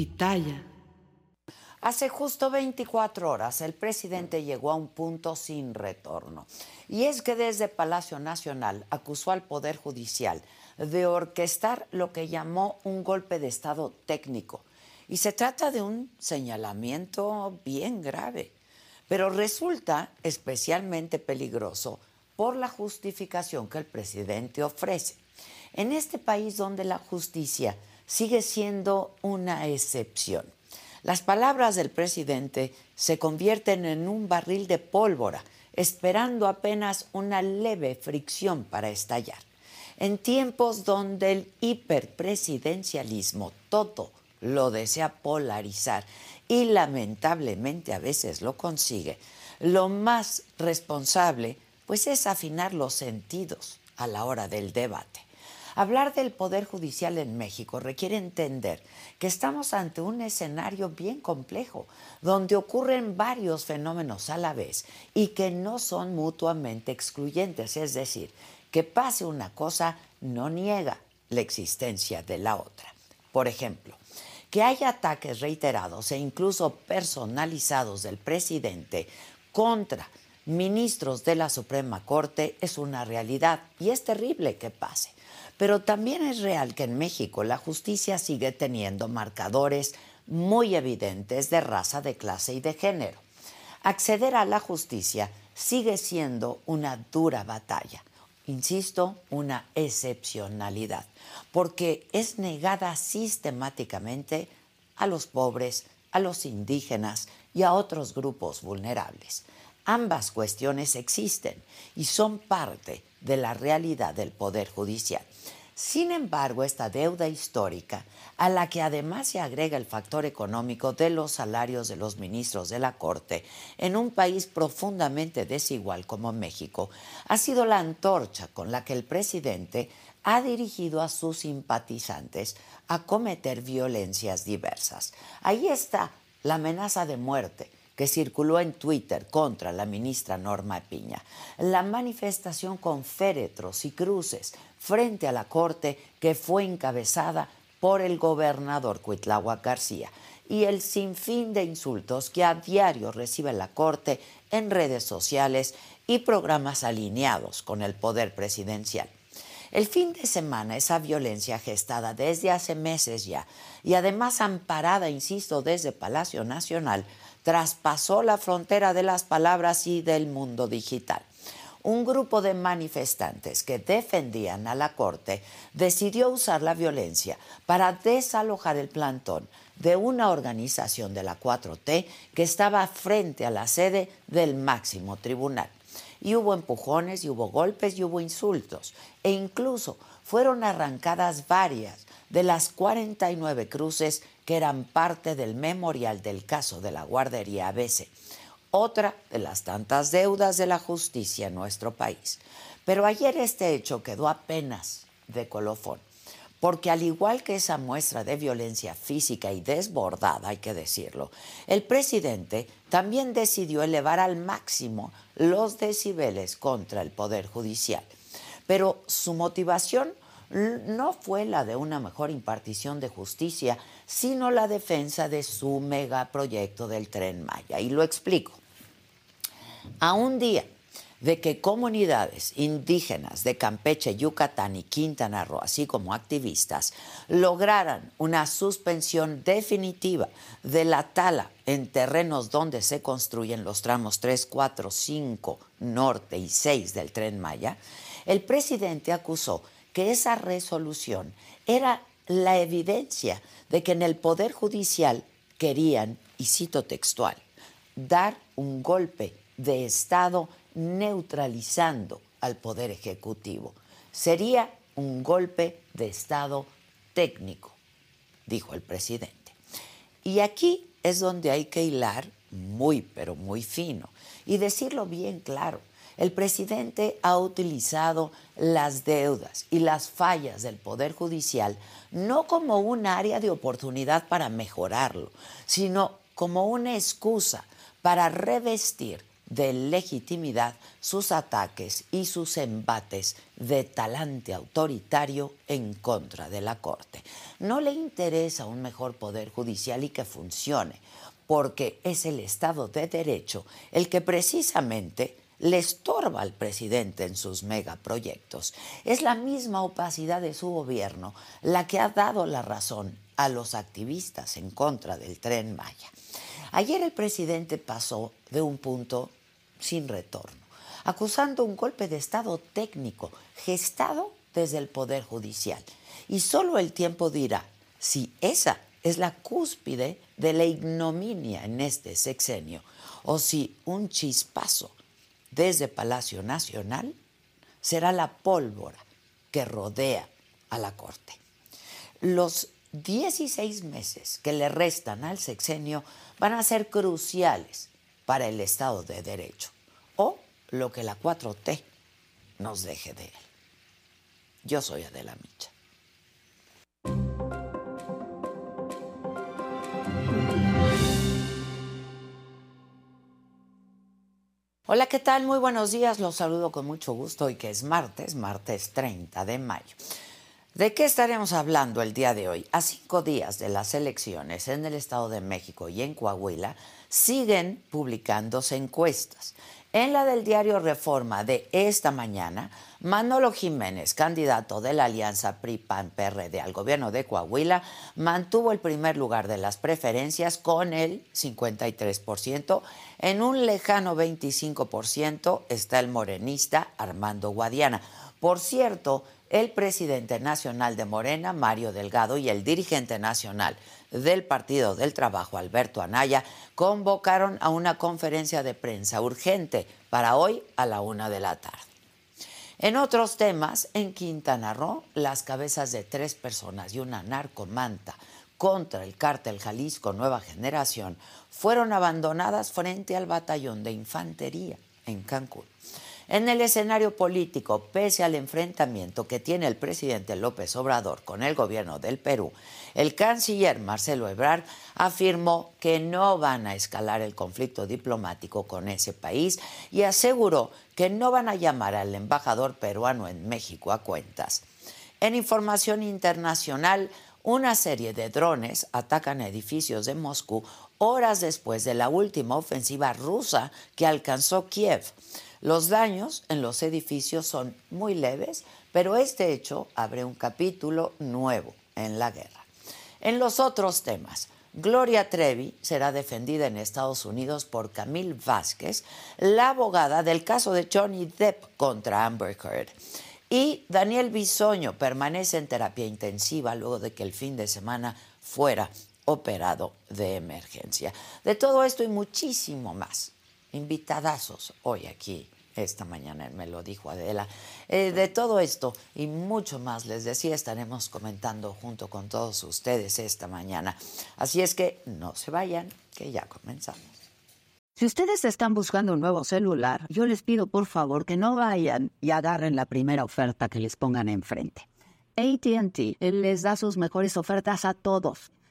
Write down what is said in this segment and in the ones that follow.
pitaya. Hace justo 24 horas el presidente llegó a un punto sin retorno. Y es que desde Palacio Nacional acusó al Poder Judicial de orquestar lo que llamó un golpe de Estado técnico. Y se trata de un señalamiento bien grave, pero resulta especialmente peligroso por la justificación que el presidente ofrece. En este país donde la justicia sigue siendo una excepción las palabras del presidente se convierten en un barril de pólvora, esperando apenas una leve fricción para estallar. En tiempos donde el hiperpresidencialismo todo lo desea polarizar y lamentablemente a veces lo consigue, lo más responsable pues es afinar los sentidos a la hora del debate. Hablar del Poder Judicial en México requiere entender que estamos ante un escenario bien complejo, donde ocurren varios fenómenos a la vez y que no son mutuamente excluyentes, es decir, que pase una cosa no niega la existencia de la otra. Por ejemplo, que haya ataques reiterados e incluso personalizados del presidente contra ministros de la Suprema Corte es una realidad y es terrible que pase. Pero también es real que en México la justicia sigue teniendo marcadores muy evidentes de raza, de clase y de género. Acceder a la justicia sigue siendo una dura batalla, insisto, una excepcionalidad, porque es negada sistemáticamente a los pobres, a los indígenas y a otros grupos vulnerables. Ambas cuestiones existen y son parte de la realidad del Poder Judicial. Sin embargo, esta deuda histórica, a la que además se agrega el factor económico de los salarios de los ministros de la Corte, en un país profundamente desigual como México, ha sido la antorcha con la que el presidente ha dirigido a sus simpatizantes a cometer violencias diversas. Ahí está la amenaza de muerte que circuló en Twitter contra la ministra Norma Piña, la manifestación con féretros y cruces frente a la Corte que fue encabezada por el gobernador Cuitláhuac García y el sinfín de insultos que a diario recibe la Corte en redes sociales y programas alineados con el poder presidencial. El fin de semana, esa violencia gestada desde hace meses ya y además amparada, insisto, desde Palacio Nacional, traspasó la frontera de las palabras y del mundo digital. Un grupo de manifestantes que defendían a la Corte decidió usar la violencia para desalojar el plantón de una organización de la 4T que estaba frente a la sede del máximo tribunal. Y hubo empujones, y hubo golpes, y hubo insultos. E incluso fueron arrancadas varias de las 49 cruces que eran parte del memorial del caso de la guardería ABC, otra de las tantas deudas de la justicia en nuestro país. Pero ayer este hecho quedó apenas de colofón, porque al igual que esa muestra de violencia física y desbordada, hay que decirlo, el presidente también decidió elevar al máximo los decibeles contra el Poder Judicial. Pero su motivación no fue la de una mejor impartición de justicia, sino la defensa de su megaproyecto del tren Maya. Y lo explico. A un día de que comunidades indígenas de Campeche, Yucatán y Quintana Roo, así como activistas, lograran una suspensión definitiva de la tala en terrenos donde se construyen los tramos 3, 4, 5, norte y 6 del tren Maya, el presidente acusó que esa resolución era la evidencia de que en el Poder Judicial querían, y cito textual, dar un golpe de Estado neutralizando al Poder Ejecutivo. Sería un golpe de Estado técnico, dijo el presidente. Y aquí es donde hay que hilar muy, pero muy fino y decirlo bien claro. El presidente ha utilizado las deudas y las fallas del Poder Judicial no como un área de oportunidad para mejorarlo, sino como una excusa para revestir de legitimidad sus ataques y sus embates de talante autoritario en contra de la Corte. No le interesa un mejor poder judicial y que funcione, porque es el Estado de Derecho el que precisamente le estorba al presidente en sus megaproyectos. Es la misma opacidad de su gobierno la que ha dado la razón a los activistas en contra del tren Maya. Ayer el presidente pasó de un punto sin retorno, acusando un golpe de Estado técnico gestado desde el Poder Judicial. Y solo el tiempo dirá si esa es la cúspide de la ignominia en este sexenio o si un chispazo desde Palacio Nacional será la pólvora que rodea a la Corte. Los 16 meses que le restan al sexenio van a ser cruciales para el Estado de Derecho o lo que la 4T nos deje de él. Yo soy Adela Micha. Hola, ¿qué tal? Muy buenos días. Los saludo con mucho gusto hoy que es martes, martes 30 de mayo. ¿De qué estaremos hablando el día de hoy? A cinco días de las elecciones en el Estado de México y en Coahuila siguen publicándose encuestas. En la del diario Reforma de esta mañana, Manolo Jiménez, candidato de la alianza PRI-PAN-PRD al gobierno de Coahuila, mantuvo el primer lugar de las preferencias con el 53%. En un lejano 25% está el morenista Armando Guadiana. Por cierto, el presidente nacional de Morena, Mario Delgado, y el dirigente nacional del Partido del Trabajo, Alberto Anaya, convocaron a una conferencia de prensa urgente para hoy a la una de la tarde. En otros temas, en Quintana Roo, las cabezas de tres personas y una narcomanta contra el cártel Jalisco Nueva Generación fueron abandonadas frente al batallón de infantería en Cancún. En el escenario político, pese al enfrentamiento que tiene el presidente López Obrador con el gobierno del Perú, el canciller Marcelo Ebrard afirmó que no van a escalar el conflicto diplomático con ese país y aseguró que no van a llamar al embajador peruano en México a cuentas. En información internacional, una serie de drones atacan edificios de Moscú horas después de la última ofensiva rusa que alcanzó Kiev. Los daños en los edificios son muy leves, pero este hecho abre un capítulo nuevo en la guerra. En los otros temas, Gloria Trevi será defendida en Estados Unidos por Camille Vázquez, la abogada del caso de Johnny Depp contra Amber Heard. Y Daniel Bisoño permanece en terapia intensiva luego de que el fin de semana fuera operado de emergencia. De todo esto y muchísimo más invitadazos hoy aquí esta mañana, me lo dijo Adela. Eh, de todo esto y mucho más, les decía, estaremos comentando junto con todos ustedes esta mañana. Así es que no se vayan, que ya comenzamos. Si ustedes están buscando un nuevo celular, yo les pido por favor que no vayan y agarren la primera oferta que les pongan enfrente. ATT les da sus mejores ofertas a todos.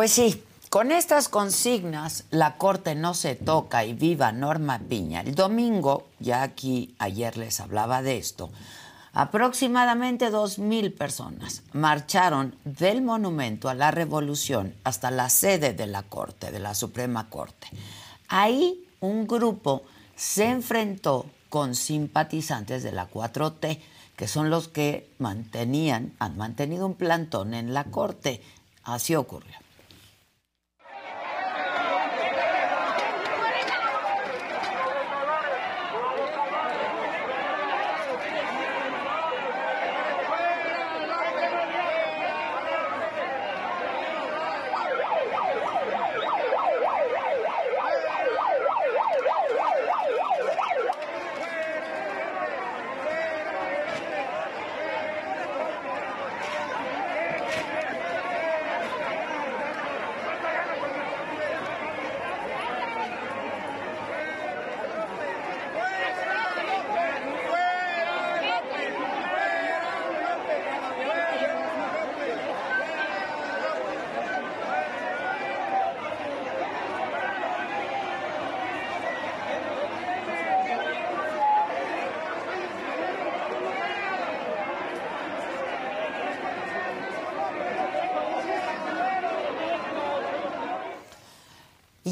Pues sí, Con estas consignas, la Corte no se toca y viva Norma Piña. El domingo, ya aquí ayer les hablaba de esto, aproximadamente dos mil personas marcharon del monumento a la revolución hasta la sede de la Corte, de la Suprema Corte. Ahí un grupo se enfrentó con simpatizantes de la 4T, que son los que mantenían, han mantenido un plantón en la Corte. Así ocurrió.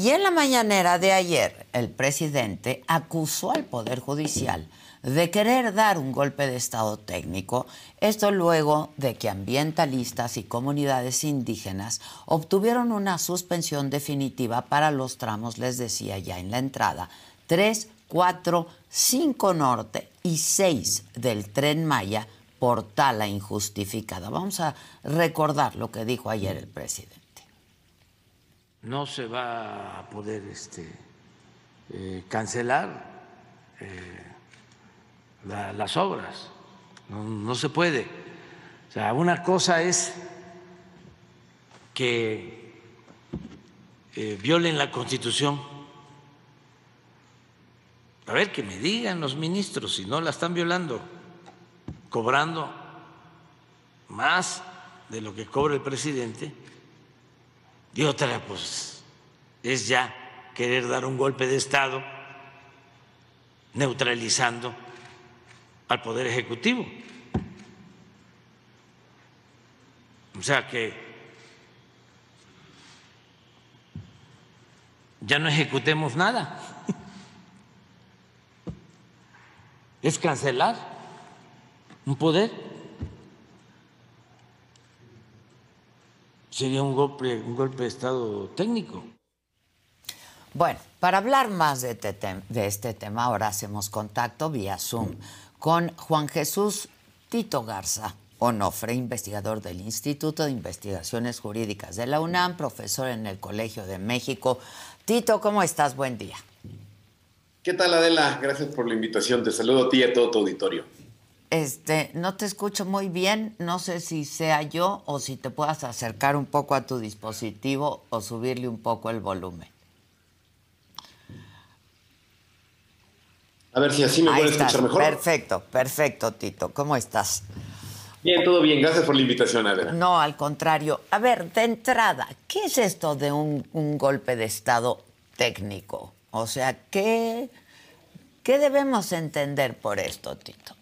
Y en la mañanera de ayer, el presidente acusó al Poder Judicial de querer dar un golpe de Estado técnico, esto luego de que ambientalistas y comunidades indígenas obtuvieron una suspensión definitiva para los tramos, les decía ya en la entrada, 3, 4, 5 norte y 6 del tren Maya por tala injustificada. Vamos a recordar lo que dijo ayer el presidente no se va a poder este, eh, cancelar eh, las obras, no, se puede. O sea, una cosa es que eh, violen la Constitución. A ver, que me digan los ministros si no la están violando, cobrando más de lo que cobra el presidente y otra, pues, es ya querer dar un golpe de Estado neutralizando al Poder Ejecutivo. O sea que ya no ejecutemos nada. Es cancelar un poder. Sería un golpe, un golpe de Estado técnico. Bueno, para hablar más de este, de este tema, ahora hacemos contacto vía Zoom con Juan Jesús Tito Garza Onofre, investigador del Instituto de Investigaciones Jurídicas de la UNAM, profesor en el Colegio de México. Tito, ¿cómo estás? Buen día. ¿Qué tal, Adela? Gracias por la invitación. Te saludo a ti y a todo tu auditorio. Este, no te escucho muy bien, no sé si sea yo o si te puedas acercar un poco a tu dispositivo o subirle un poco el volumen. A ver si así me puedes escuchar mejor. Perfecto, perfecto, Tito. ¿Cómo estás? Bien, todo bien. Gracias por la invitación, Adela. No, al contrario. A ver, de entrada, ¿qué es esto de un, un golpe de Estado técnico? O sea, ¿qué, ¿qué debemos entender por esto, Tito?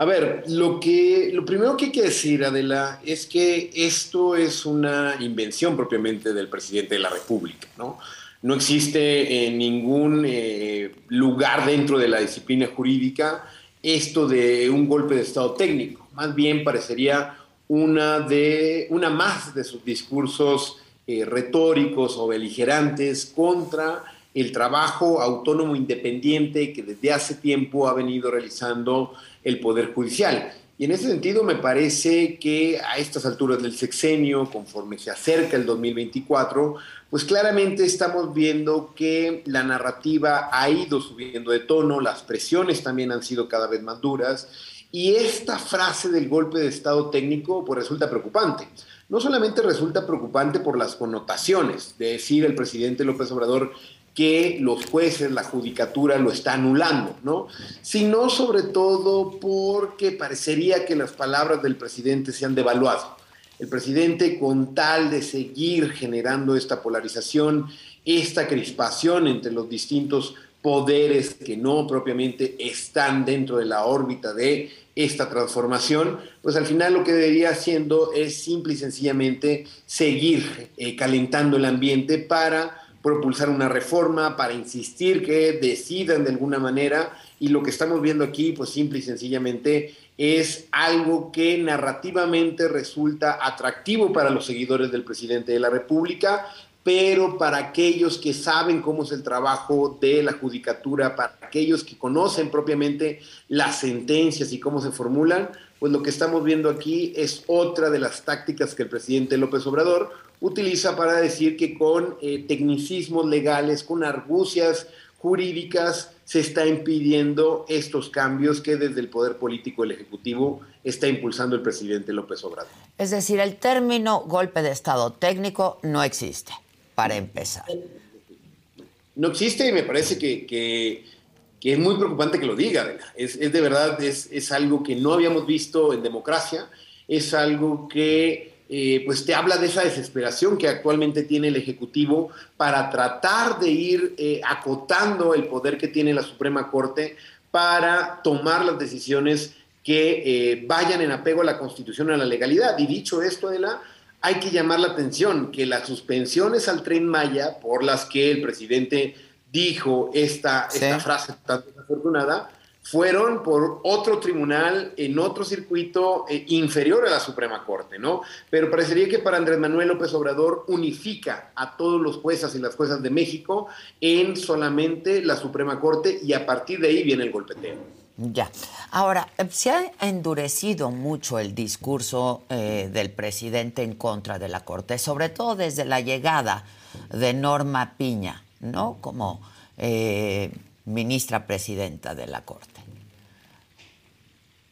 A ver, lo, que, lo primero que hay que decir, Adela, es que esto es una invención propiamente del presidente de la República, ¿no? No existe en ningún eh, lugar dentro de la disciplina jurídica esto de un golpe de Estado técnico. Más bien parecería una, de, una más de sus discursos eh, retóricos o beligerantes contra el trabajo autónomo independiente que desde hace tiempo ha venido realizando el Poder Judicial. Y en ese sentido me parece que a estas alturas del sexenio, conforme se acerca el 2024, pues claramente estamos viendo que la narrativa ha ido subiendo de tono, las presiones también han sido cada vez más duras y esta frase del golpe de Estado técnico pues resulta preocupante. No solamente resulta preocupante por las connotaciones de decir el presidente López Obrador que los jueces, la judicatura lo está anulando, ¿no? Sino sobre todo porque parecería que las palabras del presidente se han devaluado. El presidente, con tal de seguir generando esta polarización, esta crispación entre los distintos poderes que no propiamente están dentro de la órbita de esta transformación, pues al final lo que debería haciendo es simple y sencillamente seguir eh, calentando el ambiente para propulsar una reforma, para insistir que decidan de alguna manera. Y lo que estamos viendo aquí, pues simple y sencillamente es algo que narrativamente resulta atractivo para los seguidores del presidente de la República, pero para aquellos que saben cómo es el trabajo de la judicatura, para aquellos que conocen propiamente las sentencias y cómo se formulan, pues lo que estamos viendo aquí es otra de las tácticas que el presidente López Obrador utiliza para decir que con eh, tecnicismos legales, con argucias jurídicas, se está impidiendo estos cambios que desde el Poder Político el Ejecutivo está impulsando el presidente López Obrador. Es decir, el término golpe de Estado técnico no existe para empezar. No existe y me parece que, es muy preocupante que lo diga. Es, de verdad, es, es, algo que no habíamos visto en democracia, es algo que eh, pues te habla de esa desesperación que actualmente tiene el Ejecutivo para tratar de ir eh, acotando el poder que tiene la Suprema Corte para tomar las decisiones que eh, vayan en apego a la Constitución y a la legalidad. Y dicho esto, Adela, hay que llamar la atención que las suspensiones al tren Maya, por las que el presidente dijo esta, esta frase tan desafortunada, fueron por otro tribunal en otro circuito eh, inferior a la Suprema Corte, ¿no? Pero parecería que para Andrés Manuel López Obrador unifica a todos los jueces y las juezas de México en solamente la Suprema Corte y a partir de ahí viene el golpeteo. Ya. Ahora, se ha endurecido mucho el discurso eh, del presidente en contra de la Corte, sobre todo desde la llegada de Norma Piña, ¿no? Como eh, ministra presidenta de la Corte.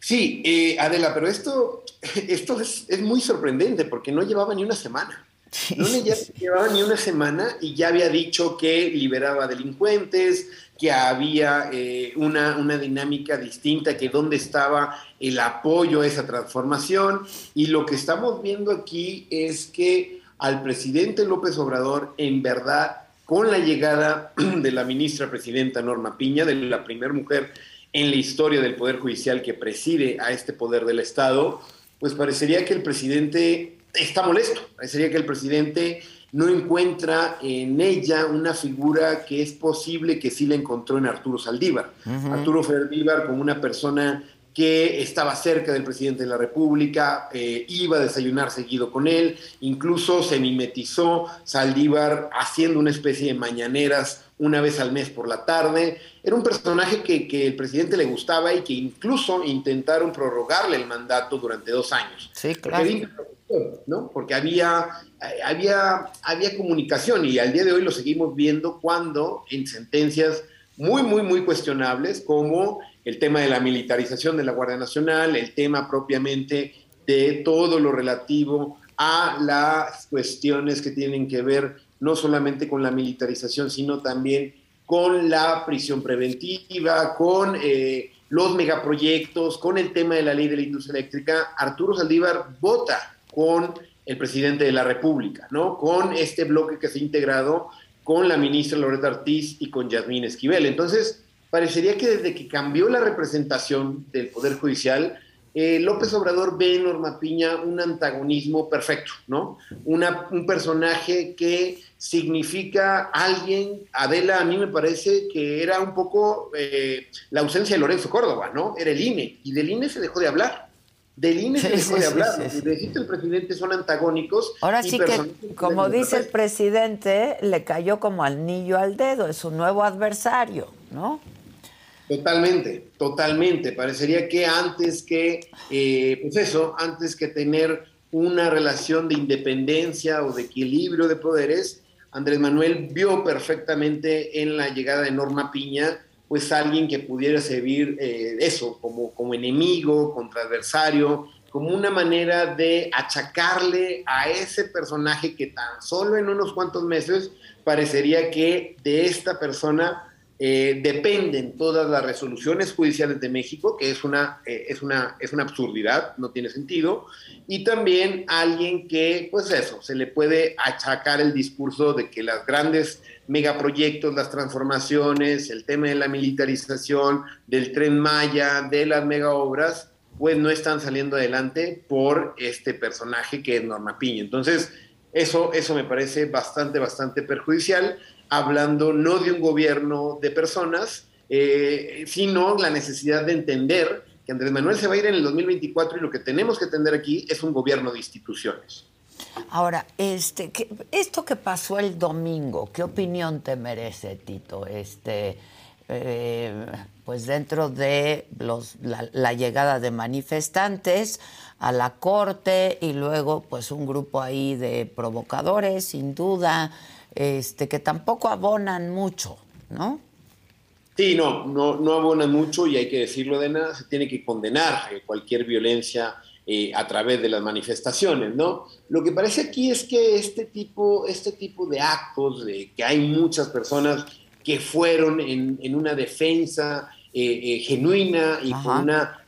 Sí, Adela, pero esto, esto es, es, muy sorprendente porque no llevaba ni una semana. No llevaba ni una semana y ya había dicho que liberaba delincuentes, que había eh, una, una, dinámica distinta, que dónde estaba el apoyo a esa transformación. Y lo que estamos viendo aquí es que al presidente López Obrador, en verdad, con la llegada de la ministra presidenta Norma Piña, de la primera mujer en la historia del Poder Judicial que preside a este poder del Estado, pues parecería que el presidente está molesto, parecería que el presidente no encuentra en ella una figura que es posible que sí la encontró en Arturo Saldívar. Arturo Saldívar como una persona que estaba cerca del presidente de la República, eh, iba a desayunar seguido con él, incluso se mimetizó Saldívar haciendo una especie de mañaneras una vez al mes por la tarde. Era un personaje que, que, el presidente le gustaba y que incluso intentaron prorrogarle el mandato durante dos años. Sí, claro. ¿no? Porque había, había, había comunicación y al día de hoy lo seguimos viendo cuando en sentencias muy, muy, muy cuestionables, como el tema de la militarización de la Guardia Nacional, el tema propiamente de todo lo relativo a las cuestiones que tienen que ver no solamente con la militarización, sino también con la prisión preventiva, con eh, los megaproyectos, con el tema de la ley de la industria eléctrica, Arturo Saldívar vota con el presidente de la República, ¿no? Con este bloque que se ha integrado con la ministra Loreta Ortiz y con Yasmín Esquivel. Entonces, parecería que desde que cambió la representación del Poder Judicial, eh, López Obrador ve en Norma Piña un antagonismo perfecto, ¿no? Una, un personaje que significa alguien, Adela, a mí me parece que era un poco eh, la ausencia de Lorenzo Córdoba, ¿no? Era el INE, y del INE se dejó de hablar. Del INE se dejó de hablar. Los el presidente son antagónicos. Ahora sí que, como dice el presidente, le cayó como anillo al dedo, es su nuevo adversario, ¿no? Totalmente, totalmente. Parecería que antes que, eh, pues eso, antes que tener una relación de independencia o de equilibrio de poderes, Andrés Manuel vio perfectamente en la llegada de Norma Piña pues alguien que pudiera servir eh, eso como, como enemigo, contra adversario, como una manera de achacarle a ese personaje que tan solo en unos cuantos meses parecería que de esta persona eh, dependen todas las resoluciones judiciales de México, que es una, eh, es, una, es una absurdidad, no tiene sentido, y también alguien que, pues eso, se le puede achacar el discurso de que las grandes megaproyectos, las transformaciones, el tema de la militarización, del tren Maya, de las megaobras, pues no están saliendo adelante por este personaje que es Norma Piña. Entonces, eso, eso me parece bastante, bastante perjudicial hablando no de un gobierno de personas, eh, sino la necesidad de entender que Andrés Manuel se va a ir en el 2024 y lo que tenemos que entender aquí es un gobierno de instituciones. Ahora, este, esto que pasó el domingo, ¿qué opinión te merece, Tito? Este, eh, pues dentro de los, la, la, llegada de manifestantes a la corte y luego pues un grupo ahí de provocadores, sin duda, este, que tampoco abonan mucho, ¿no? Sí, no, no, no abonan mucho y hay que decirlo de nada, se tiene que condenar eh, cualquier violencia eh, a través de las manifestaciones, ¿no? Lo que parece aquí es que este tipo, este tipo de actos, de que hay muchas personas que fueron en, una defensa eh, genuina y con una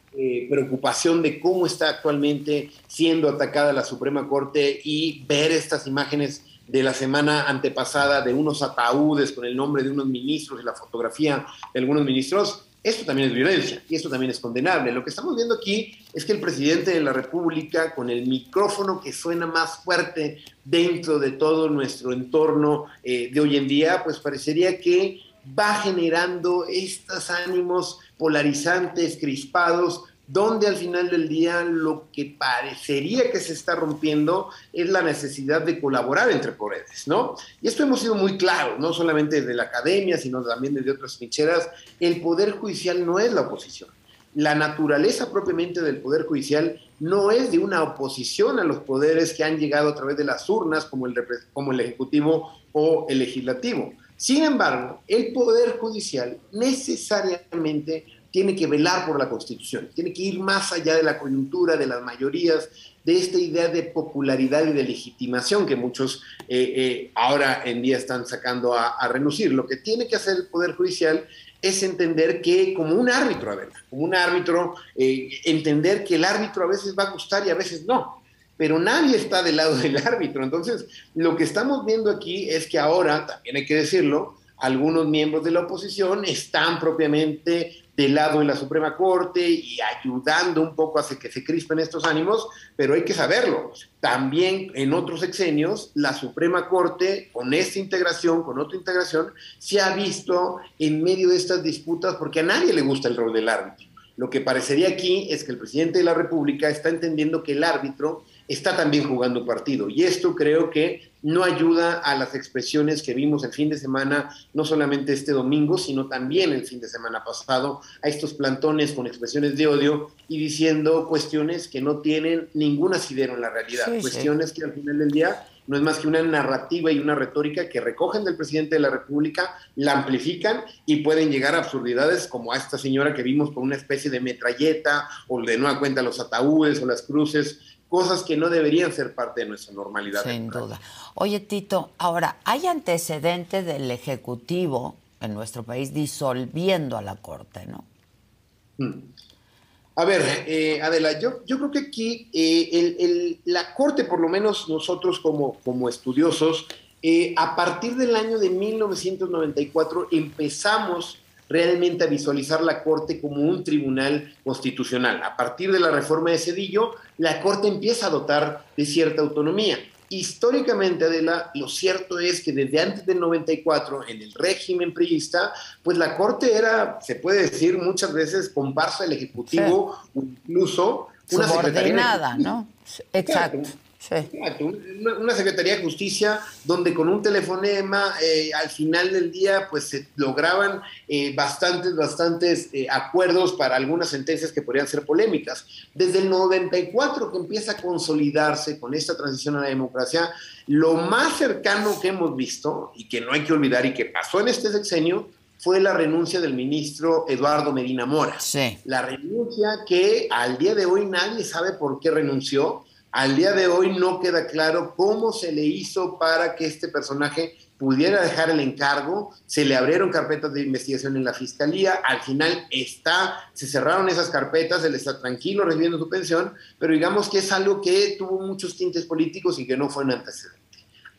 preocupación de cómo está actualmente siendo atacada la Suprema Corte y ver estas imágenes de la semana antepasada de unos ataúdes con el nombre de unos ministros y la fotografía de algunos ministros, esto también es violencia y esto también es condenable. Lo que estamos viendo aquí es que el presidente de la República, con el micrófono que suena más fuerte dentro de todo nuestro entorno eh, de hoy en día, pues parecería que va generando estos ánimos polarizantes, crispados, donde al final del día lo que parecería que se está rompiendo es la necesidad de colaborar entre poderes, ¿no? Y esto hemos sido muy claros, no solamente desde la academia, sino también desde otras trincheras, el Poder Judicial no es la oposición. La naturaleza propiamente del Poder Judicial no es de una oposición a los poderes que han llegado a través de las urnas, como el, como el Ejecutivo o el Legislativo. Sin embargo, el Poder Judicial necesariamente tiene que velar por la Constitución, tiene que ir más allá de la coyuntura, de las mayorías, de esta idea de popularidad y de legitimación que muchos eh, eh, ahora en día están sacando a, a, renunciar. Lo que tiene que hacer el Poder Judicial es entender que como un árbitro, a ver, como un árbitro, eh, entender que el árbitro a veces va a gustar y a veces no, pero nadie está del lado del árbitro. Entonces, lo que estamos viendo aquí es que ahora, también hay que decirlo, algunos miembros de la oposición están propiamente del lado de la Suprema Corte y ayudando un poco a que se crispen estos ánimos, pero hay que saberlo. También en otros exenios, la Suprema Corte, con esta integración, con otra integración, se ha visto en medio de estas disputas porque a nadie le gusta el rol del árbitro. Lo que parecería aquí es que el presidente de la República está entendiendo que el árbitro está también jugando partido. Y esto creo que no ayuda a las expresiones que vimos el fin de semana, no solamente este domingo, sino también el fin de semana pasado, a estos plantones con expresiones de odio y diciendo cuestiones que no tienen ningún asidero en la realidad, cuestiones que al final del día no es más que una narrativa y una retórica que recogen del presidente de la República, la amplifican y pueden llegar a absurdidades como a esta señora que vimos con una especie de metralleta o de nueva cuenta los ataúdes o las cruces cosas que no deberían ser parte de nuestra normalidad. Sin duda. Oye, Tito, ahora, ¿hay antecedentes del Ejecutivo en nuestro país disolviendo a la Corte, no? Hmm. A ver, eh, Adela, yo, yo creo que aquí eh, la Corte, por lo menos nosotros como, como estudiosos, eh, a partir del año de 1994 empezamos realmente a visualizar la Corte como un tribunal constitucional. A partir de la reforma de Cedillo, la Corte empieza a dotar de cierta autonomía. Históricamente, Adela, lo cierto es que desde antes del 94, en el régimen priista, pues la Corte era, se puede decir muchas veces, comparsa del Ejecutivo, incluso una Subordinada, ¿no? Exacto. Una, Secretaría de Justicia donde con un telefonema eh, al final del día pues se lograban eh, bastantes, bastantes eh, acuerdos para algunas sentencias que podrían ser polémicas. Desde el 94 que empieza a consolidarse con esta transición a la democracia, lo más cercano que hemos visto y que no hay que olvidar y que pasó en este sexenio fue la renuncia del ministro Eduardo Medina Mora. Sí. La renuncia que al día de hoy nadie sabe por qué renunció al día de hoy no queda claro cómo se le hizo para que este personaje pudiera dejar el encargo, se le abrieron carpetas de investigación en la fiscalía, al final está, se cerraron esas carpetas, él está tranquilo recibiendo su pensión, pero digamos que es algo que tuvo muchos tintes políticos y que no fue un antecedente.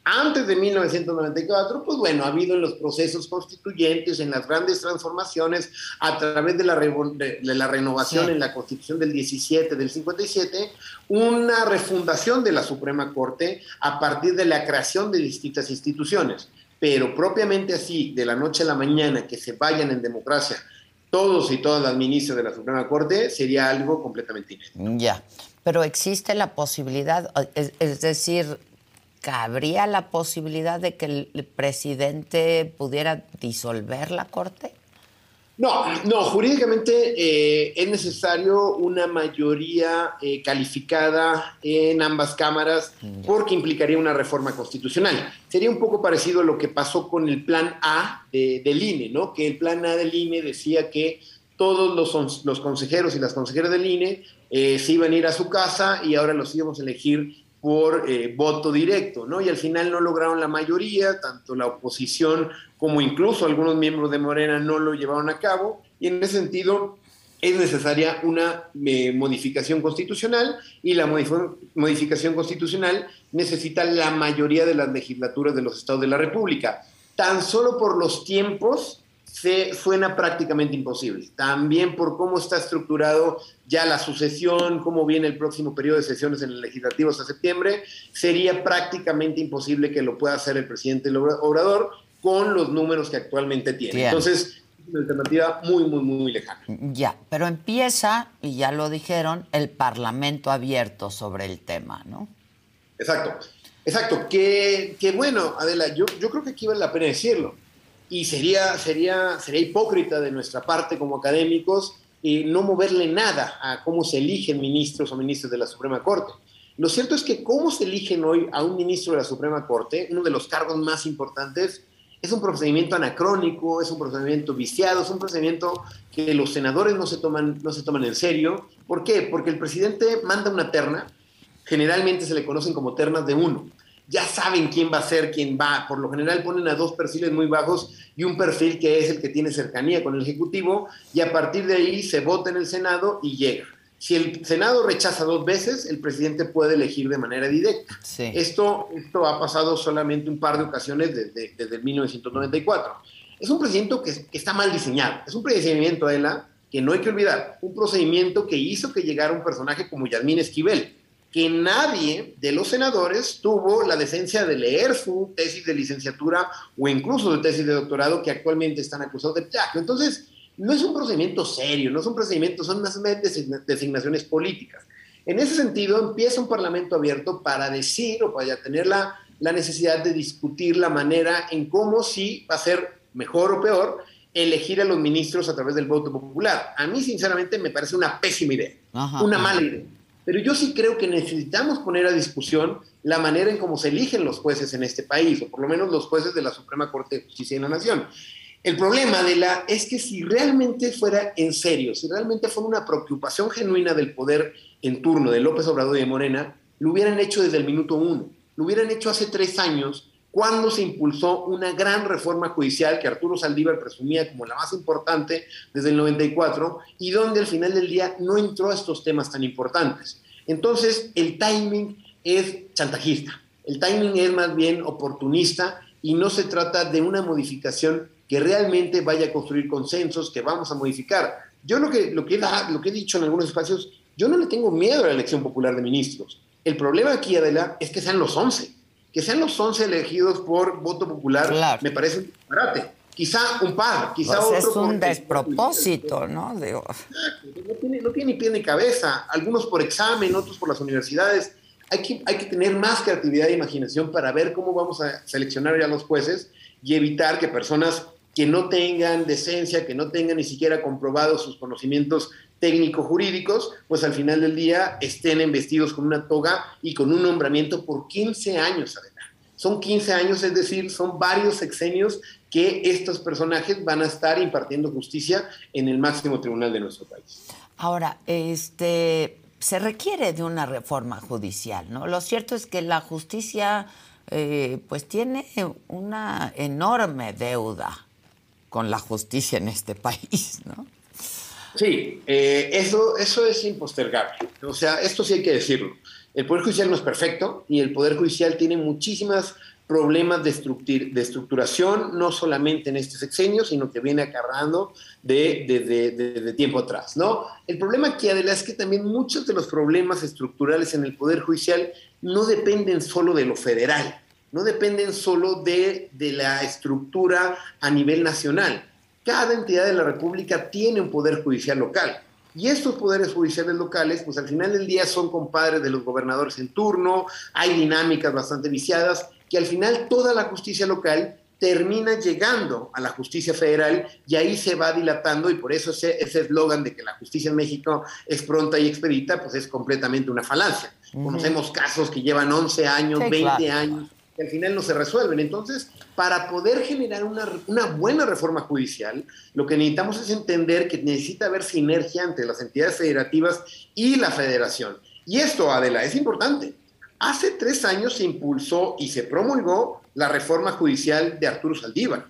Antes de 1994, pues bueno, ha habido en los procesos constituyentes, en las grandes transformaciones, a través de la, de, la renovación en la Constitución del 17, del 57, una refundación de la Suprema Corte a partir de la creación de distintas instituciones. Pero propiamente así, de la noche a la mañana, que se vayan en democracia todos y todas las ministras de la Suprema Corte, sería algo completamente inédito. Ya, pero existe la posibilidad, es decir, ¿cabría la posibilidad de que el presidente pudiera disolver la Corte? No, no, jurídicamente eh, es necesario una mayoría eh, calificada en ambas cámaras mm. porque implicaría una reforma constitucional. Sería un poco parecido a lo que pasó con el plan A del INE, ¿no? Que el plan A del INE decía que todos los, los consejeros y las consejeras del INE eh, se iban a ir a su casa y ahora los íbamos a elegir por eh, voto directo, ¿no? Y al final no lograron la mayoría, tanto la oposición como incluso algunos miembros de Morena no lo llevaron a cabo, y en ese sentido es necesaria una eh, modificación constitucional y la modificación constitucional necesita la mayoría de las legislaturas de los estados de la República. Tan solo por los tiempos se suena prácticamente imposible. También por cómo está estructurado ya la sucesión, cómo viene el próximo periodo de sesiones en el legislativo hasta septiembre, sería prácticamente imposible que lo pueda hacer el presidente Obrador con los números que actualmente tiene. Entonces, es una alternativa muy, muy, muy lejana. Ya, pero empieza, y ya lo dijeron, el Parlamento abierto sobre el tema, ¿no? Exacto, exacto. Que, que bueno, Adela, yo, yo creo que aquí vale la pena decirlo y sería, sería, sería hipócrita de nuestra parte como académicos eh, no moverle nada a cómo se eligen ministros o ministros de la Suprema Corte. Lo cierto es que cómo se eligen hoy a un ministro de la Suprema Corte, uno de los cargos más importantes, es un procedimiento anacrónico, es un procedimiento viciado, es un procedimiento que los senadores no se toman, no se toman en serio. ¿Por qué? Porque el presidente manda una terna, generalmente se le conocen como ternas de uno ya saben quién va a ser quién va. Por lo general ponen a dos perfiles muy bajos y un perfil que es el que tiene cercanía con el Ejecutivo y a partir de ahí se vota en el Senado y llega. Si el Senado rechaza dos veces, el presidente puede elegir de manera directa. Esto, esto ha pasado solamente un par de ocasiones desde, desde 1994. Es un procedimiento que, que, está mal diseñado. Es un procedimiento, Adela, que no hay que olvidar. Un procedimiento que hizo que llegara un personaje como Yasmín Esquivel que nadie de los senadores tuvo la decencia de leer su tesis de licenciatura o incluso de tesis de doctorado que actualmente están acusados de plagio. Entonces, no es un procedimiento serio, no es un procedimiento, son más designaciones políticas. En ese sentido, empieza un parlamento abierto para decir o para tener la, la necesidad de discutir la manera en cómo si va a ser mejor o peor elegir a los ministros a través del voto popular. A mí, sinceramente, me parece una pésima idea, una mala idea. Pero yo sí creo que necesitamos poner a discusión la manera en cómo se eligen los jueces en este país, o por lo menos los jueces de la Suprema Corte de Justicia de la Nación. El problema de la es que si realmente fuera en serio, si realmente fuera una preocupación genuina del poder en turno de López Obrador y de Morena, lo hubieran hecho desde el minuto uno, lo hubieran hecho hace tres años cuando se impulsó una gran reforma judicial que Arturo Saldívar presumía como la más importante desde el 94 y donde al final del día no entró a estos temas tan importantes. Entonces, el timing es chantajista, el timing es más bien oportunista y no se trata de una modificación que realmente vaya a construir consensos que vamos a modificar. Yo lo que, lo que, lo que he dicho en algunos espacios, yo no le tengo miedo a la elección popular de ministros. El problema aquí, Adela, es que sean los 11 que sean los 11 elegidos por voto popular me parece un disparate. Quizá un par, quizá pues Es un despropósito, ¿no? No tiene, no tiene ni pie ni cabeza. Algunos por examen, otros por las universidades. Hay que, hay que tener más creatividad e imaginación para ver cómo vamos a seleccionar ya los jueces y evitar que personas que no tengan decencia, que no tengan ni siquiera comprobados sus conocimientos técnico-jurídicos, pues al final del día estén investidos con una toga y con un nombramiento por 15 años, además. Son 15 años, es decir, son varios sexenios que estos personajes van a estar impartiendo justicia en el máximo tribunal de nuestro país. Ahora, este se requiere de una reforma judicial, ¿no? Lo cierto es que la justicia eh, pues tiene una enorme deuda con la justicia en este país, ¿no? Sí, eh, eso, eso es impostergable. O sea, esto sí hay que decirlo. El Poder Judicial no es perfecto y el Poder Judicial tiene muchísimas problemas de, de estructuración, no solamente en este sexenio, sino que viene acarrando de, de, tiempo atrás. ¿no? El problema aquí, Adela, es que también muchos de los problemas estructurales en el Poder Judicial no dependen solo de lo federal, no dependen solo de, de la estructura a nivel nacional. Cada entidad de la República tiene un poder judicial local. Y estos poderes judiciales locales, pues al final del día son compadres de los gobernadores en turno, hay dinámicas bastante viciadas que al final toda la justicia local termina llegando a la justicia federal y ahí se va dilatando y por eso ese eslogan de que la justicia en México es pronta y expedita, pues es completamente una falacia. Conocemos casos que llevan 11 años, 20 años, al final no se resuelven. Entonces, para poder generar una, una buena reforma judicial, lo que necesitamos es entender que necesita haber sinergia entre las entidades federativas y la federación. Y esto, Adela, es importante Hace tres años se impulsó y se promulgó la reforma judicial de Arturo Saldívar.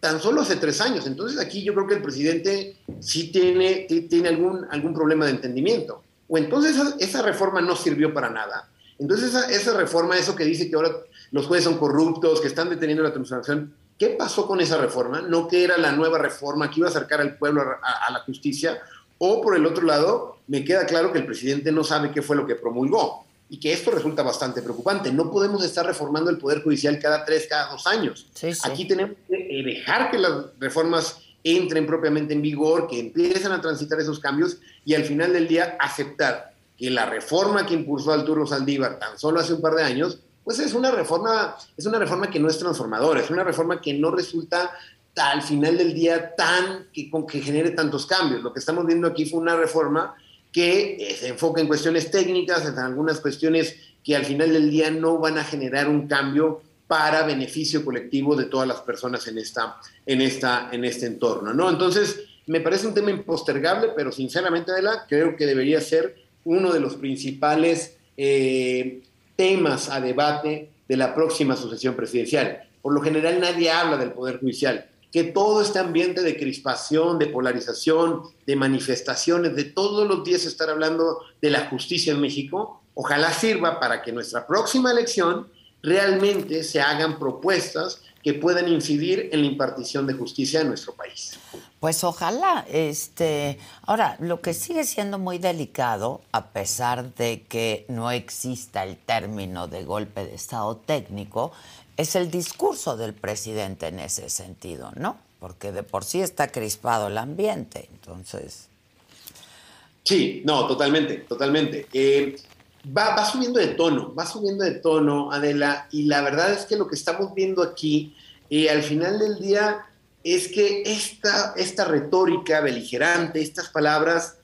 Tan solo hace tres años. Entonces aquí yo creo que el presidente sí tiene, tiene algún, algún problema de entendimiento. O entonces esa, reforma no sirvió para nada. Entonces esa, esa, reforma, eso que dice que ahora los jueces son corruptos, que están deteniendo la transformación, ¿qué pasó con esa reforma? No que era la nueva reforma que iba a acercar al pueblo a, a la justicia. O por el otro lado, me queda claro que el presidente no sabe qué fue lo que promulgó y que esto resulta bastante preocupante. No podemos estar reformando el Poder Judicial cada tres, cada dos años. Aquí tenemos que eh, dejar que las reformas entren propiamente en vigor, que empiecen a transitar esos cambios y al final del día aceptar que la reforma que impulsó Arturo Saldívar tan solo hace un par de años, pues es una reforma, es una reforma que no es transformadora, es una reforma que no resulta al final del día tan que, que genere tantos cambios. Lo que estamos viendo aquí fue una reforma que eh, se enfoca en cuestiones técnicas, en algunas cuestiones que al final del día no van a generar un cambio para beneficio colectivo de todas las personas en, esta, en, esta, en este entorno. ¿no? Entonces, me parece un tema impostergable, pero sinceramente, Adela, creo que debería ser uno de los principales eh, temas a debate de la próxima sucesión presidencial. Por lo general nadie habla del Poder Judicial que todo este ambiente de crispación, de polarización, de manifestaciones, de todos los días estar hablando de la justicia en México, ojalá sirva para que nuestra próxima elección realmente se hagan propuestas que puedan incidir en la impartición de justicia en nuestro país. Pues ojalá, este, ahora lo que sigue siendo muy delicado, a pesar de que no exista el término de golpe de estado técnico, es el discurso del presidente en ese sentido, ¿no? Porque de por sí está crispado el ambiente, entonces. Sí, no, totalmente, totalmente. Eh, va, subiendo de tono, va subiendo de tono, Adela, y la verdad es que lo que estamos viendo aquí, eh, al final del día, es que esta, esta retórica beligerante, estas palabras,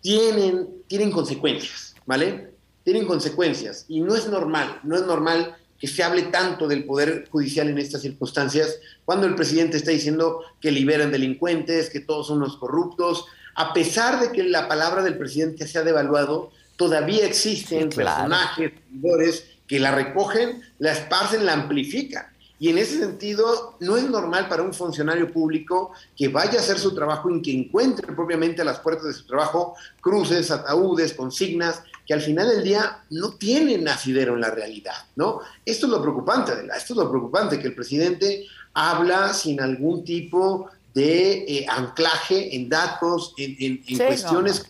tienen, tienen consecuencias, ¿vale? Tienen consecuencias, y no es normal, no es normal que se hable tanto del Poder Judicial en estas circunstancias, cuando el presidente está diciendo que liberan delincuentes, que todos son los corruptos, a pesar de que la palabra del presidente se ha devaluado, todavía existen personajes, seguidores que la recogen, la esparcen, la amplifican. Y en ese sentido, no es normal para un funcionario público que vaya a hacer su trabajo y que encuentre propiamente a las puertas de su trabajo cruces, ataúdes, consignas, que al final del día no tienen asidero en la realidad, ¿no? Esto es lo preocupante, esto es lo preocupante, que el presidente habla sin algún tipo de eh, anclaje en datos, en, cuestiones.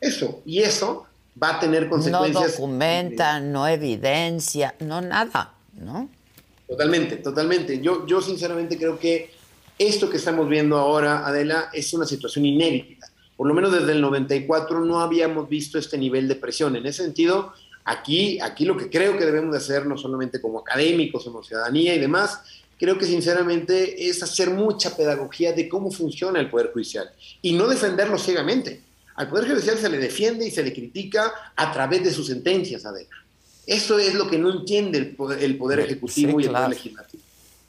Eso, y eso va a tener consecuencias. No documenta, no evidencia, no nada, ¿no? Totalmente, totalmente. Yo, yo sinceramente creo que esto que estamos viendo ahora, Adela, es una situación inédita. Por lo menos desde el 94 no habíamos visto este nivel de presión. En ese sentido, aquí, aquí lo que creo que debemos de hacer, no solamente como académicos, como ciudadanía y demás, creo que sinceramente es hacer mucha pedagogía de cómo funciona el Poder Judicial y no defenderlo ciegamente. Al Poder Judicial se le defiende y se le critica a través de sus sentencias, Adela. Eso es lo que no entiende el Poder, Ejecutivo y el Poder Legislativo.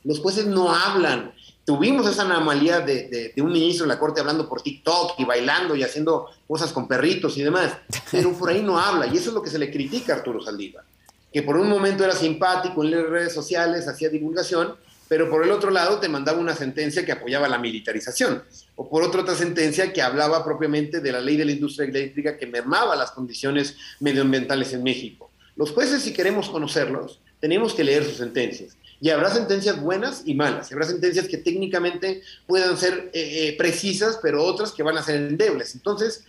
Los jueces no hablan. Tuvimos esa anomalía de, un ministro de la Corte hablando por TikTok y bailando y haciendo cosas con perritos y demás, pero por ahí no habla. Y eso es lo que se le critica a Arturo Saldívar. que por un momento era simpático en las redes sociales, hacía divulgación, pero por el otro lado te mandaba una sentencia que apoyaba la militarización, o por otra otra sentencia que hablaba propiamente de la ley de la industria eléctrica que mermaba las condiciones medioambientales en México. Los jueces, si queremos conocerlos, tenemos que leer sus sentencias. Y habrá sentencias buenas y malas. Habrá sentencias que técnicamente puedan ser eh, eh, precisas, pero otras que van a ser endebles. Entonces,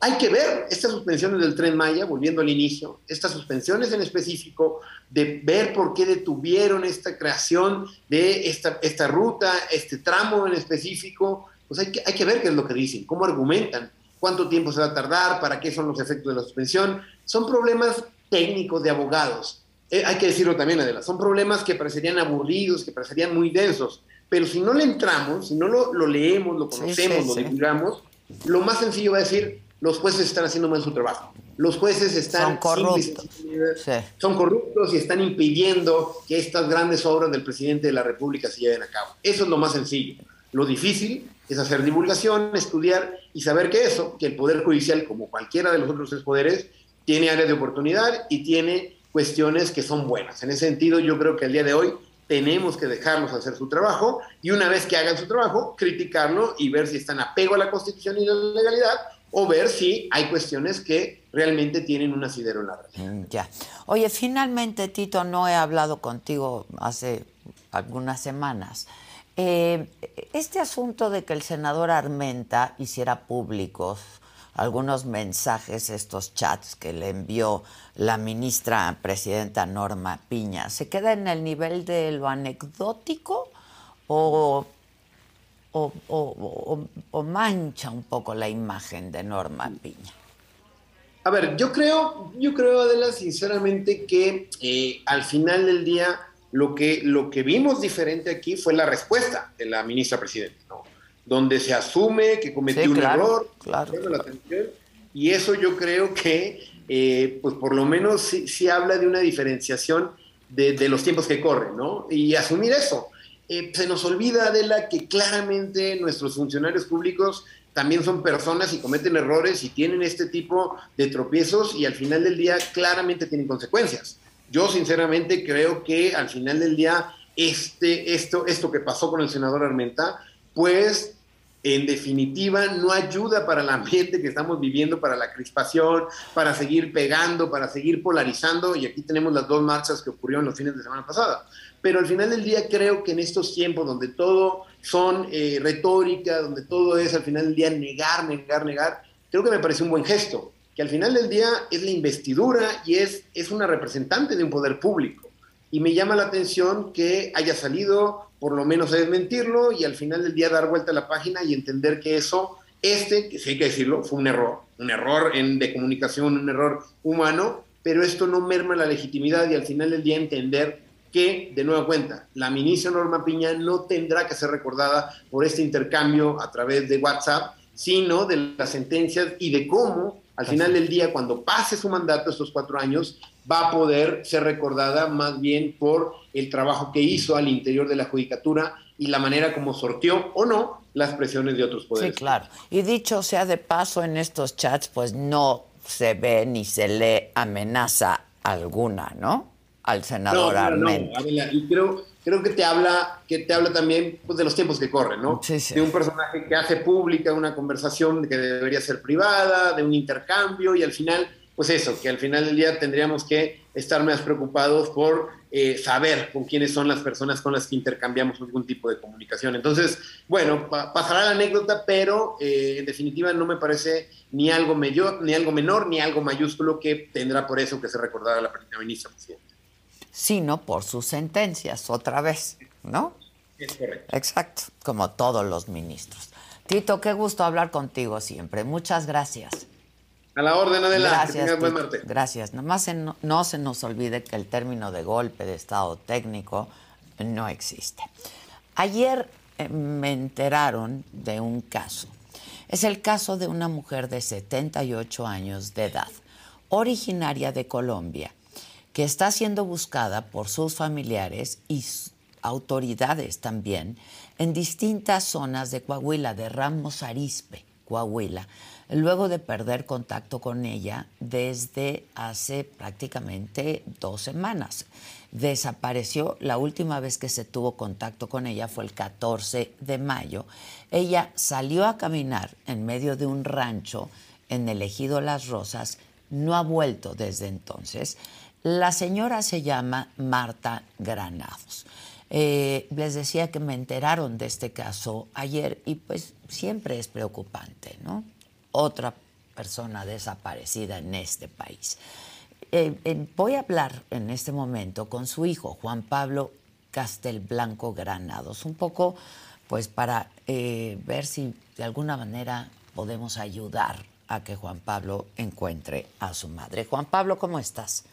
hay que ver estas suspensiones del tren Maya, volviendo al inicio, estas suspensiones en específico, de ver por qué detuvieron esta creación de esta, esta ruta, este tramo en específico, pues hay que, hay que ver qué es lo que dicen, cómo argumentan, cuánto tiempo se va a tardar, para qué son los efectos de la suspensión. Son problemas técnicos de abogados. Eh, hay que decirlo también, Adela, son problemas que parecerían aburridos, que parecerían muy densos, pero si no le entramos, si no lo, leemos, lo conocemos, lo divulgamos, lo más sencillo va a decir, los jueces están haciendo mal su trabajo. Los jueces están son corruptos. son corruptos y están impidiendo que estas grandes obras del presidente de la República se lleven a cabo. Eso es lo más sencillo. Lo difícil es hacer divulgación, estudiar y saber que eso, que el Poder Judicial, como cualquiera de los otros tres poderes, tiene áreas de oportunidad y tiene cuestiones que son buenas. En ese sentido, yo creo que al día de hoy tenemos que dejarlos hacer su trabajo y una vez que hagan su trabajo, criticarlo y ver si están apego a la Constitución y la legalidad o ver si hay cuestiones que realmente tienen un asidero en la red. Mm, ya. Oye, finalmente, Tito, no he hablado contigo hace algunas semanas. Eh, este asunto de que el senador Armenta hiciera públicos algunos mensajes, estos chats que le envió la ministra presidenta Norma Piña, ¿se queda en el nivel de lo anecdótico o o, mancha un poco la imagen de Norma Piña? A ver, yo creo, yo creo, Adela, sinceramente que eh, al final del día lo que, lo que vimos diferente aquí fue la respuesta de la ministra presidenta. Donde se asume que cometió un error, claro. y eso yo creo que, eh, pues por lo menos sí, habla de una diferenciación de, de, los tiempos que corren, ¿no? Y asumir eso. Eh, se nos olvida, de la que claramente nuestros funcionarios públicos también son personas y cometen errores y tienen este tipo de tropiezos y al final del día claramente tienen consecuencias. Yo sinceramente creo que al final del día este, esto, esto que pasó con el senador Armenta, pues en definitiva no ayuda para el ambiente que estamos viviendo, para la crispación, para seguir pegando, para seguir polarizando. Y aquí tenemos las dos marchas que ocurrieron los fines de semana pasada pero al final del día creo que en estos tiempos donde todo son eh, retórica, donde todo es al final del día negar, negar, negar, creo que me parece un buen gesto, que al final del día es la investidura y es, es una representante de un poder público. Y me llama la atención que haya salido por lo menos a desmentirlo y al final del día dar vuelta a la página y entender que eso, este, que sí hay que decirlo, fue un error, un error en, de comunicación, un error humano, pero esto no merma la legitimidad y al final del día entender que, de nueva cuenta, la ministra Norma Piña no tendrá que ser recordada por este intercambio a través de WhatsApp, sino de las sentencias y de cómo, al final del día, cuando pase su mandato, estos cuatro años, va a poder ser recordada más bien por el trabajo que hizo al interior de la judicatura y la manera como sorteó o no las presiones de otros poderes. Sí, claro. Y dicho sea de paso, en estos chats, pues no se ve ni se lee amenaza alguna, ¿no? al senador no, y creo, creo que te habla, que te habla también pues, de los tiempos que corren, ¿no? De un personaje que hace pública una conversación que debería ser privada, de un intercambio, y al final, pues eso, que al final del día tendríamos que estar más preocupados por eh, saber con quiénes son las personas con las que intercambiamos algún tipo de comunicación. Entonces, bueno, pasará la anécdota, pero eh, en definitiva no me parece ni algo, mayor, ni algo menor ni algo mayúsculo que tendrá por eso que se recordara la primera ministra presidenta sino por sus sentencias, otra vez, ¿no? Es correcto. Exacto, como todos los ministros. Tito, qué gusto hablar contigo siempre. Muchas gracias. A la orden, adelante. Gracias. buen martes. Gracias. Nomás no, no se nos olvide que el término de golpe de estado técnico no existe. Ayer eh, me enteraron de un caso. Es el caso de una mujer de 78 años de edad, originaria de Colombia, que está siendo buscada por sus familiares y autoridades también en distintas zonas de Coahuila, de Ramos Arispe, Coahuila, luego de perder contacto con ella desde hace prácticamente dos semanas. Desapareció, la última vez que se tuvo contacto con ella fue el 14 de mayo. Ella salió a caminar en medio de un rancho en el ejido Las Rosas, no ha vuelto desde entonces. La señora se llama Marta Granados. Eh, les decía que me enteraron de este caso ayer y pues siempre es preocupante, ¿no? Otra persona desaparecida en este país. Eh, eh, voy a hablar en este momento con su hijo, Juan Pablo Castelblanco Granados, un poco pues para ver si de alguna manera podemos ayudar a que Juan Pablo encuentre a su madre. Juan Pablo, ¿cómo estás?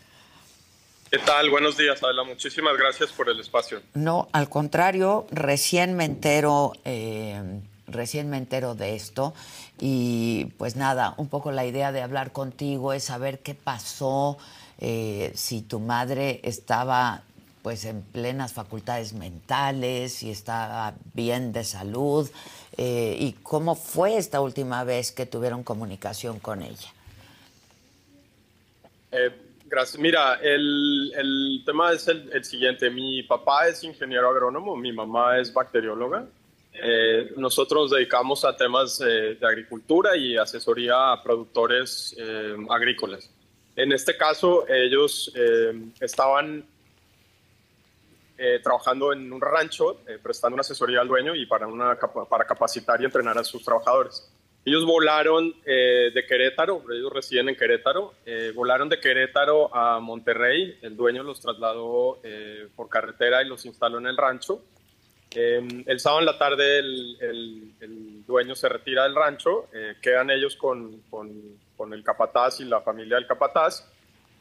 ¿Qué tal? Buenos días, Adela. Muchísimas gracias por el espacio. No, al contrario, recién me entero, eh, recién me entero de esto y pues nada, un poco la idea de hablar contigo es saber qué pasó, eh, si tu madre estaba pues en plenas facultades mentales, si estaba bien de salud eh, y cómo fue esta última vez que tuvieron comunicación con ella. Gracias. Mira, el, el tema es el, siguiente. Mi papá es ingeniero agrónomo, mi mamá es bacterióloga. Eh, nosotros nos dedicamos a temas eh, de agricultura y asesoría a productores eh, agrícolas. En este caso, ellos estaban trabajando en un rancho, prestando una asesoría al dueño y para, una, para capacitar y entrenar a sus trabajadores. Ellos volaron eh, de Querétaro, ellos residen en Querétaro, eh, volaron de Querétaro a Monterrey, el dueño los trasladó eh, por carretera y los instaló en el rancho. Em, el sábado en la tarde el, dueño se retira del rancho, quedan ellos con, el capataz y la familia del capataz.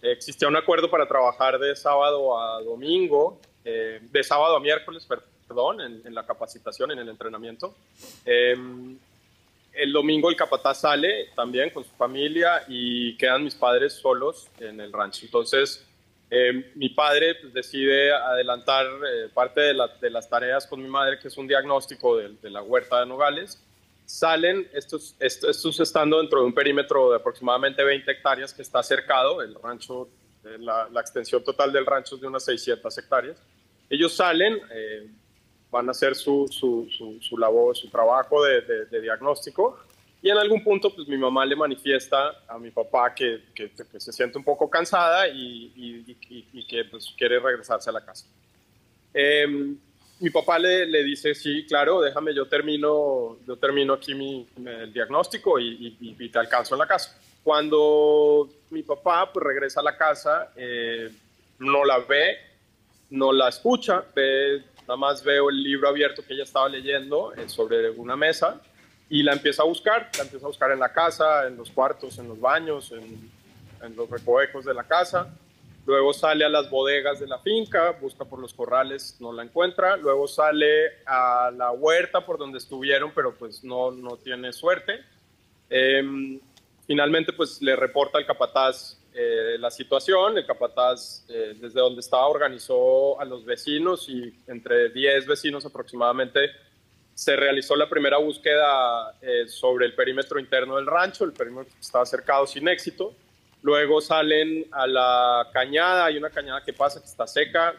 existía un acuerdo para trabajar de sábado a domingo, de sábado a miércoles, perdón, en, en, la capacitación, en el entrenamiento. Em, el domingo el capataz sale también con su familia y quedan mis padres solos en el rancho. Entonces, eh, mi padre pues, decide adelantar eh, parte de, las tareas con mi madre, que es un diagnóstico de, la huerta de Nogales. Salen, estos, estos, estando dentro de un perímetro de aproximadamente 20 hectáreas que está cercado, el rancho, eh, la, extensión total del rancho es de unas 600 hectáreas. Ellos salen, van a hacer su, su, su, labor, su trabajo de, de, diagnóstico. Y en algún punto, pues mi mamá le manifiesta a mi papá que, que, se siente un poco cansada y, y, y, que pues, quiere regresarse a la casa. Em, mi papá le, le, dice, sí, claro, déjame, yo termino, yo termino aquí mi, el diagnóstico y, te alcanzo en la casa. Cuando mi papá pues, regresa a la casa, eh, no la ve, no la escucha, ve Nada más veo el libro abierto que ella estaba leyendo eh, sobre una mesa y la empieza a buscar, la empieza a buscar en la casa, en los cuartos, en los baños, en, los recovecos de la casa. Luego sale a las bodegas de la finca, busca por los corrales, no la encuentra. Luego sale a la huerta por donde estuvieron, pero pues no, no tiene suerte. Em, finalmente pues le reporta al capataz eh, la situación. El capataz, eh, desde donde estaba, organizó a los vecinos y entre 10 vecinos aproximadamente se realizó la primera búsqueda eh, sobre el perímetro interno del rancho. El perímetro estaba cercado sin éxito. Luego salen a la cañada, hay una cañada que pasa que está seca,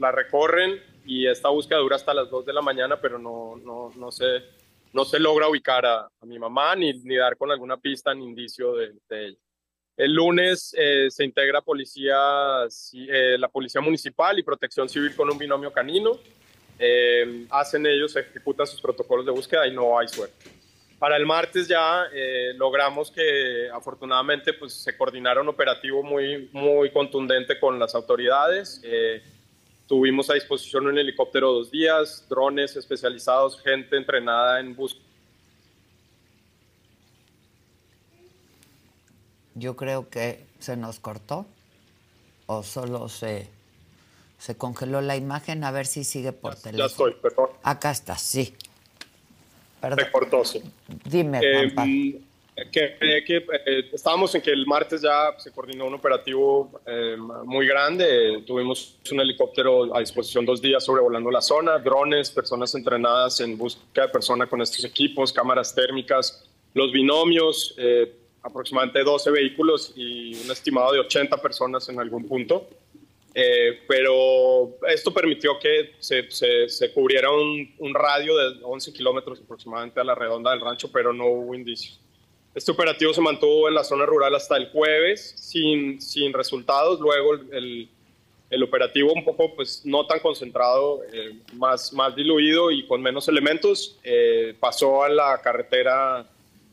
la recorren y esta búsqueda dura hasta las 2 de la mañana, pero no, no, no, se, no se logra ubicar a, mi mamá ni, ni, dar con alguna pista ni indicio de, de ella. El lunes eh, se integra policía, eh, la Policía Municipal y Protección Civil con un binomio canino. Eh, hacen ellos, ejecutan sus protocolos de búsqueda y no hay suerte. Para el martes ya logramos que afortunadamente pues, se coordinara un operativo muy, muy contundente con las autoridades. tuvimos a disposición un helicóptero dos días, drones especializados, gente entrenada en búsqueda yo creo que se nos cortó o solo se, se congeló la imagen. A ver si sigue por teléfono. Ya estoy, perdón. Acá está, sí. Perdón. Se cortó, sí. Dime, eh, que, eh, estábamos en que el martes ya se coordinó un operativo eh, muy grande. Tuvimos un helicóptero a disposición dos días sobrevolando la zona, drones, personas entrenadas en búsqueda de personas con estos equipos, cámaras térmicas, los binomios, eh, aproximadamente 12 vehículos y un estimado de 80 personas en algún punto. Eh, pero esto permitió que se, se, cubriera un, un, radio de 11 kilómetros aproximadamente a la redonda del rancho, pero no hubo indicios. Este operativo se mantuvo en la zona rural hasta el jueves sin, sin resultados. Luego el, el, operativo un poco pues no tan concentrado, eh, más, más diluido y con menos elementos, eh, pasó a la carretera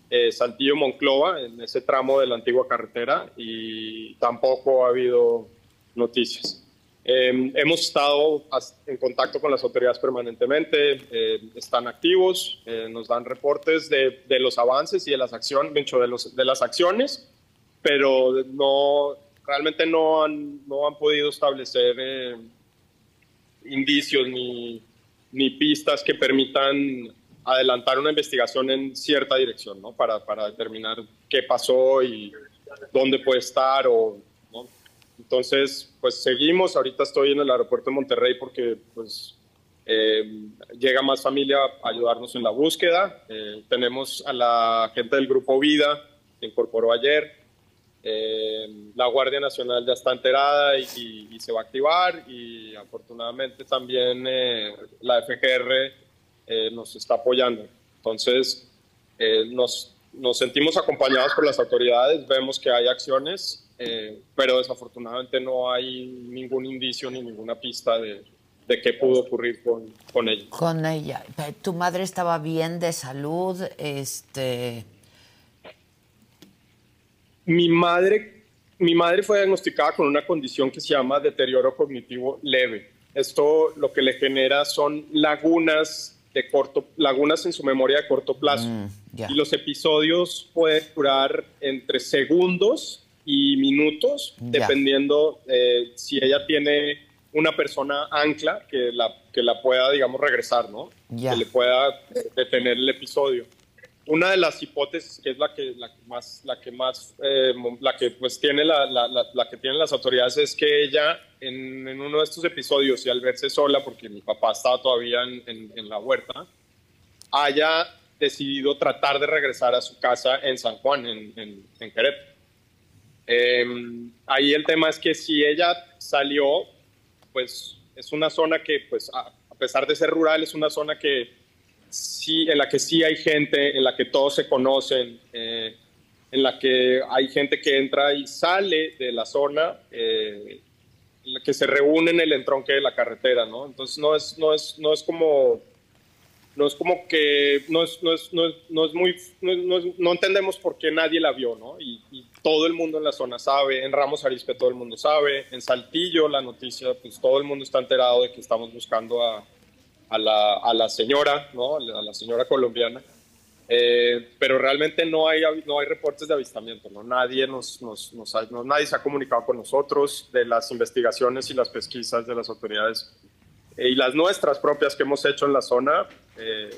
eh, Saltillo-Monclova, en ese tramo de la antigua carretera, y tampoco ha habido noticias. Em, hemos estado en contacto con las autoridades permanentemente, eh, están activos, eh, nos dan reportes de, de, los avances y de las acciones, de, los, de las acciones, pero no, realmente no han, no han podido establecer eh, indicios ni, ni, pistas que permitan adelantar una investigación en cierta dirección, ¿no? Para, para determinar qué pasó y dónde puede estar o entonces, pues seguimos. Ahorita estoy en el aeropuerto de Monterrey porque pues eh, llega más familia a ayudarnos en la búsqueda. Eh, tenemos a la gente del Grupo Vida, que incorporó ayer. Eh, la Guardia Nacional ya está enterada y, y, se va a activar y afortunadamente también la FGR nos está apoyando. Entonces, nos, nos sentimos acompañados por las autoridades, vemos que hay acciones eh, pero desafortunadamente no hay ningún indicio ni ninguna pista de, de qué pudo ocurrir con, con, ella. Con ella. ¿Tu madre estaba bien de salud? Este... Mi madre, mi madre fue diagnosticada con una condición que se llama deterioro cognitivo leve. Esto lo que le genera son lagunas de corto, lagunas en su memoria de corto plazo. Mm, y los episodios pueden durar entre segundos y minutos, dependiendo eh, si ella tiene una persona ancla que la, que la pueda, digamos, regresar, ¿no? Que le pueda detener el episodio. Una de las hipótesis que es la que, la más, la que más, eh, la que pues tiene la, la, la, que tienen las autoridades es que ella en, en, uno de estos episodios y al verse sola, porque mi papá estaba todavía en, en, la huerta, haya decidido tratar de regresar a su casa en San Juan, en, en, en Querétaro. Em, ahí el tema es que si ella salió, pues es una zona que, pues a, pesar de ser rural, es una zona que sí, en la que sí hay gente, en la que todos se conocen, eh, en la que hay gente que entra y sale de la zona, eh, que se reúne en el entronque de la carretera, ¿no? Entonces no es, no es, no es como no es como que no es, no es, no es, no es muy no, no, entendemos por qué nadie la vio no y, todo el mundo en la zona sabe en Ramos Arizpe todo el mundo sabe en Saltillo la noticia pues todo el mundo está enterado de que estamos buscando a, a, la, a la, señora no a la señora colombiana. Eh, pero realmente no hay no hay reportes de avistamiento no nadie nos, nos, nos nadie se ha comunicado con nosotros de las investigaciones y las pesquisas de las autoridades eh, y las nuestras propias que hemos hecho en la zona, eh,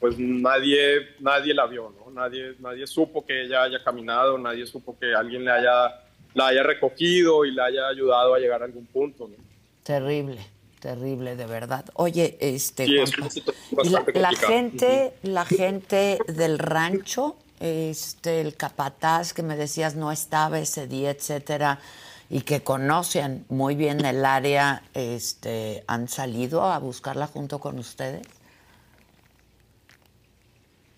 pues nadie, nadie la vio, ¿no? Nadie, nadie supo que ella haya caminado, nadie supo que alguien le haya, la haya recogido y le haya ayudado a llegar a algún punto. Terrible, terrible, de verdad. Oye, este, la, gente, la gente del rancho, este, el capataz que me decías no estaba ese día, etcétera y que conocen muy bien el área, este, ¿han salido a buscarla junto con ustedes?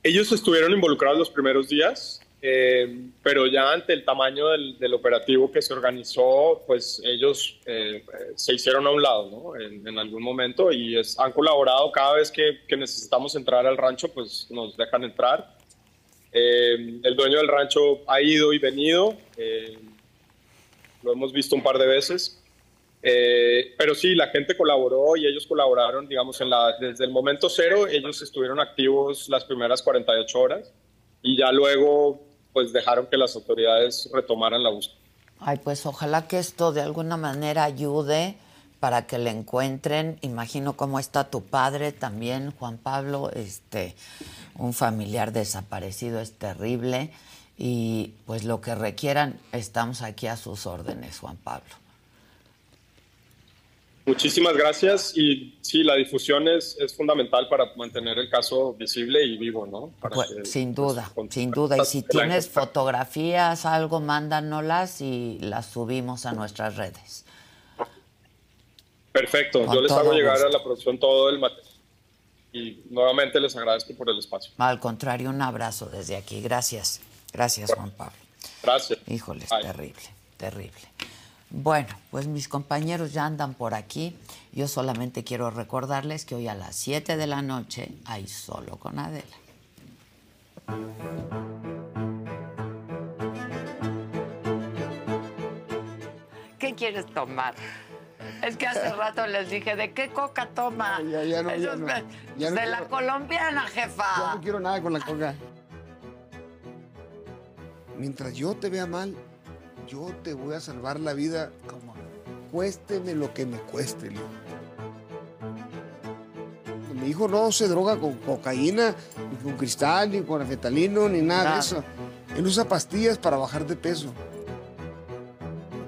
Ellos estuvieron involucrados los primeros días, eh, pero ya ante el tamaño del, operativo que se organizó, pues ellos eh, se hicieron a un lado ¿no? en, algún momento y han colaborado cada vez que, necesitamos entrar al rancho, pues nos dejan entrar. Eh, el dueño del rancho ha ido y venido lo hemos visto un par de veces. Eh, pero sí, la gente colaboró y ellos colaboraron, digamos, en la, desde el momento cero, ellos estuvieron activos las primeras 48 horas y ya luego pues dejaron que las autoridades retomaran la búsqueda. Ay, pues ojalá que esto de alguna manera ayude para que le encuentren. Imagino cómo está tu padre también, Juan Pablo, este, un familiar desaparecido es terrible y pues lo que requieran, estamos aquí a sus órdenes, Juan Pablo. Muchísimas gracias y sí, la difusión es, es fundamental para mantener el caso visible y vivo, ¿no? Para Pues, que, sin pues, duda, sin duda. Y si tienes fotografías, algo, mándanoslas y las subimos a nuestras redes. Perfecto, Con yo les hago llegar gusto. a la producción todo el material. Y nuevamente les agradezco por el espacio. Al contrario, un abrazo desde aquí. Gracias. Gracias, Juan Pablo. Gracias. Híjoles, Bye. terrible, terrible. Bueno, pues mis compañeros ya andan por aquí. Yo solamente quiero recordarles que hoy a las 7 de la noche hay solo con Adela. ¿Qué quieres tomar? Es que hace rato les dije, ¿de qué coca toma? Ya, ya no, ya no. de- Ya no de la colombiana, Ya jefa. no quiero nada con la coca. Mientras yo te vea mal, yo te voy a salvar la vida, ¿Cómo? cuésteme lo que me cueste, Leo. Mi hijo no se droga con cocaína, ni con cristal, ni con anfetalino, ni nada, Nada. de eso. Él usa pastillas para bajar de peso.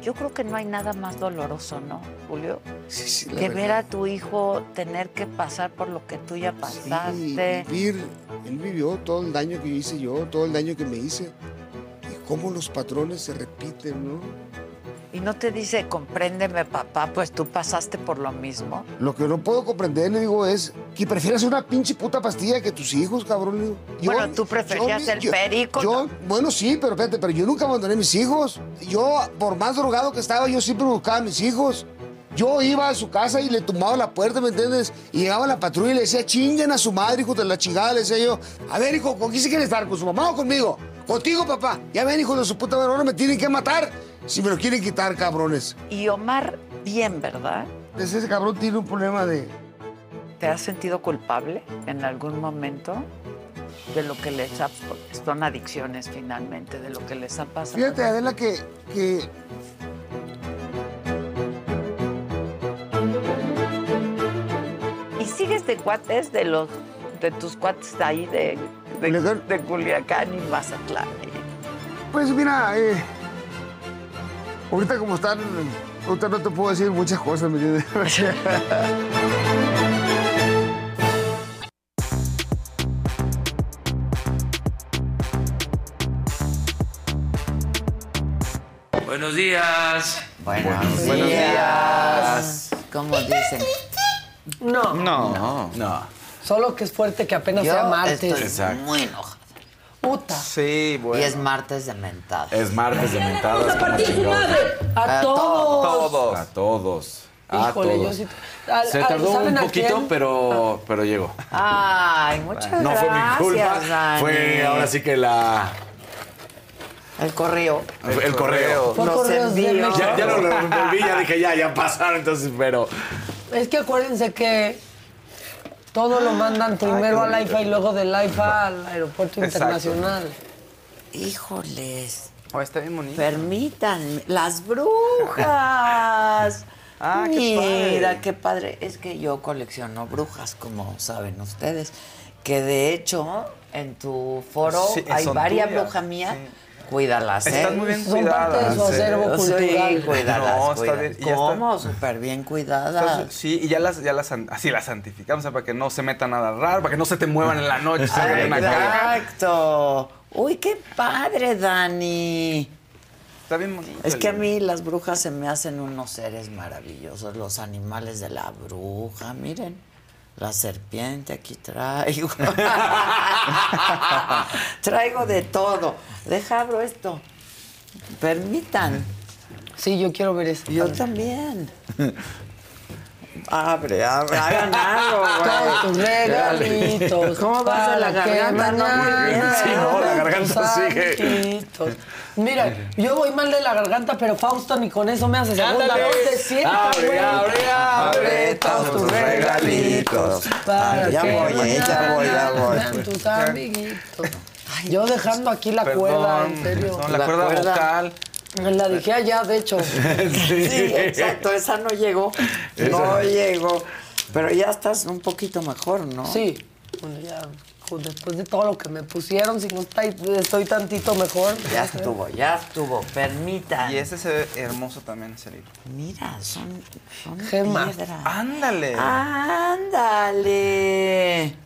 Yo creo que no hay nada más doloroso, ¿no, Julio? Sí, sí, la que verdad. ver a tu hijo tener que pasar por lo que tú ya Sí, pasaste. vivir, él vivió todo el daño que hice yo, todo el daño que me hice. Cómo los patrones se repiten, ¿no? Y no te dice, compréndeme, papá, pues tú pasaste por lo mismo. Lo que no puedo comprender, le digo, es que prefieras una pinche puta pastilla que tus hijos, cabrón. le digo. Bueno, tú preferías el perico, Yo, ¿no? bueno, sí, pero espérate, pero yo nunca abandoné a mis hijos. Yo, por más drogado que estaba, yo siempre buscaba a mis hijos. Yo iba a su casa y le tumbaba la puerta, ¿me entiendes? Y llegaba la patrulla y le decía, chinguen a su madre, hijo de la chingada. Le decía yo, a ver, hijo, ¿con quién se quiere estar? ¿Con su mamá o conmigo? Contigo, papá. Ya ven, hijo de su puta madre, ahora me tienen que matar. Si me lo quieren quitar, cabrones. Y Omar, bien, ¿verdad? Entonces, ese cabrón tiene un problema de... ¿Te has sentido culpable en algún momento de lo que les ha... Son adicciones finalmente, de lo que les ha pasado. Fíjate, Adela, que, que ¿Y sigues de cuates de los de tus cuates ahí de, de, Culiacán. de Culiacán y Mazatlán? Pues mira, eh, ahorita como están, ahorita no te puedo decir muchas cosas, ¿me entiendes? Buenos días. Buenos, días. ¿Cómo dicen? No, No. No. Solo que es fuerte que apenas Yo sea martes. estoy Exacto. muy enojada. Puta. Sí, bueno. Y es martes de mentada. Es martes de mentadas como ¡Partir su madre! ¡A A todos! Todos. A todos. A Híjole, yo todos. sí. al- Se tardó ¿saben un a poquito, pero, pero llegó. Ay, muchas No fue mi gracias, culpa. Dani. Fue ahora sí que la. El correo. El, correo. Por Los envíos. Ya, ya lo revolví, ya dije, ya, ya pasaron, entonces, pero. Es que acuérdense que todo lo mandan primero al AIFA y luego del AIFA al aeropuerto Exacto. internacional. Híjoles. Oh, está bien bonito. Permítanme. Las brujas. Ah, qué Mira, padre. qué padre. Es que yo colecciono brujas, como saben ustedes. Que de hecho, en tu foro Sí, hay varias brujas mías. sí. Cuídalas, ¿eh? Están muy bien Son parte de cuidadas. su acervo Sí, cultural. cuídalas, No, está cuídalas. bien. Y ya ¿Cómo? Súper bien cuidadas. Entonces, sí, y ya las, ya las, así las santificamos, o sea, para que no se meta nada raro, para que no se te muevan en la noche. se. Exacto. Uy, qué padre, Dani. Está bien bonito. Es que a mí las brujas se me hacen unos seres maravillosos, los animales de la bruja, miren. La serpiente aquí traigo. traigo de todo. Deja abro esto. Permitan. Sí, yo quiero ver eso. Yo también. Abre, abre, hagan algo, Todos tus güey. regalitos. ¿Cómo vas de la garganta? No, muy bien. Sí, no, la garganta sigue. Mira, yo voy mal de la garganta, pero Fausto ni con eso me hace segunda Ándale. dosis. Sienta, Abre, güey. abre, abre todos tus regalitos. Para Ya que voy, eh, ya voy, ya voy. mañana Tus amiguitos. Yo dejando aquí la Perdón, cuerda, en serio. no, la, La cuerda, cuerda. vocal. La dejé allá, de hecho. Sí, exacto, esa no llegó. No llegó. Pero ya estás un poquito mejor, ¿no? Sí. Bueno, ya hijo, después de todo lo que me pusieron, si no está- estoy tantito mejor. Ya estuvo, ya estuvo. Permitan. Y ese se ve hermoso también, ese libro. Mira, son, son Gemas. ¡Ándale! ¡Ándale!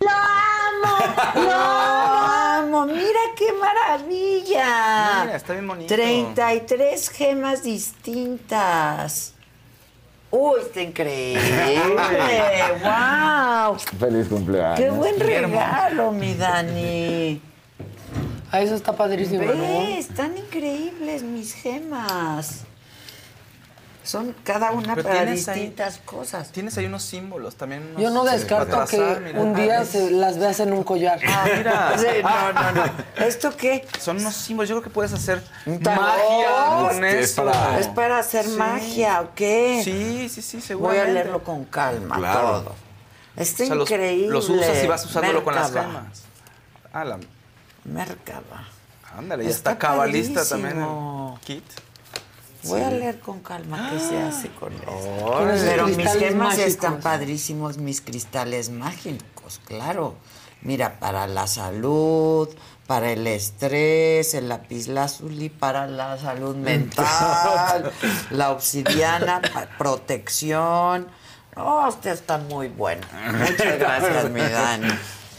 ¡Lo amo! ¡Lo amo! ¡Mira qué maravilla! Mira, está bien bonito. 33 gemas distintas. ¡Uy, está increíble! ¡Wow! Feliz cumpleaños. ¡Qué buen regalo, mi Dani! Ah, eso está padrísimo, Ve, ¿no? están increíbles mis gemas. Son cada una Pero para ahí- distintas cosas. Tienes ahí unos símbolos también. unos- Yo no descarto que trazar, un día se las veas en un collar. Ah, mira. Sí, no, no, no. ¿Esto qué? Son unos símbolos. Yo creo que puedes hacer magia con Es eso. para- ¿Es para hacer Sí. magia o qué? Sí, sí, sí, Voy seguramente. a leerlo con calma Claro. todo. Está O sea, los- increíble. Los, usas y vas usándolo con las gemas. Ah, la... Merkaba. Ándale, ya Está está, cabalista también el kit. Voy a leer con calma qué se hace con esto. Con esos Pero mis gemas mágicos. están padrísimos, mis cristales mágicos, claro. Mira, para la salud, para el estrés, el lapislázuli, para la salud mental, la obsidiana, protección. Oh, usted está muy bueno. Muchas gracias, mi Dani.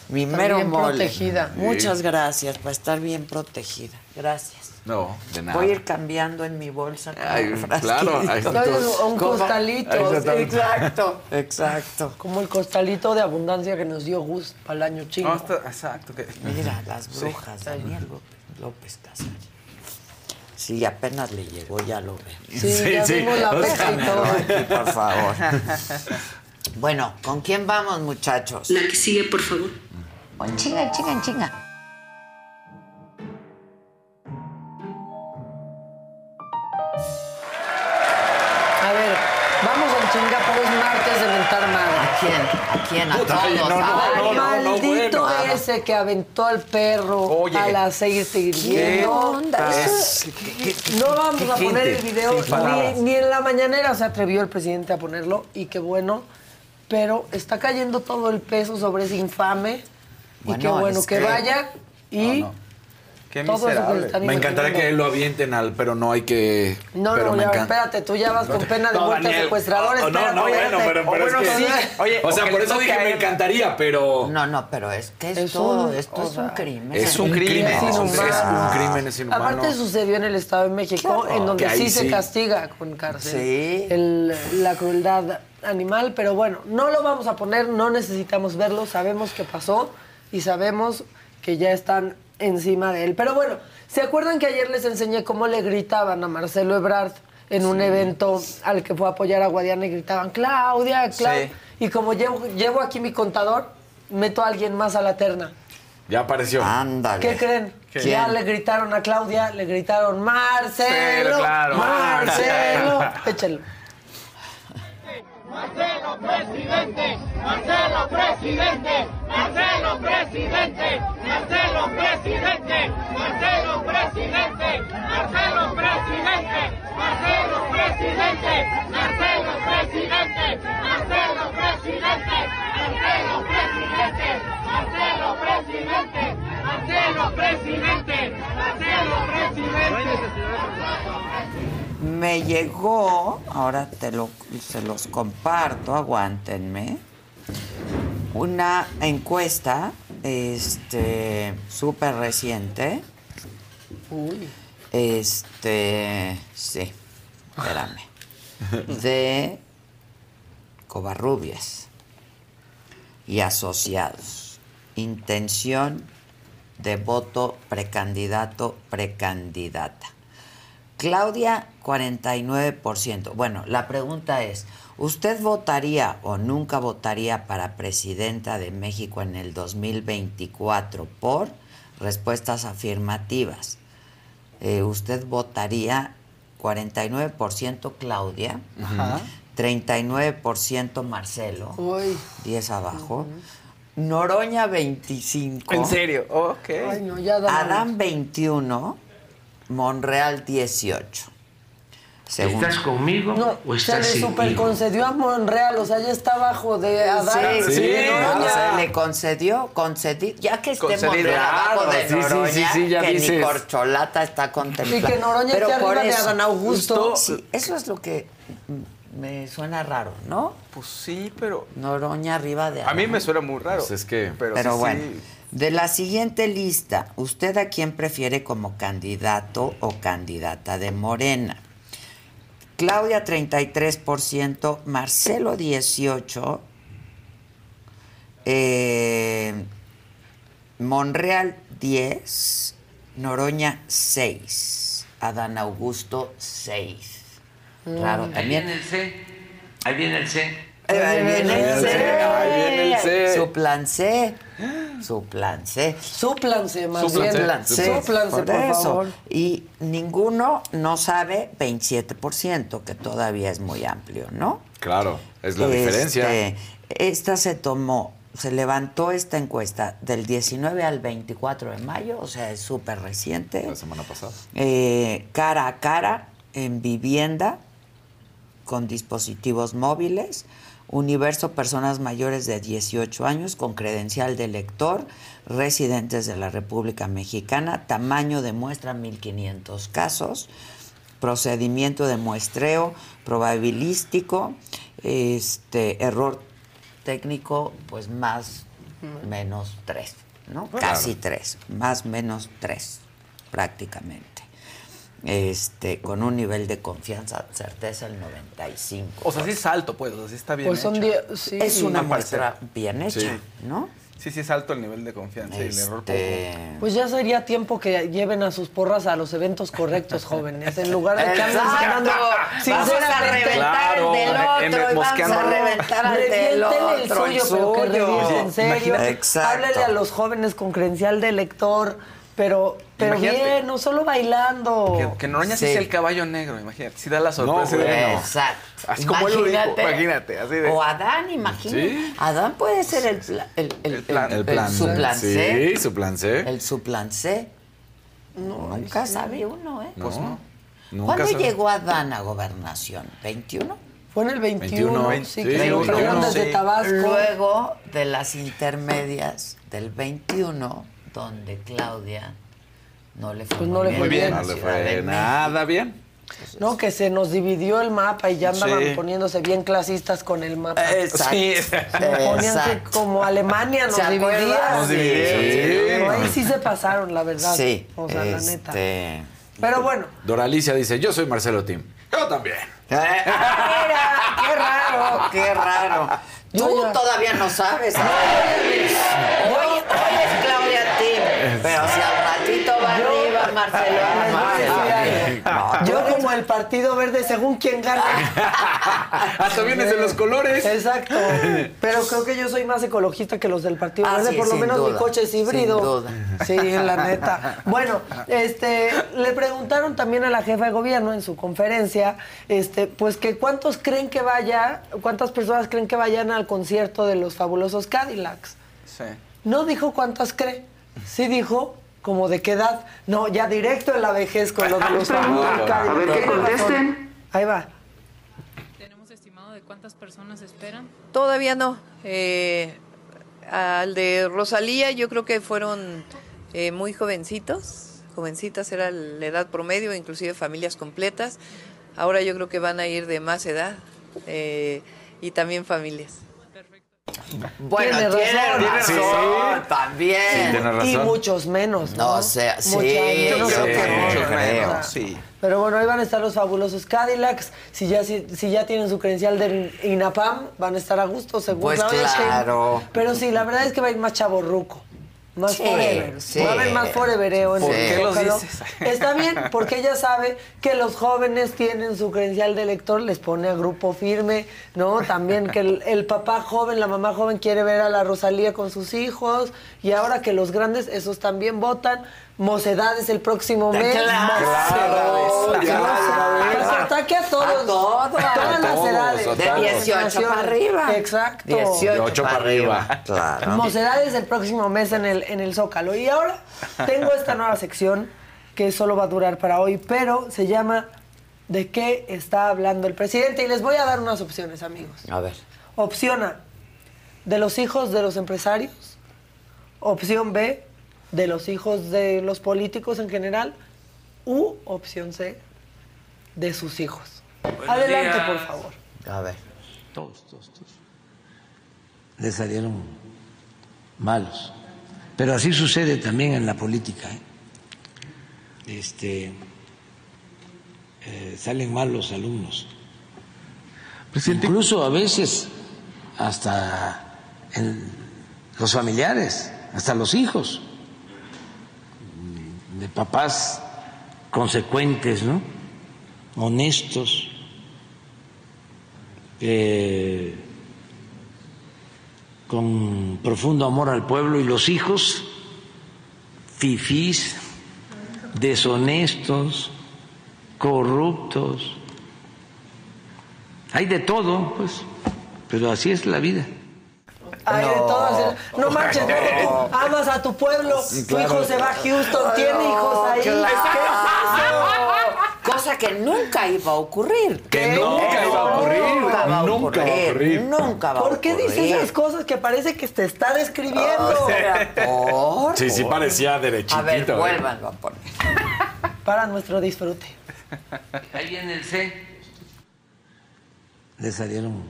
Mi Está mero bien mole. protegida. Muchas gracias para estar bien protegida. Gracias. No, de nada. Voy a ir cambiando en mi bolsa. con Ay, el claro, todo. un ¿Cómo? costalito. Exacto, exacto. Como el costalito de abundancia que nos dio Gus para el año chino. No, está- exacto. que- Mira, las brujas, Daniel López, López Casares. Sí, apenas le llegó, ya lo ve. Sí, Sí, ya sí. vimos la O sea, fecha y todo. Aquí, por favor. Bueno, ¿con quién vamos, muchachos? La que sigue, por favor. En chinga, chinga, chinga. ¿A quién? ¿A quién? A Puta, todos. no, no, Ay, no, no, no, Maldito bueno. ese que aventó al perro Oye. al aceite hirviendo. onda? Eso- No vamos a poner el video, ni, ni en la mañanera se atrevió el presidente a ponerlo, y qué bueno, pero está cayendo todo el peso sobre ese infame, y qué bueno es que, que- vaya, y No, no. Qué todo eso que le miserable. Me encantaría que lo avienten al, pero no hay que. No, pero no, me ya, encanta. espérate, tú ya vas con pena de No, muerte secuestrador, Oh, no, espérate, no, bueno, pero, pero es que. sí. Oye, o sea, que por eso dije me encantaría, pero. No, no, pero es que Es esto, un- esto es un crimen. Es un crimen. Es un, es crimen, es inhumano. Aparte sucedió en el Estado de México, en donde Que sí, se castiga con cárcel Sí. el- la crueldad animal, pero bueno, no lo vamos a poner, no necesitamos verlo, sabemos qué pasó y sabemos que ya están encima de él. Pero bueno, ¿se acuerdan que ayer les enseñé cómo le gritaban a Marcelo Ebrard en un evento al que fue a apoyar a Guadiana y gritaban, Claudia, Claudia? Sí. Y como llevo, llevo aquí mi contador, meto a alguien más a la terna. Ya apareció. Ándale. ¿Qué creen? ¿Quién? Ya le gritaron a Claudia, le gritaron Marcelo, claro. Marcelo. Échalo. Marcelo presidente, Marcelo presidente, Marcelo presidente, Marcelo presidente, Marcelo presidente, Marcelo presidente, Marcelo presidente, Marcelo presidente, Marcelo presidente, Marcelo presidente, Marcelo presidente, Marcelo presidente, Marcelo presidente. Me llegó, ahora te lo, se los comparto, aguántenme, una encuesta este súper reciente. Este, sí, espérame. De Covarrubias y asociados. Intención de voto precandidato, precandidata. Claudia, 49%. Bueno, la pregunta es, ¿usted votaría o nunca votaría para presidenta de México en el 2024 por respuestas afirmativas? Eh, ¿Usted votaría 49% Claudia, Ajá. 39% Marcelo, Uy. 10 abajo, Noroña 25, ¿En serio? Ok. Ay, no, ya da Adán 21, Monreal 18. según. ¿Estás conmigo No, o se estás le sin super concedió a Monreal, o sea, ya está bajo de Adán. Sí, sí, Noroña. no, se le concedió, concedí, ya que esté Concedido, Monreal abajo de sí, sí, Noroña, sí, sí, ya que ni dices. Corcholata está contemplado. Y que Noroña Pero esté por arriba de eso- Adán Augusto. Sí, eso es lo que me suena raro, ¿no? Pues sí, pero. Noroña arriba de A mí me suena muy raro. Pues es que- Pero, Pero sí, bueno, sí. de la siguiente lista, ¿usted a quién prefiere como candidato o candidata de Morena? Claudia 33%, Marcelo 18%, eh, Monreal 10%, Noroña 6%, Adán Augusto 6%. Ahí también. viene el C. Ahí viene el C. Ahí viene el C. Ahí viene el C. Su plan C. Su plan C. Súplanse, más Súplanse. por por eso. favor. Y ninguno no sabe 27%, que todavía es muy amplio, ¿no? Claro, es la Este, diferencia. Esta se tomó, se levantó esta encuesta del 19 al 24 de mayo, o sea, es súper reciente. La semana pasada. Eh, cara a cara, en vivienda, con dispositivos móviles, universo personas mayores de 18 años con credencial de lector, residentes de la República Mexicana, tamaño de muestra 1500 casos, procedimiento de muestreo probabilístico, este error técnico pues más menos 3, ¿no? Casi 3, más menos 3 prácticamente este, con un nivel de confianza, certeza el 95. O sea, sí es alto, pues. O sea, sí está bien Pues son hecho. die- sí. es una muestra bien hecha, Sí. ¿no? Sí, sí es alto el nivel de confianza y el error poco. Este, Pues ya sería tiempo que lleven a sus porras a los eventos correctos, jóvenes. En lugar de que anden ganando Vamos a sinceramente. reventar Claro, el del otro y vamos a reventar al del Revienten el otro. suyo, pero que en serio. imagínate. Háblele a los jóvenes con credencial de lector, pero, pero Imagínate. bien, no solo bailando. Que, que Noroña sí. Sí. sea el caballo negro, imagínate. Sí da la sorpresa. No, de- bueno. Exacto. Así como él lo dijo, imagínate, así de- O Adán, imagínate. Sí. Adán puede ser el, pla- el, el, El plan. El plan. su plan C. Sí, su plan C. El su plan C. Nunca sabe uno, ¿eh? Pues no. Nunca ¿Cuándo sabe. llegó Adán a gobernación? ¿21? Fue en el 21, 21, sí, sí, que lo 21, trajeron desde sí. Tabasco. Luego de las intermedias del 21, donde Claudia no le fue Pues no le muy fue bien. bien. en No le fue nada bien. No, que se nos dividió el mapa y ya andaban Sí. poniéndose bien clasistas con el mapa. Exacto. Sí. Poníanse Exacto. como Alemania nos dividía. Nos dividieron. Pero ahí sí se pasaron, la verdad. Sí. O sea, la neta. este... Pero bueno. Doralicia dice, yo soy Marcelo Tim. Yo también. Eh, mira, qué raro, qué raro. Tú Yo todavía no sabes. Hoy, hoy es Claudia Si al ratito va arriba Marcelo. Yo como el partido verde, según quién gana. Hasta vienes en los colores. Exacto. Pero creo que yo soy más ecologista que los del Partido Ah, Verde. sí, Por lo menos mi coche es híbrido. sin duda. Sí, la neta. Bueno, este, le preguntaron también a la jefa de gobierno en su conferencia, este, pues que cuántos creen que vaya, cuántas personas creen que vayan al concierto de los fabulosos Cadillacs. Sí. No dijo cuántas cree. Sí dijo como de qué edad. No, ya directo en la vejez con lo de los. A ver, que contesten. Ahí va. ¿Tenemos estimado de cuántas personas esperan? Todavía no. Eh, al de Rosalía yo creo que fueron eh, muy jovencitos. Jovencitas era la edad promedio, inclusive familias completas. Ahora yo creo que van a ir de más edad eh, y también familias. Bueno, Tiene tiene razón. Sí. también. tiene Y muchos menos, ¿no? No sé, sí, yo creo que creo. verdad. Sí. Pero bueno, ahí van a estar los fabulosos Cadillacs. Si ya, si, si ya tienen su credencial de INAPAM, van a estar a gusto, según Pues claro. Pero sí, la verdad es que va a ir más chaborruco. Más Sí, forever. sí. Va a haber más forevereo en ¿Por el qué lo dices? Está bien, porque ella sabe que los jóvenes tienen su credencial de elector, les pone a grupo firme, ¿no? También que el, el papá joven, la mamá joven quiere ver a la Rosalía con sus hijos, y ahora que los grandes, esos también votan. Mocedades el próximo mes. Claro, Mocedades. claro. Pues ataque a todos. A todos, Todas a las todos, edades. De todas las 18 para arriba. Exacto. 18 Ocho para arriba. arriba. Claro. Mocedades el próximo mes en el, en el Zócalo. Y ahora tengo esta nueva sección que solo va a durar para hoy, pero se llama de qué está hablando el presidente y les voy a dar unas opciones, amigos. A ver. Opción A, de los hijos de los empresarios. Opción B, de los hijos de los políticos en general. U opción C, de sus hijos. Adelante, días. por favor. A ver. Todos, todos, todos. Le salieron malos. Pero así sucede también en la política. ¿eh? Este, eh, salen mal los alumnos. Incluso a veces hasta en los familiares, hasta los hijos, de papás consecuentes, ¿no? honestos, eh, con profundo amor al pueblo y los hijos fifís, deshonestos, corruptos. Hay de todo, pues, pero así es la vida. Hay de todo. No manches, no, tú amas a tu pueblo. Tu claro. hijo se va a Houston, tiene hijos ahí. claro. ¿Qué es eso? Cosa que nunca iba a ocurrir. Que nunca iba a ocurrir. Nunca va a Nunca ocurrir. va a ocurrir. Nunca va a ¿Por qué dices ocurrir. esas cosas que parece que te está describiendo? ¿Por? Sí, sí parecía derechitito. A ver, ¿eh? vuélvanlo a poner. Para nuestro disfrute. Ahí en el C le salieron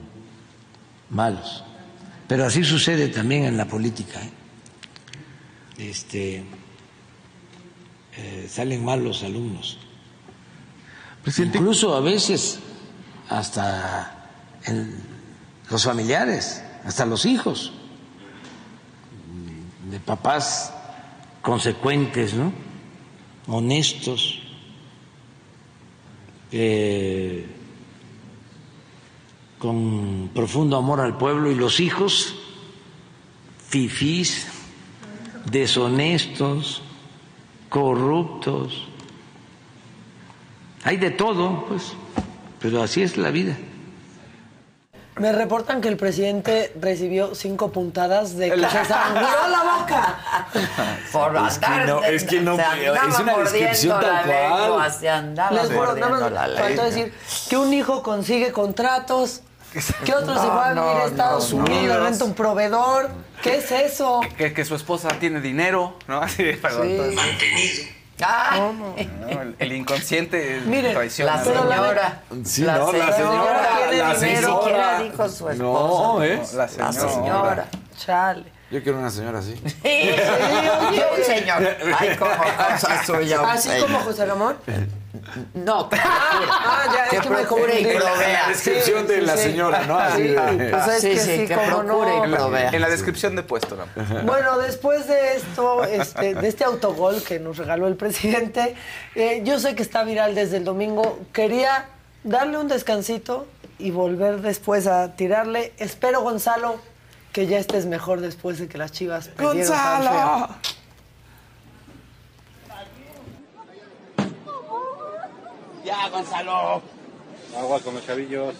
malos. Pero así sucede también en la política. ¿eh? Este, eh, salen mal los alumnos. Incluso a veces hasta los familiares, hasta los hijos, de papás consecuentes, ¿no? honestos, con profundo amor al pueblo y los hijos fifís, deshonestos, corruptos. Hay de todo, pues, pero así es la vida. Me reportan que el presidente recibió cinco puntadas de que se sangró la boca. Por Es que no, es que no, se es una descripción tal cual. se andaba Les juro, nada más la faltó decir que un hijo consigue contratos, que otro se No, va a vivir a Estados no, Unidos, no. renta un proveedor. ¿Qué es eso? Que, que su esposa tiene dinero, ¿no? Así, perdón. Sí. entonces, Ah, ¿no? El, el inconsciente Miren, traiciona. la la señora. Sí, la no, la señora, tiene la dinero. Ni señora. siquiera dijo su esposa. No, ¿eh? La La señora. señora. Chale. Yo quiero una señora así. Sí, yo, señor. Ay, como cosa suya. un Así señor. como José Ramón. No, que Ah, ya, Que es que procure y provea. La descripción de la señora, ¿no? Así Sí, de- pues es Sí, que sí, sí, que procure y no. En la, provea. en la descripción de puesto, ¿no? Bueno, después de esto, este, de este autogol que nos regaló el presidente, eh, yo sé que está viral desde el domingo. Quería darle un descansito y volver después a tirarle. Espero, Gonzalo, que ya estés mejor después de que las chivas perdieron tan feo. Ya, Gonzalo. Agua con los chavillos.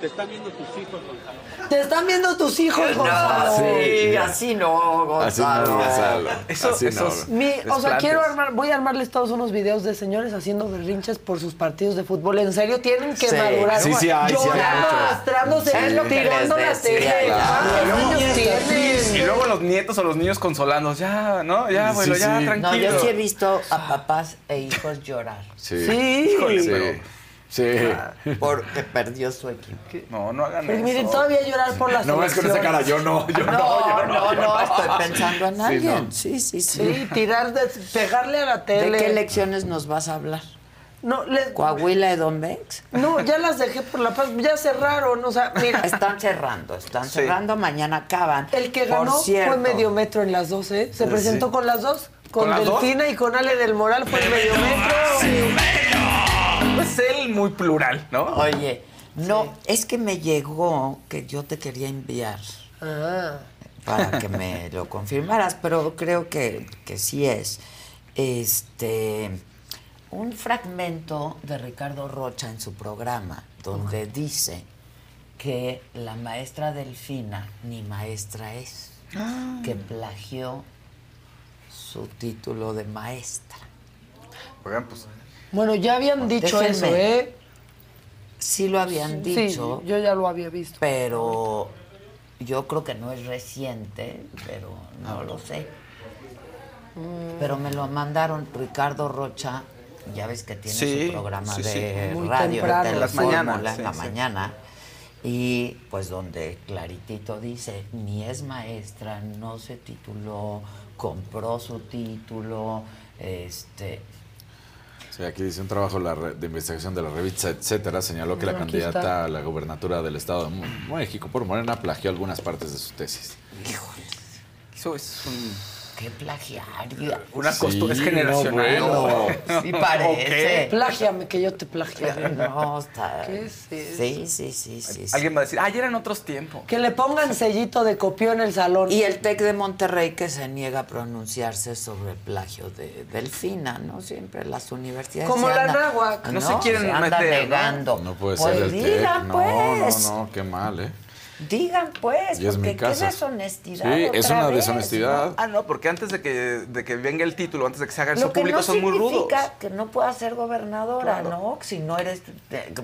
Te están viendo tus hijos, Gonzalo. Te están viendo tus hijos, Gonzalo. Sí, así no, Así no, Gonzalo. Gonzalo. Eso- Así no. esos- Mi- o sea, quiero armar, voy a armarles todos unos videos de señores haciendo berrinches por sus partidos de fútbol. En serio, tienen que Sí. madurar. Sí, sí hay, sí hay Llorando, arrastrándose, que tirando la tele. claro. Luego los nietos o los niños consolando, ya, ¿no? Ya, Sí, abuelo, ya, sí. tranquilo. No, yo sí he visto a papás e hijos llorar Sí. Sí. Híjole, Sí. pero- Sí. porque perdió su equipo. No, no hagan Pues eso. miren, todavía llorar por la No es con esa cara, yo no, yo no, No, yo no, yo no, estoy pensando en Sí, alguien. no. Sí, sí, sí. Sí, tirar, de, pegarle a la ¿De tele. qué elecciones nos vas a hablar? No, les- ¿Coahuila, Edomex? no, ya las dejé por la paz. Ya cerraron, o sea, mira. Están cerrando, están Sí. cerrando, mañana acaban. El que Por ganó cierto, fue medio metro en las dos, ¿eh? Se presentó con las dos. Con, ¿Con dos? Delfina y con Ale del Moral fue en medio metro. Es él muy plural, ¿no? Oye, no, es que me llegó que yo te quería enviar Ah. para que me lo confirmaras, pero creo que, que sí es. Este un fragmento de Ricardo Rocha en su programa, donde dice que la maestra Delfina ni maestra es, que plagió su título de maestra. Oigan, pues, Bueno, ya habían dicho Déjenme. eso, ¿eh? Sí lo habían Sí, dicho, yo ya lo había visto. pero yo creo que no es reciente, pero no lo sé. Pero me lo mandaron Ricardo Rocha, ya ves que tiene Sí, su programa sí, de sí. Radio, temprano. de En las mañanas, en sí, la sí. mañana, y pues donde claritito dice, ni es maestra, no se tituló, compró su título, este, Sí, aquí dice un trabajo de la re- de investigación de la revista, etcétera, señaló que la candidata está. a la gubernatura del Estado de México por Morena plagió algunas partes de su tesis. Eso es un- qué plagiario. una Sí, costumbre, es no, generacional. bueno. Sí parece. Plágiame, que yo te plagiaré. No, está. ¿Qué es eso? Sí, sí, sí, sí. sí. Alguien va a decir, ah, ya eran otros tiempos. Que le pongan sellito de copió en el salón. Y el TEC de Monterrey que se niega a pronunciarse sobre el plagio de Delfina, ¿no? Siempre las universidades. Como la andan- náhuac. No se quieren meter, ¿no? negando. No puede Pues ser el digan, TEC. pues. No, no, no, qué mal, ¿eh? Digan, pues, Y es porque mi qué deshonestidad. Sí, es otra una vez, deshonestidad. Ah, no, porque antes de que, de que venga el título, antes de que se haga ¿no? eso público, no son muy rudos. significa que no puedas ser gobernadora, ¿no? Si no eres eh,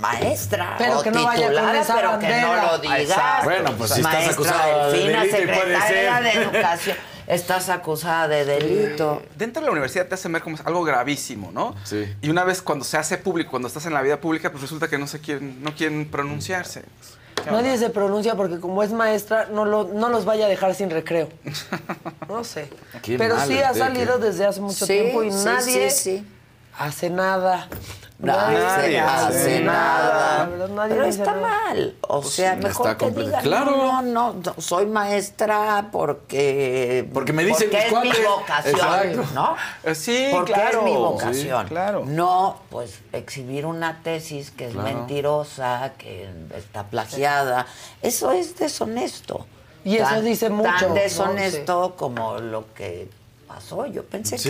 maestra Pero o que no vaya con titulada, esa pero que no lo digas. Exacto. Bueno, pues si estás Maestra acusada de Delfina, delito y puede secretaria de. Educación, estás acusada de delito. Dentro de la universidad te hacen ver como algo gravísimo, ¿no? Sí. Y una vez cuando se hace público, cuando estás en la vida pública, pues resulta que no se quieren, no quieren pronunciarse. ¿Qué Nadie se pronuncia porque como es maestra, no, lo, no los vaya a dejar sin recreo. No sé. Qué Pero mal sí ha salido desde hace mucho Sí, tiempo y sí, nadie sí, sí. Hace nada. Nadie hace nada. Nadie Pero está nada. mal. O sea, sí, mejor está que digan, Claro. no, no, no, soy maestra porque... Porque me dicen porque mis es mi vocación, Exacto. ¿no? Eh, sí, porque claro. es mi Sí, vocación. claro. No, pues, exhibir una tesis que es Claro. mentirosa, que está plagiada. Eso es deshonesto. Y eso dice mucho, Tan ¿no? deshonesto como lo que pasó. Yo pensé ¿Sí?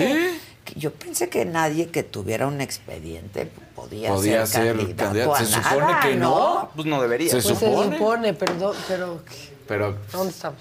que, yo pensé que nadie que tuviera un expediente podía, Podía ser, ser candidato, candidato. a Se nada, supone que ¿no? no. Pues no debería. Se Pues supone. se supone, perdón, pero Pero ¿dónde estamos?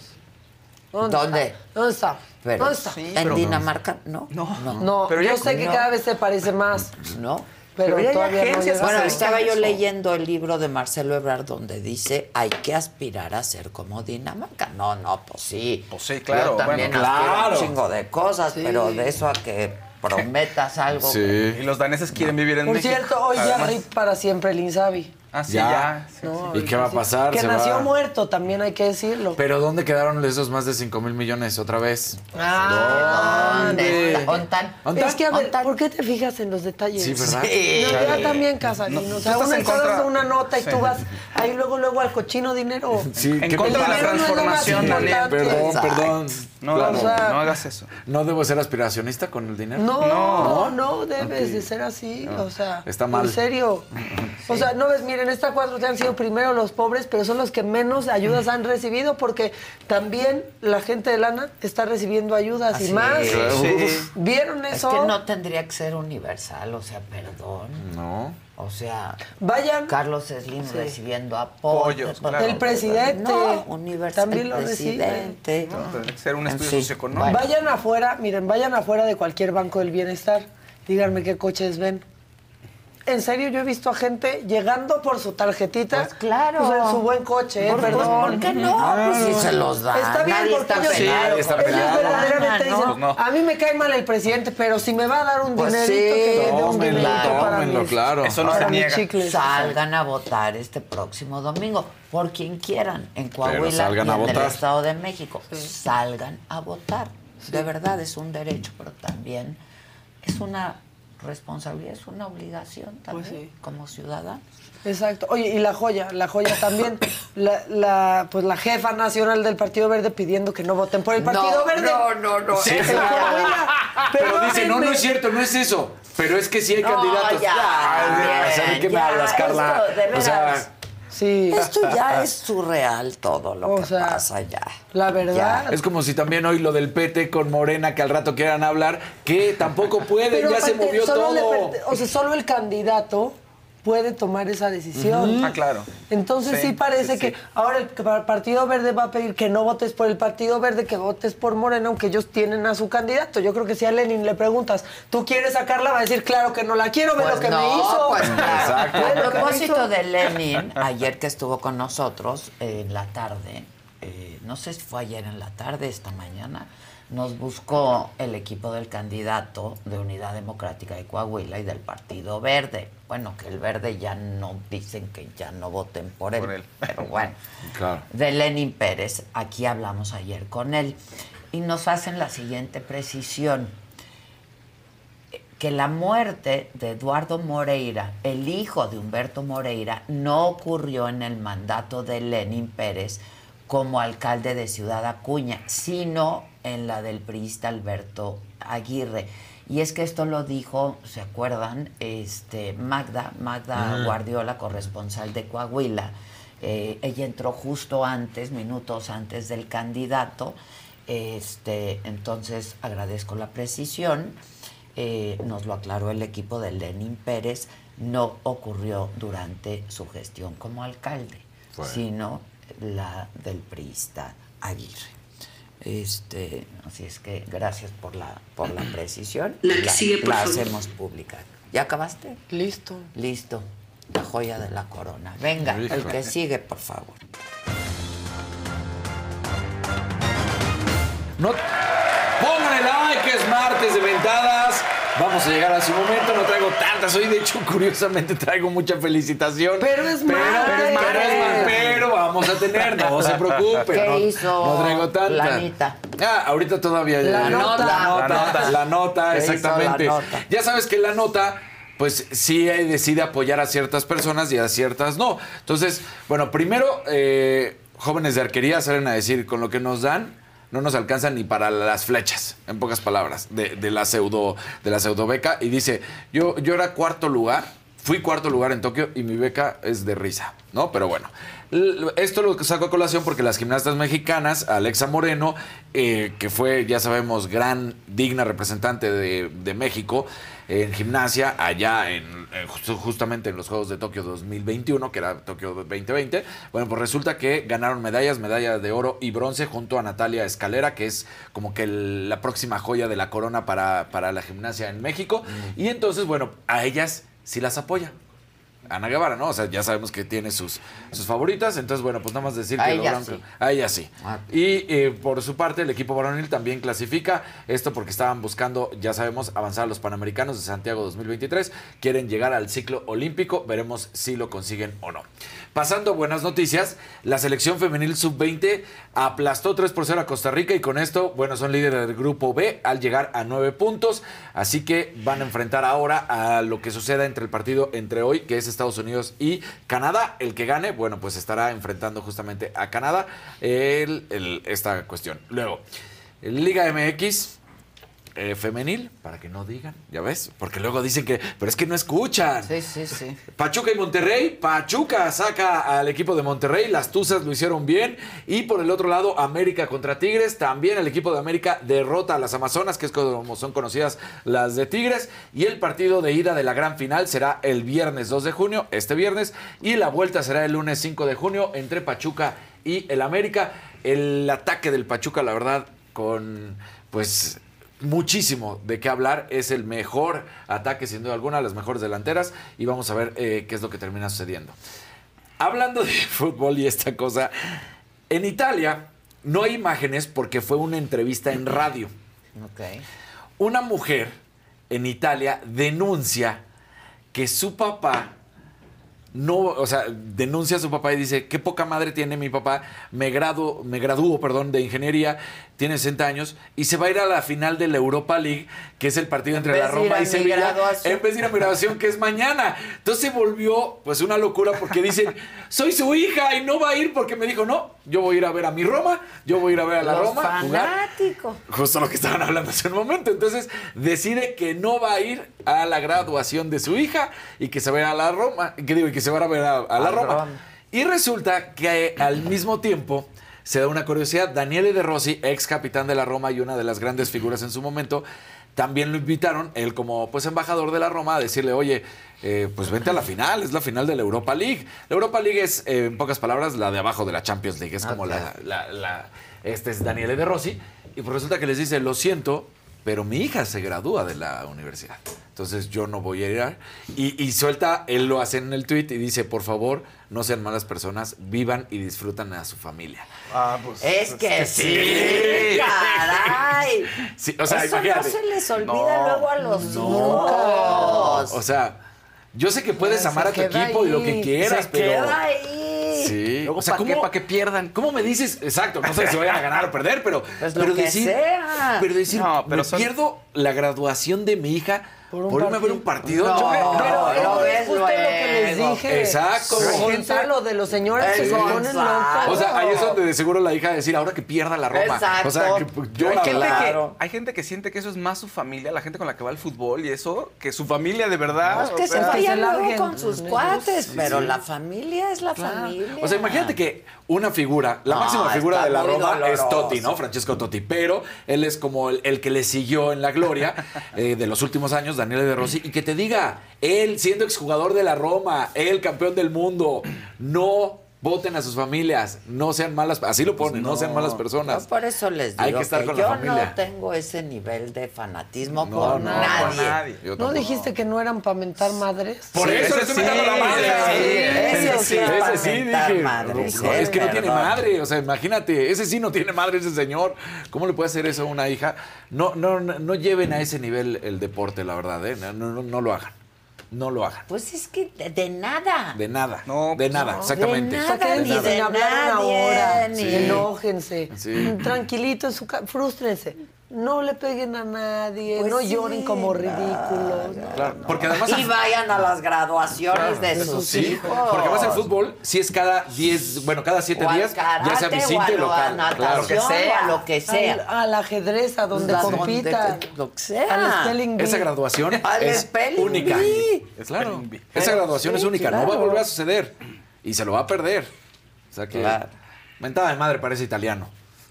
¿Dónde? está? ¿Dónde? Pero, ¿Dónde? Sí, en pero- Dinamarca, no. No. No, Pero yo sé que no. cada vez se parece más, No. Pero, Pero todavía no agencias llega. Bueno, estaba yo leyendo el libro de Marcelo Ebrard donde dice hay que aspirar a ser como Dinamarca. No, no, pues sí. Pues sí, claro, Yo también bueno, aspiro a claro. un chingo de cosas, pero de eso a que prometas algo. sí. Y los daneses quieren vivir en Por México. cierto, hoy ya para siempre el Insabi. Ah, sí, Ya. ya. sí, No, ¿Y qué va a pasar? Que Se nació va- muerto, también hay que decirlo. Pero ¿dónde quedaron esos más de 5 mil millones otra vez? Ah, ¿Dónde está? ¿Ontan? ¿Ontan? Es que, a ver, ¿Ontan? ¿por qué te fijas en los detalles? Sí, ¿verdad? Sí. No, ya también, Casarín. No, o sea, en está dando una nota y Sí. tú vas ahí luego, luego al cochino dinero. Sí, En ¿qué contra de la no transformación, Daniel. importante. Perdón, Exacto. perdón. No, Claro. no, O sea- no hagas eso. ¿No debo ser aspiracionista con el dinero? No, no, No. debes de ser así. O sea, Está mal. En serio. O sea, no ves, miren, esta cuatro te han sido primero los pobres, pero son los que menos ayudas han recibido porque también la gente de lana está recibiendo ayudas Así y más. es. Sí. ¿Vieron Es eso? que no tendría que ser universal, o sea, perdón. No. O sea, Vayan. Carlos Slim Sí. recibiendo apoyo. Claro. El presidente. No, universal. También lo recibe. presidente. No, que ser un En estudio socioeconómico. Vayan afuera, miren, vayan afuera de cualquier banco del bienestar. Díganme qué coches ven. En serio, yo he visto a gente llegando por su tarjetita. Pues claro. pues, en su buen coche, ¿eh? Por- perdón. ¿por qué no? Pues si se los dan. Está bien Nadie porque está ellos, Sí, está ellos verdaderamente ¿no? dicen, no. a mí me cae mal el presidente, pero si me va a dar un Pues dinerito, sí, que un dinerito para tómenlo, mis, claro. Eso no para se niega. chicles. Salgan a votar este próximo domingo, por quien quieran, en Coahuila y en el. Estado de México. Salgan a votar. De verdad es un derecho, pero también es una responsabilidad, es una obligación también Pues sí. como ciudadanos. Exacto. Oye, y la joya, la joya también. La, la, pues la jefa nacional del Partido Verde pidiendo que no voten por el Partido no, Verde. no, no, no. Sí. Pero dice, no, no es cierto, no es eso. Pero es que sí hay No, candidatos. ya, Ay, ¿sabes bien, qué me ya, hablas, Carla? esto, de o sea. Sí. Esto ya es surreal todo lo O que sea, pasa ya. La verdad. es como si también hoy lo del PT con Morena, que al rato quieran hablar, que tampoco pueden, Pero ya se movió todo. o sea, solo el candidato puede tomar esa decisión. Ah, claro. Entonces sí, Sí, parece sí, sí. que ahora el pa- Partido Verde va a pedir que no votes por el Partido Verde, que votes por Morena, aunque ellos tienen a su candidato. Yo creo que si a Lenin le preguntas, ¿tú quieres sacarla? Va a decir, claro que no la quiero, ve Pues lo que no, me hizo. pues. Ve A que propósito de Lenin, ayer que estuvo con nosotros eh, en la tarde, eh, no sé si fue ayer en la tarde, esta mañana, nos buscó el equipo del candidato de Unidad Democrática de Coahuila y del Partido Verde. Bueno, que el Verde ya no dicen que ya no voten por él, Por él. pero bueno. Claro. De Lenin Pérez, aquí hablamos ayer con él y nos hacen la siguiente precisión que la muerte de Eduardo Moreira, el hijo de Humberto Moreira, no ocurrió en el mandato de Lenin Pérez como alcalde de Ciudad Acuña, sino en la del priista Alberto Aguirre. Y es que esto lo dijo, ¿se acuerdan? Este, Magda, Magda Ujú. Guardiola, corresponsal de Coahuila. Eh, ella entró justo antes, minutos antes del candidato. Este, entonces agradezco la precisión. Eh, nos lo aclaró el equipo de Lenin Pérez. No ocurrió durante su gestión como alcalde, sino la del priista Aguirre. Este, así es que gracias por la por la precisión. La que sigue, por la favor. hacemos pública. ¿Ya acabaste? Listo. Listo. La joya de la corona. Venga, el que sigue, por favor. No, pongan el like, que es martes de ventadas. Vamos a llegar a su momento. No traigo tantas. Hoy, de hecho, curiosamente traigo mucha felicitación. Pero es pero, pero es martes, pero vamos a tener, no se preocupen. ¿Qué no, hizo no traigo tantas. la Anita? Ah, ahorita todavía. La nota. La nota. La nota. La nota, ¿Qué hizo exactamente. la nota? Ya sabes que la nota pues sí decide apoyar a ciertas personas y a ciertas no. Entonces, bueno, primero, eh, jóvenes de arquería salen a decir, con lo que nos dan, no nos alcanza ni para las flechas, en pocas palabras, de, de la pseudo, de la pseudo beca. Y dice, yo, yo era cuarto lugar, fui cuarto lugar en Tokio y mi beca es de risa, ¿no? Pero bueno. Esto lo saco a colación porque las gimnastas mexicanas, Alexa Moreno, eh, que fue, ya sabemos, gran, digna representante de, de México en gimnasia, allá en, justamente en los Juegos de Tokio 2021, que era Tokio 2020, bueno, pues resulta que ganaron medallas, medalla de oro y bronce junto a Natalia Escalera, que es como que el- la próxima joya de la corona para, para la gimnasia en México. Y entonces, bueno, a ellas sí las apoya. Ana Guevara, ¿no? O sea, ya sabemos que tiene sus, sus favoritas, entonces, bueno, pues nada más decir que ella lograron- sí. A ella sí. Ah. Y eh, por su parte, el equipo varonil también clasifica esto porque estaban buscando, ya sabemos, avanzar a los Panamericanos de Santiago 2023. Quieren llegar al ciclo olímpico, veremos si lo consiguen o no. Pasando buenas noticias, la selección femenil sub-20 aplastó 3 por 0 a Costa Rica y con esto, bueno, son líderes del grupo B al llegar a 9 puntos. Así que van a enfrentar ahora a lo que suceda entre el partido entre hoy, que es Estados Unidos y Canadá. El que gane, bueno, pues estará enfrentando justamente a Canadá esta cuestión. Luego, Liga MX. Eh, femenil, para que no digan, ya ves, porque luego dicen que, pero es que no escuchan. Sí, sí, sí. Pachuca y Monterrey. Pachuca saca al equipo de Monterrey. Las Tuzas lo hicieron bien. Y por el otro lado, América contra Tigres. También el equipo de América derrota a las Amazonas, que es como son conocidas las de Tigres. Y el partido de ida de la gran final será el viernes 2 de junio, este viernes. Y la vuelta será el lunes 5 de junio entre Pachuca y el América. El ataque del Pachuca, la verdad, con pues muchísimo de qué hablar. Es el mejor ataque, sin duda alguna, las mejores delanteras. Y vamos a ver eh, qué es lo que termina sucediendo. Hablando de fútbol y esta cosa, en Italia no hay imágenes porque fue una entrevista en radio. Ok. Una mujer en Italia denuncia que su papá no, o sea, denuncia a su papá y dice, qué poca madre tiene mi papá, me grado, me graduó, perdón, de ingeniería, tiene 60 años y se va a ir a la final de la Europa League, que es el partido entre la Roma y Sevilla, en vez de ir a mi graduación que es mañana. Entonces se volvió pues una locura porque dicen, soy su hija y no va a ir porque me dijo, no, yo voy a ir a ver a mi Roma, yo voy a ir a ver a la Los Roma. jugar". fanáticos. Justo lo que estaban hablando hace un momento. Entonces decide que no va a ir a la graduación de su hija y que se va a ir a la Roma. Que digo, que se va a ver a, a la Roma. Y resulta que al mismo tiempo se da una curiosidad. Daniele De Rossi, ex capitán de la Roma y una de las grandes figuras en su momento, también lo invitaron, él como pues embajador de la Roma, a decirle, oye, eh, pues vente a la final, es la final de la Europa League. La Europa League es, eh, en pocas palabras, la de abajo de la Champions League. Es como Ok. la, la- la- Este es Daniele De Rossi. Y pues resulta que les dice, lo siento, pero mi hija se gradúa de la universidad. Entonces yo no voy a ir. Y, y suelta, él lo hace en el tweet y dice, por favor, no sean malas personas, vivan y disfrutan a su familia. Ah, pues. Es que sí, caray. Sí, o sea, Eso no se les olvida No, luego a los no. hijos. O sea, yo sé que puedes Se amar a tu equipo y lo que quieras, Se pero. queda ahí. Sí. Luego, o sea, ¿para qué? ¿cómo, ¿Para que pierdan? ¿Cómo me dices? Exacto, no sé si vayan a ganar o perder, pero. Pues lo pero que decir, sea. Pero decir, No, pero me son- pierdo la graduación de mi hija Por por, un irme a ver un partido. No, Yo no, Pero lo es justo lo que les dije. Exacto. Contra lo de los señores que se ponen locos. O sea, ahí es donde de seguro la hija va a decir, ahora que pierda la Roma. Exacto. O sea, que pues, yo hay, la gente que, hay gente que siente que eso es más su familia, la gente con la que va al fútbol y eso, que su familia de verdad. Es que o se sea, vayan se luego larguen. con sus Sí, cuates, pero la familia es la Claro. familia. O sea, imagínate que una figura, la No, máxima figura de la Roma es. Totti, ¿no? Francesco Totti. Pero él es como el, el que le siguió en la gloria eh, de los últimos años, Daniele De Rossi, y que te diga, él siendo exjugador de la Roma, él campeón del mundo, no voten a sus familias, no sean malas, así lo ponen, no. sean malas Yo personas. por eso les digo Hay que estar con la yo familia. no tengo ese nivel de fanatismo No, por no, nadie. con nadie. Yo ¿No dijiste que no eran para mentar madres? Por Sí, eso le estoy sí, mentando la madre. ese sí, ese sí Ese dije. madres, no, ¿eh? es que no tiene madre. O sea, imagínate, ese sí no tiene madre, ese señor. ¿Cómo le puede hacer eso a una hija? No, no, no, no lleven a ese nivel el deporte, la verdad, ¿eh? No, no, no lo hagan. No lo hagan. Pues es que de, de nada. De nada. No, de pues nada, no. exactamente. De O sea, nada, ni de sin hablar una nadie, hora. ni- Enójense. Sí. Tranquilitos, su ca- frústrense. No le peguen a nadie. Pues no sí, lloren como ridículos. Claro, porque además. Y vayan a las graduaciones de de sus Sí, hijos. porque además el fútbol, si es cada 10, bueno, cada 7 O al días, ya sea visite o a lo- local. a Claro. natación, o a lo que sea. Al, al ajedrez, a donde A compita. donde- lo que sea. Al spelling bee. Esa graduación Al es spelling única. bee. Claro. Bee. Esa graduación sí, es única, no va a volver a suceder. Y se lo va a perder. O sea que. Claro. Mentada de madre parece italiano.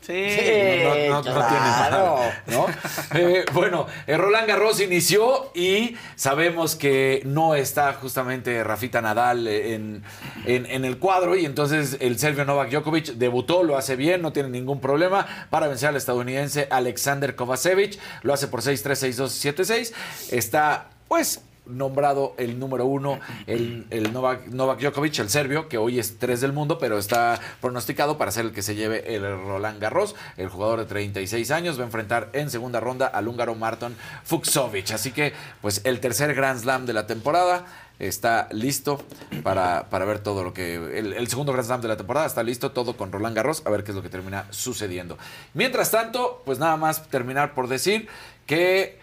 Sí. No, no- no tiene claro. madre, ¿no? Eh, bueno, eh, Roland Garros inició y sabemos que no está justamente Rafita Nadal en, en- en el cuadro y entonces el serbio Novak Djokovic debutó, lo hace bien, no tiene ningún problema para vencer al estadounidense Alexander Kovacevic, lo hace por 6-3, 6-2, 7-6, está pues nombrado el número uno, el, el Novak, Novak Djokovic, el serbio, que hoy es tres del mundo, pero está pronosticado para ser el que se lleve el Roland Garros. El jugador de 36 años va a enfrentar en segunda ronda al húngaro Marton Fuxovic. Así que, pues, el tercer Grand Slam de la temporada está listo para, para ver todo lo que... El, el segundo Grand Slam de la temporada está listo, todo con Roland Garros, a ver qué es lo que termina sucediendo. Mientras tanto, pues nada más terminar por decir que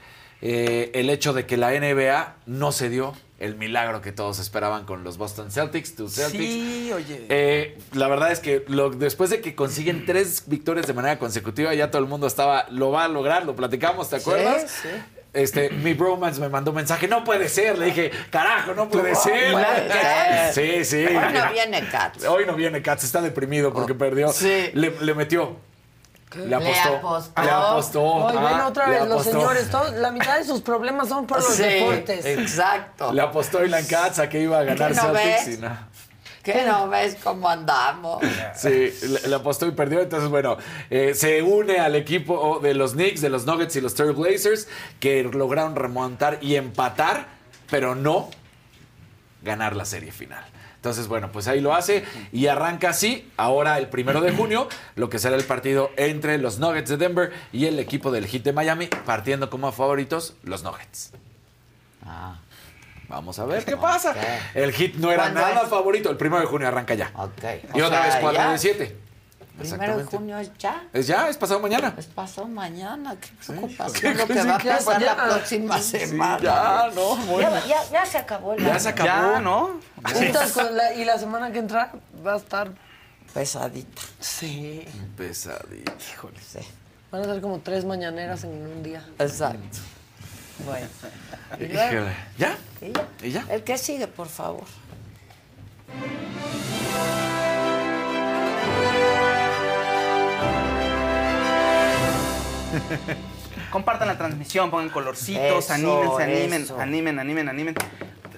eh, el hecho de que la NBA no se dio el milagro que todos esperaban con los Boston Celtics, tus Celtics. Sí, oye. Eh, la verdad es que lo- después de que consiguen tres victorias de manera consecutiva, ya todo el mundo estaba, lo va a lograr, lo platicamos, ¿te acuerdas? Sí, sí. Este, mi bromance me mandó un mensaje, no puede ser, le dije, carajo, no puede ser. puede Sí, sí. Hoy no viene Katz. Hoy no viene Katz, está deprimido porque perdió. Sí. Le, le metió. Le Le apostó. Le apostó. Hoy ven Ah, otra vez los señores. todos- la mitad de sus problemas son por los Sí, deportes. Exacto. Le apostó Ilan Katz a que iba a ganar ¿Qué no Celtics ves? y no. ¿Qué no ves cómo andamos? Sí, le, le apostó y perdió. Entonces, bueno, eh, se une al equipo de los Knicks, de los Nuggets y los Trailblazers, que lograron remontar y empatar, pero no ganar la serie final. Entonces, bueno, pues ahí lo hace y arranca así, ahora el primero de junio, lo que será el partido entre los Nuggets de Denver y el equipo del Heat de Miami, partiendo como favoritos los Nuggets. Ah, Vamos a ver qué pasa. El Heat no era ¿Cuándo nada es? favorito, el primero de junio arranca ya. ok. Y O otra sea, vez 4 ya. de 7. Primero de junio es ya. Es ya, es pasado mañana. Es pasado mañana. Qué preocupación ¿Qué lo que va a ¿Qué pasar la próxima semana. ya, no, bueno. Ya, ya, ya se acabó el Ya año. se acabó. Ya, ¿no? Juntas con la- y la semana que entra va a estar. Pesadita. Sí. Pesadito. Híjole. Sí. Van a ser como tres mañaneras en un día. Exacto. Bueno. Y luego. ¿Ya? ¿y ya? ¿Y ya? El que sigue, por favor. Compartan la transmisión, pongan colorcitos, Eso, anímense, animen, eso. animen, animen, animen.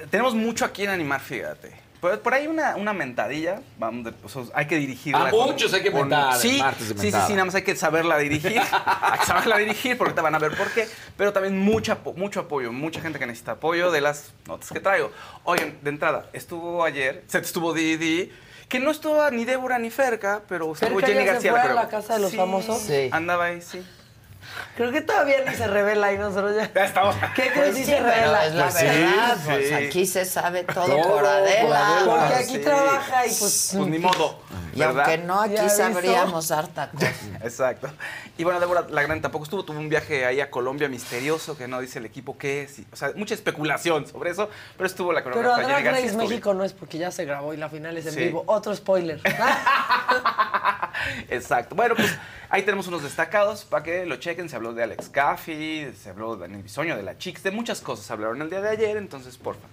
tenemos mucho aquí en animar, fíjate. Por, por ahí una, una mentadilla, vamos, de- o sea, hay que dirigirla. A muchos hay que mentar en Sí, martes de sí, sí, sí, nada más hay que saberla dirigir. hay que saberla dirigir porque te van a ver por qué. Pero también mucho, apo- mucho apoyo, mucha gente que necesita apoyo de las notas que traigo. Oigan, de entrada, estuvo ayer, se estuvo Didi, que no estuvo ni Débora ni Ferca, pero estuvo ¿Ferca Jenny ya se García. fue a la casa de los Sí, famosos? Sí. Andaba ahí, sí. Creo que todavía ni se revela y nosotros ya. Ya estamos. ¿Qué crees Pues si sí, se pero revela? es la Pues sí, verdad, pues sí. aquí se sabe todo, Todo por por Adela. Porque aquí Sí. trabaja y pues. Pues ni modo. Y ¿verdad? aunque no, aquí Ya sabríamos harta cosa. Exacto. Y bueno, Débora la Grande tampoco estuvo, tuvo un viaje ahí a Colombia misterioso que no dice el equipo qué es. y- o sea, mucha especulación sobre eso, pero estuvo la Pero coreógrafa a Jenny Drag Race México no es porque ya se grabó y la final es en Sí. vivo. Otro spoiler. Exacto. Bueno, pues ahí tenemos unos destacados para que lo chequen. Se habló de Alex Caffey, se habló de Daniel Bisoño, de la Chicks, de muchas cosas hablaron el día de ayer, entonces porfa.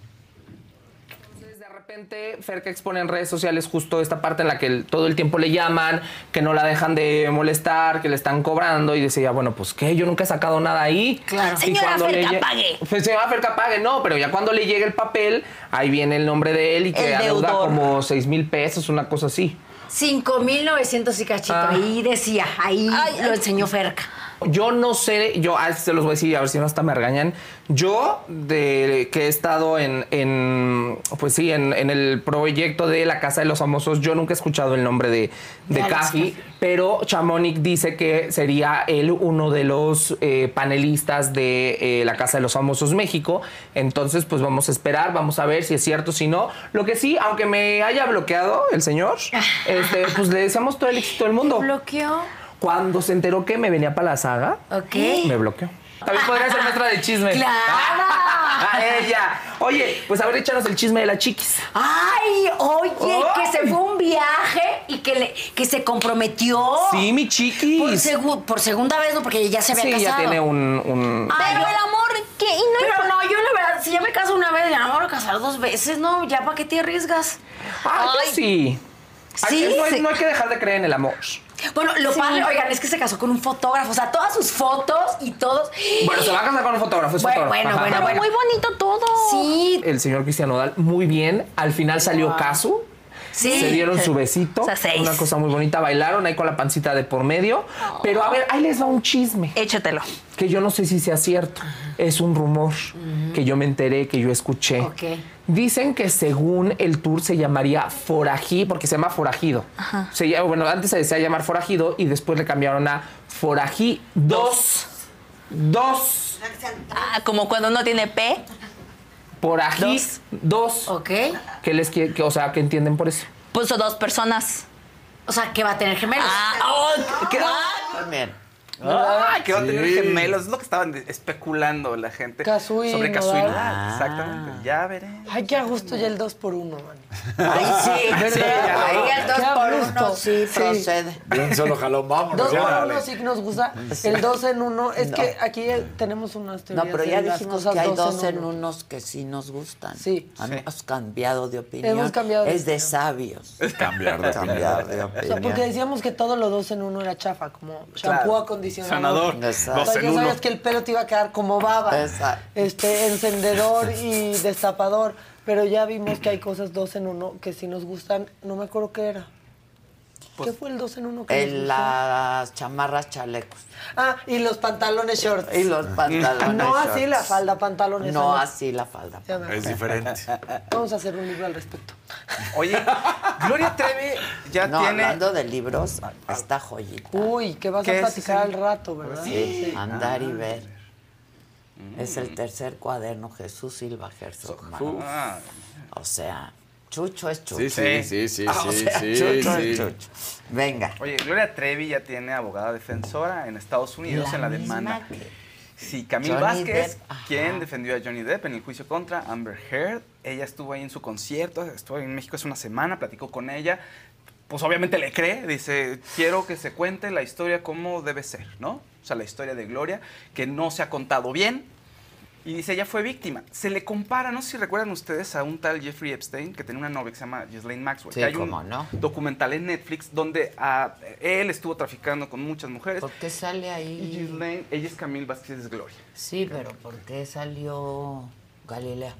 Entonces, de repente, Ferca expone en redes sociales justo esta parte en la que el- todo el tiempo le llaman, que no la dejan de molestar, que le están cobrando y decía, bueno, pues qué, yo nunca he sacado nada ahí. Claro. Y Señora cuando le Ferca, lle- pague. Pues, señora Ferca, pague, no, pero ya cuando le llegue el papel, ahí viene el nombre de él y que El adeuda deudor. como 6 mil pesos, una cosa así. 5.900 y cachito. Ah. Ahí decía, ahí lo enseñó Ferca. Yo no sé, yo ah, se los voy a decir, a ver si no hasta me regañan. Yo, de que he estado en, en pues sí, en, en el proyecto de la Casa de los Famosos, yo nunca he escuchado el nombre de, de pero Chamonix dice que sería él uno de los eh, panelistas de eh, la Casa de los Famosos México. Entonces, pues vamos a esperar, vamos a ver si es cierto, si no. Lo que sí, aunque me haya bloqueado el señor, este, pues le deseamos todo el éxito del mundo. ¿Bloqueó? Cuando se enteró que me venía para la saga, me bloqueó. También podría ser maestra de chisme. ¡Claro! A ella. Oye, pues a ver, échanos el chisme de la chiquis. Ay, oye, Ay. que se fue un viaje y que, le, que se comprometió. Sí, mi Por, chiquis. segu- por segunda vez, ¿no? Porque ya se había Sí, casado. ya tiene un... un- Pero el amor, ¿qué? Y no Pero no, yo la verdad, si ya me caso una vez, ya no me voy a casar dos veces, ¿no? ¿Ya para qué te arriesgas? Ay, yo sí. Sí, no, hay, sí. no hay que dejar de creer en el amor. Bueno, lo padre, oigan, es que se casó con un fotógrafo. O sea, todas sus fotos y todos. Bueno, se va a casar con un fotógrafo, es Bueno, fotógrafo. bueno, Ajá. bueno, bueno. Muy bonito todo. Sí. El señor Cristian Nodal, muy bien. Al final salió Casu. Sí. Se dieron su besito. O sea, seis. Una cosa muy bonita. Bailaron ahí con la pancita de por medio. Pero a ver, ahí les va un chisme. Échatelo. Que yo no sé si sea cierto. Es un rumor que yo me enteré, que yo escuché. Ok. Dicen que según el tour se llamaría Forají, porque se llama Forajido. Ajá. Se llama- bueno, antes se decía llamar Forajido y después le cambiaron a Forají 2. Dos. Ah, como cuando uno tiene P. Forají 2. Ok. ¿Qué les quiere- que, o sea, ¿qué entienden por eso? Puso dos personas. O sea, que va a tener gemelos. Ah, oh, ¿qué? También. Ah, que va a tener Sí. gemelos. Es lo que estaban especulando la gente. Cazú y sobre Cazú y Nodal. Nodal. Exactamente. Ya veré. Ay, qué a gusto ya el 2 por 1 man. Ahí sí, ¿Verdad? sí, ahí el dos Qué a por gusto. uno sí procede. De un solo jalón, vamos. Dos por órale. uno sí que nos gusta. El 2 en 1. Es No. que aquí eh, tenemos unas No, teorías pero de ya dijimos que hay dos dos en uno. unos que sí nos gustan. Sí. Hemos cambiado de opinión. Hemos cambiado de Es de sabios. Es cambiar de Cambiar de O sea, opinión. porque decíamos que todo lo dos en uno era chafa, como shampoo, Claro. Acondicionador. Sanador. Exacto. O sea, Dos ya en sabes uno. que el pelo te iba a quedar como baba. Exacto. Este, encendedor y destapador. Pero ya vimos que hay cosas dos en uno que sí nos gustan. No me acuerdo qué era. ¿Qué fue el dos en uno que En las chamarras chalecos. Ah, y los pantalones shorts. Y los pantalones No así la falda, pantalones. No ¿o así la falda. Es diferente. Vamos a hacer un libro al respecto. Oye, Gloria Trevi ya no, tiene. hablando de libros, está joyita. Uy, que vas ¿Qué a platicar al rato, ¿verdad? Sí, andar y ver. Es el tercer cuaderno Jesús Silva Herzog. Ah, O sea, Chucho es Chucho. Sí, sí, sí, sí, Ah, o sí, sea, sí, Chucho sí. es Chucho. Venga. Oye, Gloria Trevi ya tiene abogada defensora en Estados Unidos La en la demanda. que- Sí, Camille Johnny Vázquez, quien defendió a Johnny Depp en el juicio contra Amber Heard. Ella estuvo ahí en su concierto, estuvo en México hace una semana, platicó con ella. Pues obviamente le cree, dice, quiero que se cuente la historia como debe ser, ¿no? O sea, la historia de Gloria, que no se ha contado bien. Y dice, ella fue víctima. Se le compara, no sé si recuerdan ustedes, a un tal Jeffrey Epstein, que tenía una novia que se llama Ghislaine Maxwell. Sí, que hay cómo un no. documental en Netflix donde ah, él estuvo traficando con muchas mujeres. ¿Por qué sale Y ahí? Ghislaine, ella es Camille Vázquez es Gloria. Sí, pero ¿por qué salió Galilea?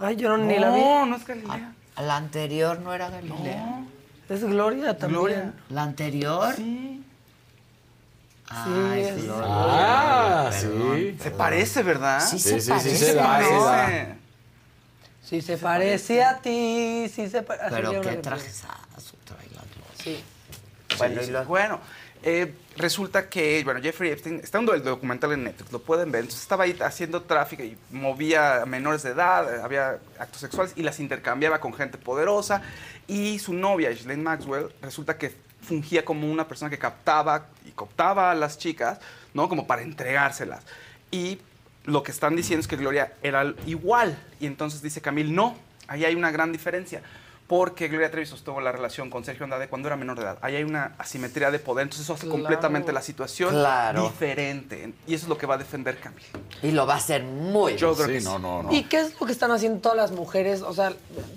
Ay, yo no, ni la vi. No, no es Galilea. A- La anterior no era Galilea. Es Gloria también. Gloria. ¿La anterior? Sí. Ay, es- Gloria. Ah, Perdón, sí. Se parece, ¿verdad? Sí, Sí, se sí, sí, parece. se da, ¿no? se da. Parece. Sí, se parece a ti, sí se parece. Pero qué trajezazo trae la Gloria. Sí. Bueno, Sí, sí. Bueno, eh, resulta que, bueno, Jeffrey Epstein, está un el documental en Netflix, lo pueden ver, entonces estaba ahí haciendo tráfico y movía a menores de edad, había actos sexuales y las intercambiaba con gente poderosa y su novia, Ghislaine Maxwell, resulta que fungía como una persona que captaba y cooptaba a las chicas, ¿no? Como para entregárselas. Y lo que están diciendo es que Gloria era igual. Y entonces dice Camille, no, ahí hay una gran diferencia. Porque Gloria Trevi sostuvo la relación con Sergio Andrade cuando era menor de edad. Ahí hay una asimetría de poder, entonces eso hace Claro. completamente la situación Claro. diferente. Y eso es lo que va a defender Camille. Y lo va a hacer muy Yo bien. creo Sí, que sí. no, no, no. ¿Y qué es lo que están haciendo todas las mujeres? O sea,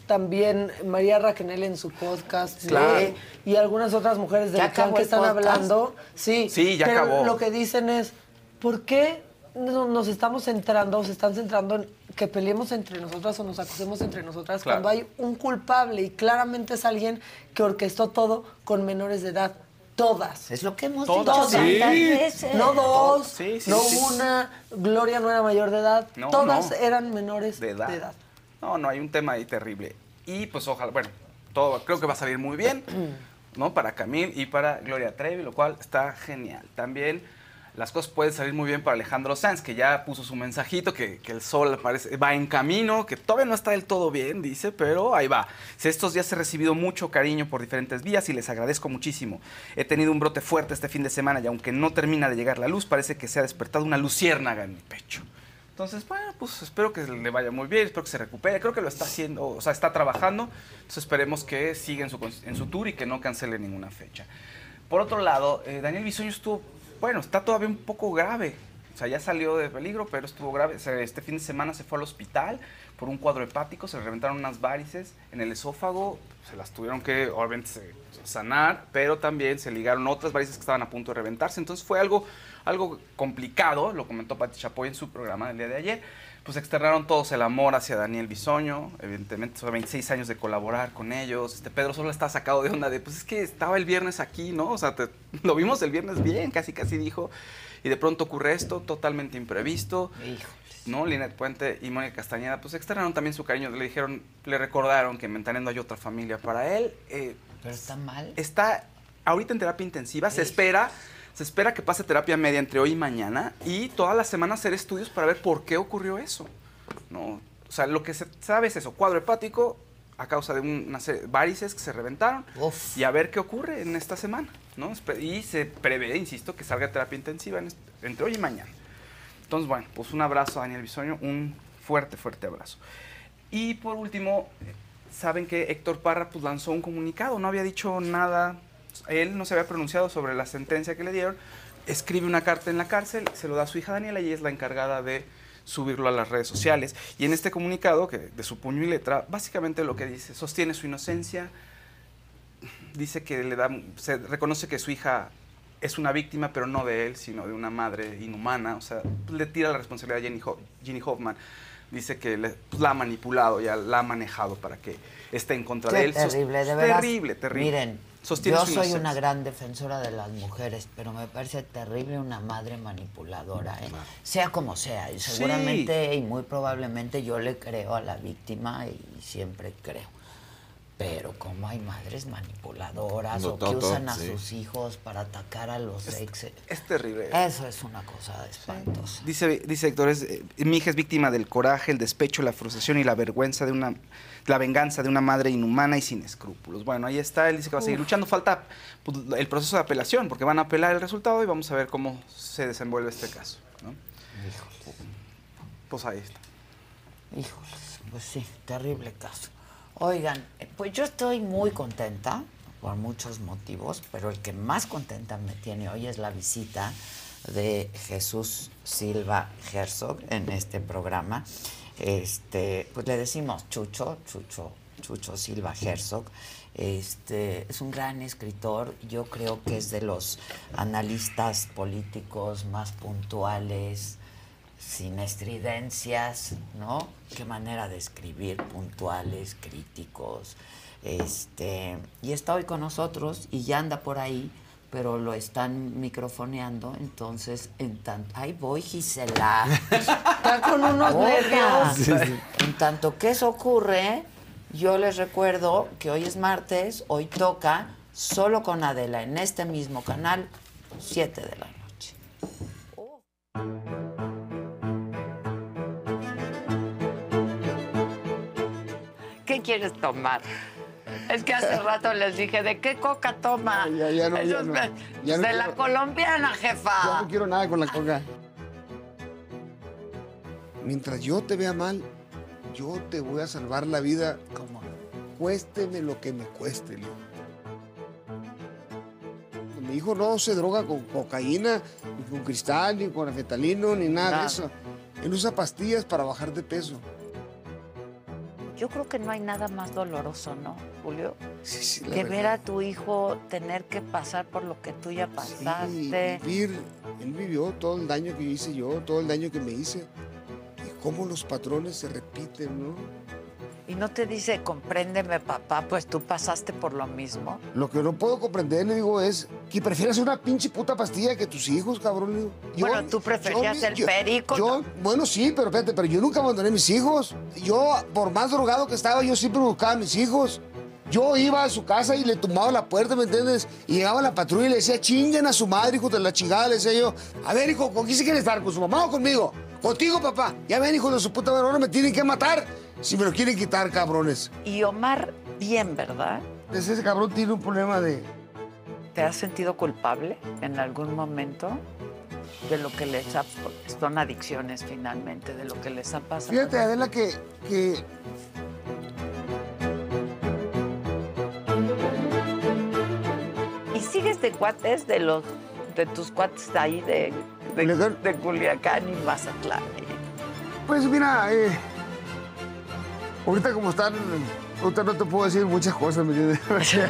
también María Raquel en su podcast Claro. eh, y algunas otras mujeres del ¿Ya clan que están podcast? hablando. Sí, Sí, ya pero acabó. lo que dicen es, ¿por qué no- nos estamos centrando, se están centrando en que peleemos entre nosotras o nos acusemos entre nosotras Claro. cuando hay un culpable y claramente es alguien que orquestó todo con menores de edad? Todas. Es lo que hemos Todas. dicho Sí. tantas veces. No dos, Sí, sí, no sí. una, Gloria no era mayor de edad, No, todas no. eran menores de edad. de edad. No, no, hay un tema ahí terrible. Y pues ojalá, bueno, todo creo que va a salir muy bien, ¿no? Para Camille y para Gloria Trevi, lo cual está genial. También las cosas pueden salir muy bien para Alejandro Sanz, que ya puso su mensajito, que, que el sol parece, va en camino, que todavía no está del todo bien, dice, pero ahí va. Estos días he recibido mucho cariño por diferentes vías y les agradezco muchísimo. He tenido un brote fuerte este fin de semana y aunque no termina de llegar la luz, parece que se ha despertado una luciérnaga en mi pecho. Entonces, bueno, pues espero que le vaya muy bien, espero que se recupere. Creo que lo está haciendo, o sea, está trabajando. Entonces esperemos que siga en su, en su tour y que no cancele ninguna fecha. Por otro lado, eh, Daniel Bisoño estuvo, bueno, está todavía un poco grave. O sea, ya salió de peligro, pero estuvo grave. O sea, este fin de semana se fue al hospital por un cuadro hepático, se le reventaron unas varices en el esófago, se las tuvieron que, obviamente, sanar, pero también se ligaron otras varices que estaban a punto de reventarse. Entonces fue algo, algo complicado, lo comentó Pati Chapoy en su programa del día de ayer. Pues externaron todos el amor hacia Daniel Bisoño, evidentemente, son 26 años de colaborar con ellos. Este Pedro solo está sacado de onda de, pues es que estaba el viernes aquí, ¿no? O sea, te- lo vimos el viernes bien, casi casi dijo. Y de pronto ocurre esto, totalmente imprevisto. ¿no? Linet Puente y Mónica Castañeda, pues externaron también su cariño. Le dijeron, le recordaron que en Ventaneando hay otra familia para él. Eh, Pero está mal. está ahorita en terapia intensiva. Se espera, se espera que pase terapia media entre hoy y mañana y toda la semana hacer estudios para ver por qué ocurrió eso. ¿no? O sea, lo que se sabe es eso, cuadro hepático a causa de una serie varices que se reventaron y a ver qué ocurre en esta semana. ¿no? Y se prevé, insisto, que salga terapia intensiva en entre hoy y mañana. Entonces, bueno, pues un abrazo a Daniel Bisoño, un fuerte, fuerte abrazo. Y por último, saben que Héctor Parra pues, lanzó un comunicado, no había dicho nada, él no se había pronunciado sobre la sentencia que le dieron, escribe una carta en la cárcel, se lo da a su hija Daniela y es la encargada de subirlo a las redes sociales. Y en este comunicado, que de su puño y letra, básicamente lo que dice, sostiene su inocencia, dice que le da, se reconoce que su hija es una víctima, pero no de él, sino de una madre inhumana. O sea, pues, le tira la responsabilidad a Jenny, Ho- Hoffman. Dice que le- pues, la ha manipulado, ya la ha manejado para que esté en contra Qué de él. Sos- terrible, de verdad. Terrible, terrible. Miren, Yo soy una gran defensora de las mujeres, pero me parece terrible una madre manipuladora, ¿eh? sea como sea. Y Sí. seguramente y muy probablemente yo le creo a la víctima y siempre creo. Pero como hay madres manipuladoras No, o que todo, usan a sí. sus hijos para atacar a los ex. Es terrible. Eso es una cosa espantosa. Dice, dice Héctor, es, eh, mi hija es víctima del coraje, el despecho, la frustración y la vergüenza de una, la venganza de una madre inhumana y sin escrúpulos. Bueno, ahí está, él dice que va a seguir Uf. luchando. Falta pues, el proceso de apelación, porque van a apelar el resultado y vamos a ver cómo se desenvuelve este caso. ¿no? Pues ahí está. Híjoles, pues sí, terrible caso. Oigan, eh, pues yo estoy muy contenta por muchos motivos, pero el que más contenta me tiene hoy es la visita de Jesús Silva Herzog en este programa. Este, pues le decimos Chucho, Chucho, Chucho Silva Herzog. Este, es un gran escritor, yo creo que es de los analistas políticos más puntuales, sin estridencias, ¿no? Qué manera de escribir, puntuales, críticos. Este, y está hoy con nosotros y ya anda por ahí, pero lo están microfoneando, entonces en tanto, ahí voy Gisela. Está con unos nervios. Sí, sí. En tanto que eso ocurre, yo les recuerdo que hoy es martes, hoy toca solo con Adela en este mismo canal, 7 de la noche. ¿Qué quieres tomar? Es que hace rato les dije, ¿de qué coca toma? Ya, ya no, ya no. de- Ya no de la colombiana, Ya jefa. no quiero nada con la coca. Mientras yo te vea mal, yo te voy a salvar la vida. ¿Cómo? Cuésteme lo que me cueste, Leo. Mi hijo no se droga con cocaína, ni con cristal, ni con anfetalino, ni nada, Nada. de eso. Él usa pastillas para bajar de peso. Yo creo que no hay nada más doloroso, ¿no, Julio? Sí, sí, la que verdad. ver a tu hijo tener que pasar por lo que tú ya Sí, pasaste. vivir, él vivió todo el daño que hice yo, todo el daño que me hice. Y cómo los patrones se repiten, ¿no? Y no te dice, compréndeme, papá, pues tú pasaste por lo mismo. Lo que no puedo comprender, le digo, es que prefieres una pinche puta pastilla que tus hijos, cabrón. le digo. Bueno, tú preferías el perico, yo- bueno, sí, pero espérate, pero yo nunca abandoné a mis hijos. Yo, por más drogado que estaba, yo siempre buscaba a mis hijos. Yo iba a su casa y le tumbaba la puerta, ¿me entiendes? Y llegaba la patrulla y le decía, chinguen a su madre, hijo de la chingada. Le decía yo, a ver, hijo, ¿con quién se quiere estar? ¿Con su mamá o conmigo? Contigo, papá. Ya ven, hijo de su puta madre, ahora me tienen que matar. Si me lo quieren quitar, cabrones. Y Omar, bien, ¿verdad? Entonces, ese cabrón tiene un problema de... ¿Te has sentido culpable en algún momento de lo que les ha... Son adicciones finalmente, de lo que les ha pasado. Fíjate, Adela, que, que ¿Y sigues de cuates de los de tus cuates ahí de, de, de Culiacán y Mazatlán? Pues mira, eh, ahorita como están, ahorita no te puedo decir muchas cosas, ¿me entiendes?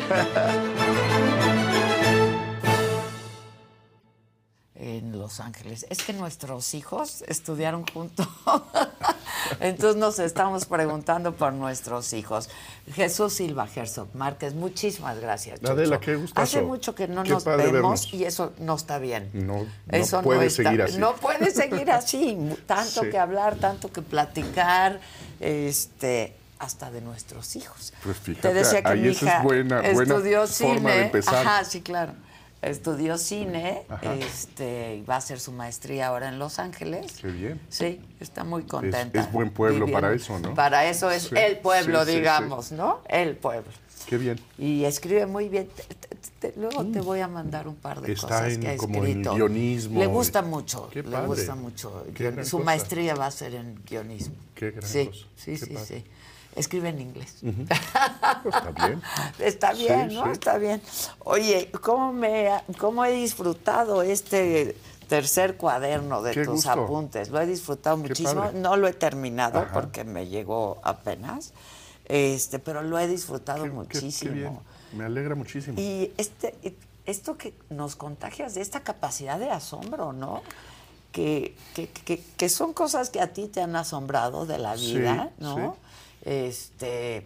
en Los Ángeles. Es que nuestros hijos estudiaron juntos. Entonces nos estamos preguntando por nuestros hijos. Jesús Silva Herzog Márquez, muchísimas gracias. Chucho. Adela, qué gustazo. Hace mucho que no Qué nos vemos vernos. y eso no está bien. No, no Eso puede está- seguir así. No puede seguir así. Tanto Sí. que hablar, tanto que platicar, este, hasta de nuestros hijos. Pues fíjate, Te decía que ahí mi hija es buena, buena estudió forma cine. de empezar. Ajá, sí, claro. Estudió cine, Ajá. este, y va a hacer su maestría ahora en Los Ángeles. Qué bien. Sí, está muy contenta. es buen pueblo para eso, ¿no? Para eso es Sí, el pueblo, sí, digamos, sí. ¿no? El pueblo. Qué bien. Y escribe muy bien. Te- luego te voy a mandar un par de Está cosas en- que ha como en escrito. guionismo. Le gusta mucho. Qué le gusta mucho. Su cosa. maestría va a ser en guionismo. Qué gran sí, cosa. Sí, Qué sí, padre. sí. Escribe en inglés. Está bien. Está Sí, bien, ¿no? sí. Está bien. Oye, ¿cómo, me, ¿cómo he disfrutado este tercer cuaderno de Qué tus gusto. apuntes? Lo he disfrutado muchísimo. padre. No lo he terminado Ajá. porque me llegó apenas, este, pero lo he disfrutado Qué- muchísimo. Qué. Me alegra muchísimo. Y este, esto que nos contagias de esta capacidad de asombro, ¿no? Que, que, que- que son cosas que a ti te han asombrado de la Sí, vida, ¿no? Este,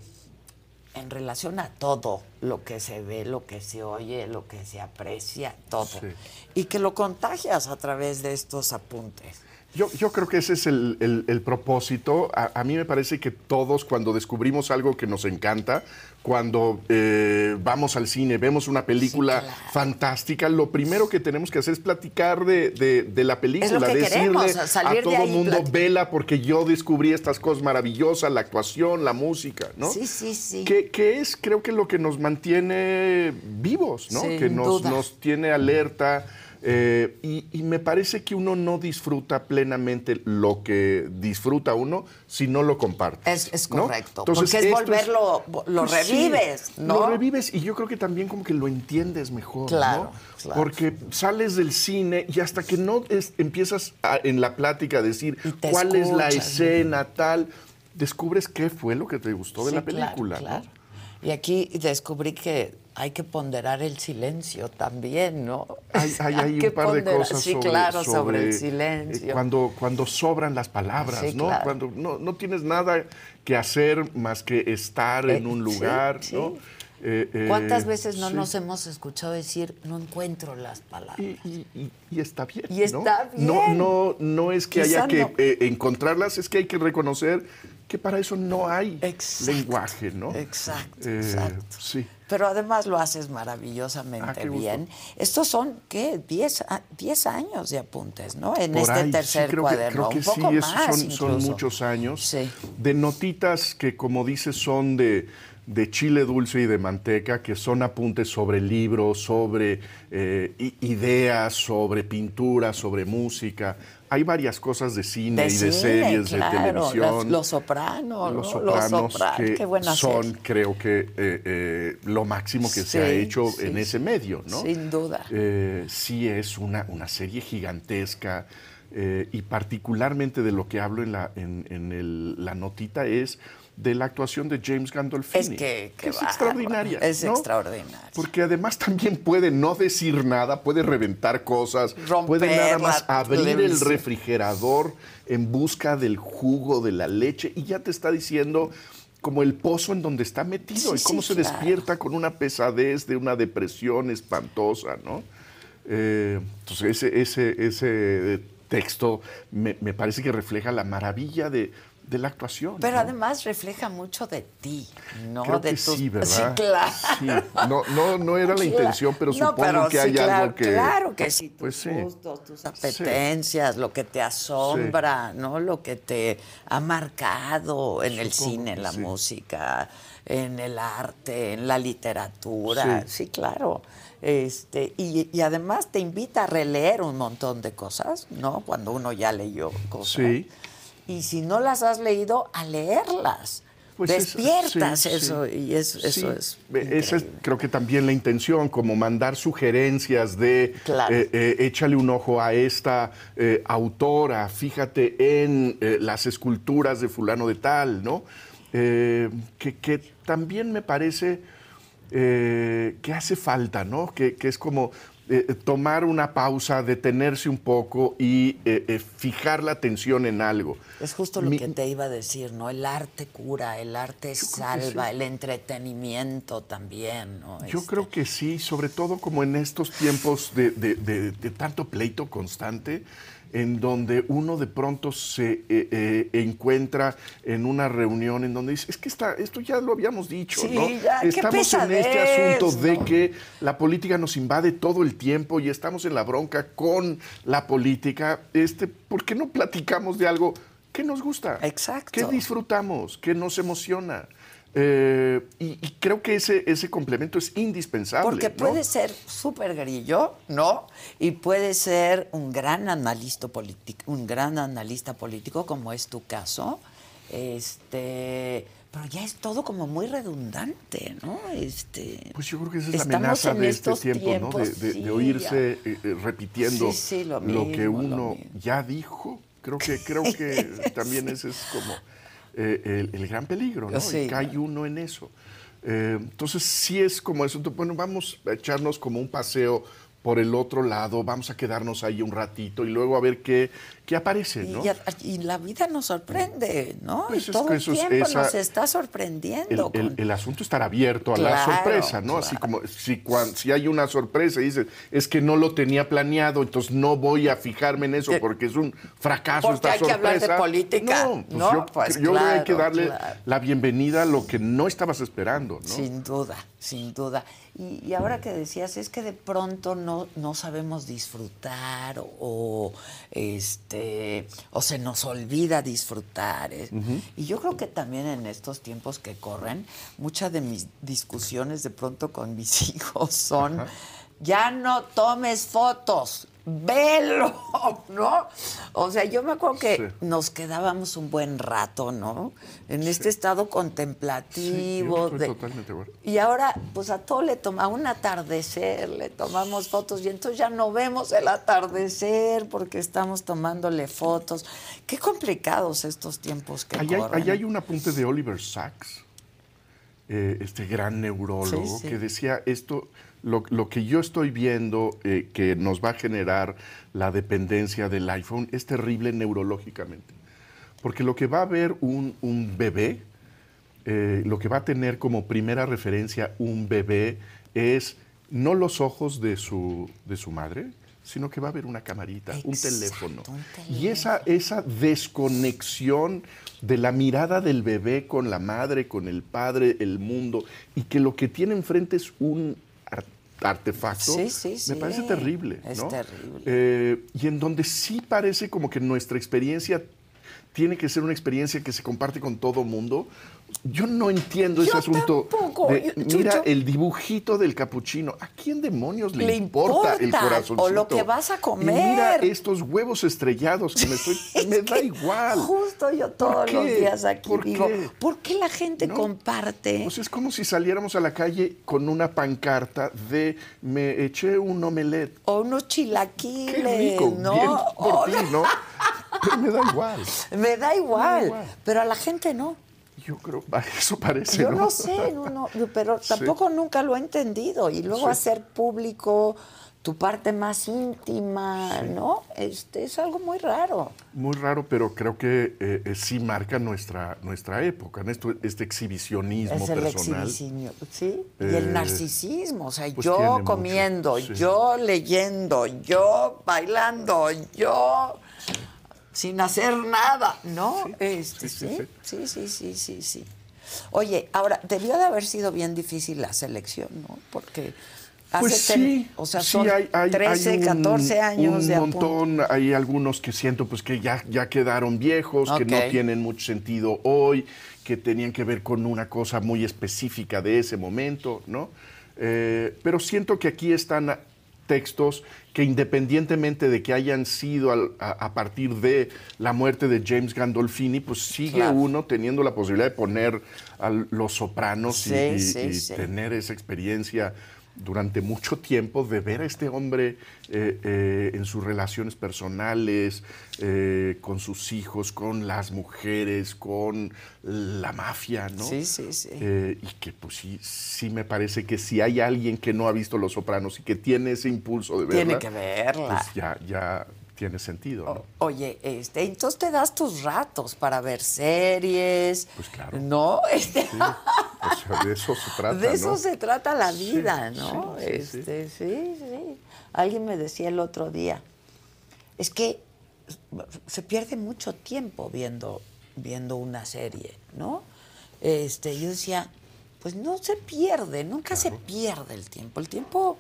en relación a todo lo que se ve, lo que se oye, lo que se aprecia, todo. Sí. Y que lo contagias a través de estos apuntes. Yo, yo creo que ese es el, el- el propósito. A, a mí me parece que todos cuando descubrimos algo que nos encanta, cuando eh, vamos al cine, vemos una película fantástica, lo primero que tenemos que hacer es platicar de, de- de la película, que decirle queremos, salir a todo mundo, vela porque yo descubrí estas cosas maravillosas, la actuación, la música, ¿no? Sí, sí, sí. Que, que es, creo que lo que nos mantiene vivos, ¿no? Sin que nos, duda. nos tiene alerta. Eh, y, y me parece que uno no disfruta plenamente lo que disfruta uno si no lo comparte. Es, es ¿no? correcto. Entonces, porque es volverlo, lo Pues sí, revives, ¿no? Lo revives y yo creo que también como que lo entiendes mejor, Claro, ¿no? claro. Porque sales del cine y hasta que no es- empiezas a- en la plática a decir cuál es la escena, tal, descubres qué fue lo que te gustó de la claro, película. ¿no? Y aquí descubrí que hay que ponderar el silencio también, ¿no? Hay, hay, un par de cosas sí, sobre, claro, sobre, sobre, el eh, silencio. Cuando, cuando sobran las palabras, Sí, ¿no? claro. Cuando no, no tienes nada que hacer más que estar en Eh, un sí, lugar, sí. ¿no? Eh, eh, ¿Cuántas veces no nos hemos escuchado decir, no encuentro las palabras? Y, y- y está bien. Y está ¿no? bien. No, no, no es que Quizá haya que no. eh, encontrarlas, es que hay que reconocer que para eso no hay lenguaje, ¿no? Exacto, Eh, exacto. Sí. Pero además lo haces maravillosamente Ah, bien. Estos son, ¿qué? 10 a- 10 años de apuntes, ¿no? En Por este ahí, sí, tercer creo que- cuaderno. creo que Un poco sí, más son, muchos años. De notitas que, como dices, son de, de chile dulce y de manteca, que son apuntes sobre libros, sobre eh, ideas, sobre pintura, sobre música. Hay varias cosas de cine De y cine, de series, claro, de televisión. Los, los Sopranos, Los ¿no? Sopranos, Los Sopranos, que qué buena son, serie. creo que, eh, eh, lo máximo que se ha hecho sí, en ese medio, ¿no? Sin duda. Eh, sí es una, una serie gigantesca eh, y particularmente de lo que hablo en la, en, en el- la notita es de la actuación de James Gandolfini. Es que, es extraordinaria. Es ¿no? extraordinaria. Porque además también puede no decir nada, puede reventar cosas, Romper puede nada más abrir el refrigerador en busca del jugo de la leche y ya te está diciendo como el pozo en donde está metido Sí, y cómo sí, se claro. despierta con una pesadez de una depresión espantosa, ¿no? Eh, entonces ese, ese, ese texto me, me parece que refleja la maravilla de, de la actuación. Pero ¿no? además refleja mucho de ti, ¿no? Creo de que sí, ¿verdad? Sí, claro. Sí. No, no, no era la intención, pero No, supongo pero que sí, hay claro, algo que... Claro que sí, tus Pues gustos, tus apetencias, lo que te asombra, ¿no? Lo que te ha marcado en el cine, en la música, en el arte, en la literatura. Sí, Sí. claro. Este, y, y además te invita a releer un montón de cosas, ¿no? Cuando uno ya leyó cosas. Sí. Y si no las has leído, a leerlas. Pues es- Despiertas sí. eso y es, eso es. Esa es creo que también la intención, como mandar sugerencias de Claro. eh, eh, échale un ojo a esta eh, autora, fíjate en las esculturas de fulano de tal, ¿no? Que, que también me parece que hace falta, ¿no? Que, que es como eh, tomar una pausa, detenerse un poco y eh, eh, fijar la atención en algo. Es justo lo Mi- que te iba a decir, ¿no? El arte cura, el arte salva, sí. el entretenimiento también, ¿no? Yo creo que sí, sobre todo como en estos tiempos de, de- de- de tanto pleito constante, en donde uno de pronto se eh, eh, encuentra en una reunión en donde dice, es que está, esto ya lo habíamos dicho, Sí, ¿no? ya, estamos en este asunto de ¿no? que la política nos invade todo el tiempo y estamos en la bronca con la política. Este, ¿Por qué no platicamos de algo que nos gusta? Exacto. Que disfrutamos, que nos emociona. Eh, y, y creo que ese, ese complemento es indispensable. Porque ¿no? puede ser súper grillo, ¿no? Y puede ser un gran analista político, un gran analista político, como es tu caso. Este, pero ya es todo como muy redundante, ¿no? Este. Pues yo creo que esa es la amenaza en de este tiempo, ¿no? De, tiempos, de- de oírse eh, eh, repitiendo Sí, sí, lo que mismo, lo uno ya dijo. Creo que, creo que también ese es como eh, el, el gran peligro, ¿no? Sí. Y cae uno en eso. Eh, entonces, sí es como eso. Bueno, vamos a echarnos como un paseo por el otro lado, vamos a quedarnos ahí un ratito y luego a ver qué, qué aparece, ¿no? y la vida nos sorprende, ¿no? Pues y es todo el es- tiempo esa- nos está sorprendiendo. el- con- el asunto es estar abierto a la sorpresa, ¿no? Así como si, cuan- si hay una sorpresa y dices, es que no lo tenía planeado, entonces no voy a fijarme en eso Eh, porque es un fracaso porque esta hay que hablar de política, No, pues ¿no? yo, Pues yo creo que hay que darle la bienvenida a lo que no estabas esperando, ¿no? Sin duda, sin duda. Y, y ahora que decías, es que de pronto no, no sabemos disfrutar o, este, o se nos olvida disfrutar. Ujú. Y yo creo que también en estos tiempos que corren, muchas de mis discusiones de pronto con mis hijos son, ya no tomes fotos, velo, ¿no? O sea, yo me acuerdo que nos quedábamos un buen rato, ¿no? En este estado contemplativo. de- totalmente acuerdo. y ahora, pues a todo le toma un atardecer, le tomamos fotos y entonces ya no vemos el atardecer porque estamos tomándole fotos. Qué complicados estos tiempos que corren. ahí hay un apunte de Oliver Sacks eh, este gran neurólogo, que decía esto, lo, lo que yo estoy viendo eh, que nos va a generar la dependencia del iPhone es terrible neurológicamente. Porque lo que va a ver un, un bebé, eh, lo que va a tener como primera referencia un bebé es no los ojos de su, de su madre, sino que va a haber una camarita, un teléfono. Y esa, esa desconexión de la mirada del bebé con la madre, con el padre, el mundo, y que lo que tiene enfrente es un artefacto, Sí, sí, sí. me parece terrible. Es ¿no? terrible. Eh, y en donde sí parece como que nuestra experiencia tiene que ser una experiencia que se comparte con todo mundo. Yo no entiendo ese asunto. tampoco. de, Yo- mira el dibujito del capuchino. ¿A quién demonios le, Le importa, el corazoncito? o lo que vas a Y comer. mira estos huevos estrellados que me estoy. me da igual. Justo yo todos los días aquí ¿Por digo, qué? ¿por qué la gente comparte? Pues es como si saliéramos a la calle con una pancarta de me eché un omelette. O unos chilaquiles, Qué rico, ¿no? bien por O- ti, ¿no? Pero me da igual. Me da igual, igual. pero a la gente no. Yo creo, eso parece, Yo ¿no? no sé, no, no, pero Sí. tampoco nunca lo he entendido. Y luego Sí. hacer público tu parte más íntima, ¿no? Este es algo muy raro. Muy raro, pero creo que eh, eh, sí marca nuestra, nuestra época, ¿no? Esto- este exhibicionismo Es el personal. exhibicionismo, ¿sí? y Eh, el narcisismo, o sea, pues yo comiendo, sí. yo leyendo, yo bailando, yo sin hacer nada, ¿no? Este, sí, sí, sí, sí, sí, sí. Oye, ahora, debió de haber sido bien difícil la selección, ¿no? Porque hace Pues sí, o sea, sí, son hay, hay- 13, hay un- 14 años un de montón, hay algunos que siento pues que ya, ya quedaron viejos, que no tienen mucho sentido hoy, que tenían que ver con una cosa muy específica de ese momento, ¿no? Eh, pero siento que aquí están textos que independientemente de que hayan sido al- a, a partir de la muerte de James Gandolfini, pues sigue Claro. uno teniendo la posibilidad de poner a los sopranos y- Sí, y, sí, y sí. tener esa experiencia durante mucho tiempo de ver a este hombre eh, eh, en sus relaciones personales, eh, con sus hijos, con las mujeres, con la mafia, ¿no? Sí, sí, sí. Eh, y que pues sí, sí me parece que si hay alguien que no ha visto Los Sopranos y que tiene ese impulso de verla, Tiene que verla. pues ya, ya tiene sentido, ¿no? Oye, este, entonces te das tus ratos para ver series, Pues claro. ¿no? Este, O sea, de eso se trata, de eso ¿no? se trata la vida, ¿no? sí, sí, sí. este, sí, sí. Alguien me decía el otro día, es que se pierde mucho tiempo viendo, viendo una serie, ¿no? Este, yo decía, pues no se pierde, nunca se pierde el tiempo. El tiempo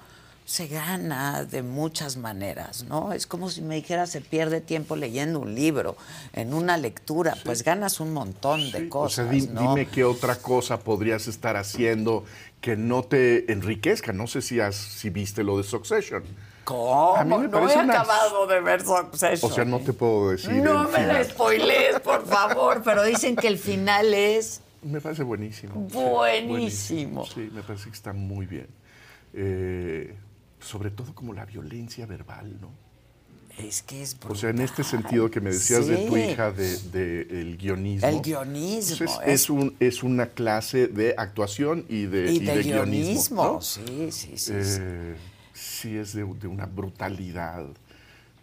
se gana de muchas maneras, ¿no? Es como si me dijera se pierde tiempo leyendo un libro, en una lectura, pues ganas un montón de O cosas, sea, di- ¿no? dime qué otra cosa podrías estar haciendo que no te enriquezca. No sé si, has, si viste lo de Succession. ¿Cómo? A mí me no he una- acabado de ver Succession. O sea, no te puedo decir. No me la final. spoilees, por favor, pero dicen que el final es Me parece buenísimo. sí, Buenísimo. Sí, me parece que está muy bien. Eh, sobre todo como la violencia verbal, ¿no? Es que es O sea, en este sentido que me decías de tu hija del de, el guionismo. El guionismo, Entonces, es- es, un, es una clase de actuación y de, y y de, de guionismo. ¿no? Sí, sí, sí. sí. Eh, sí, es de una brutalidad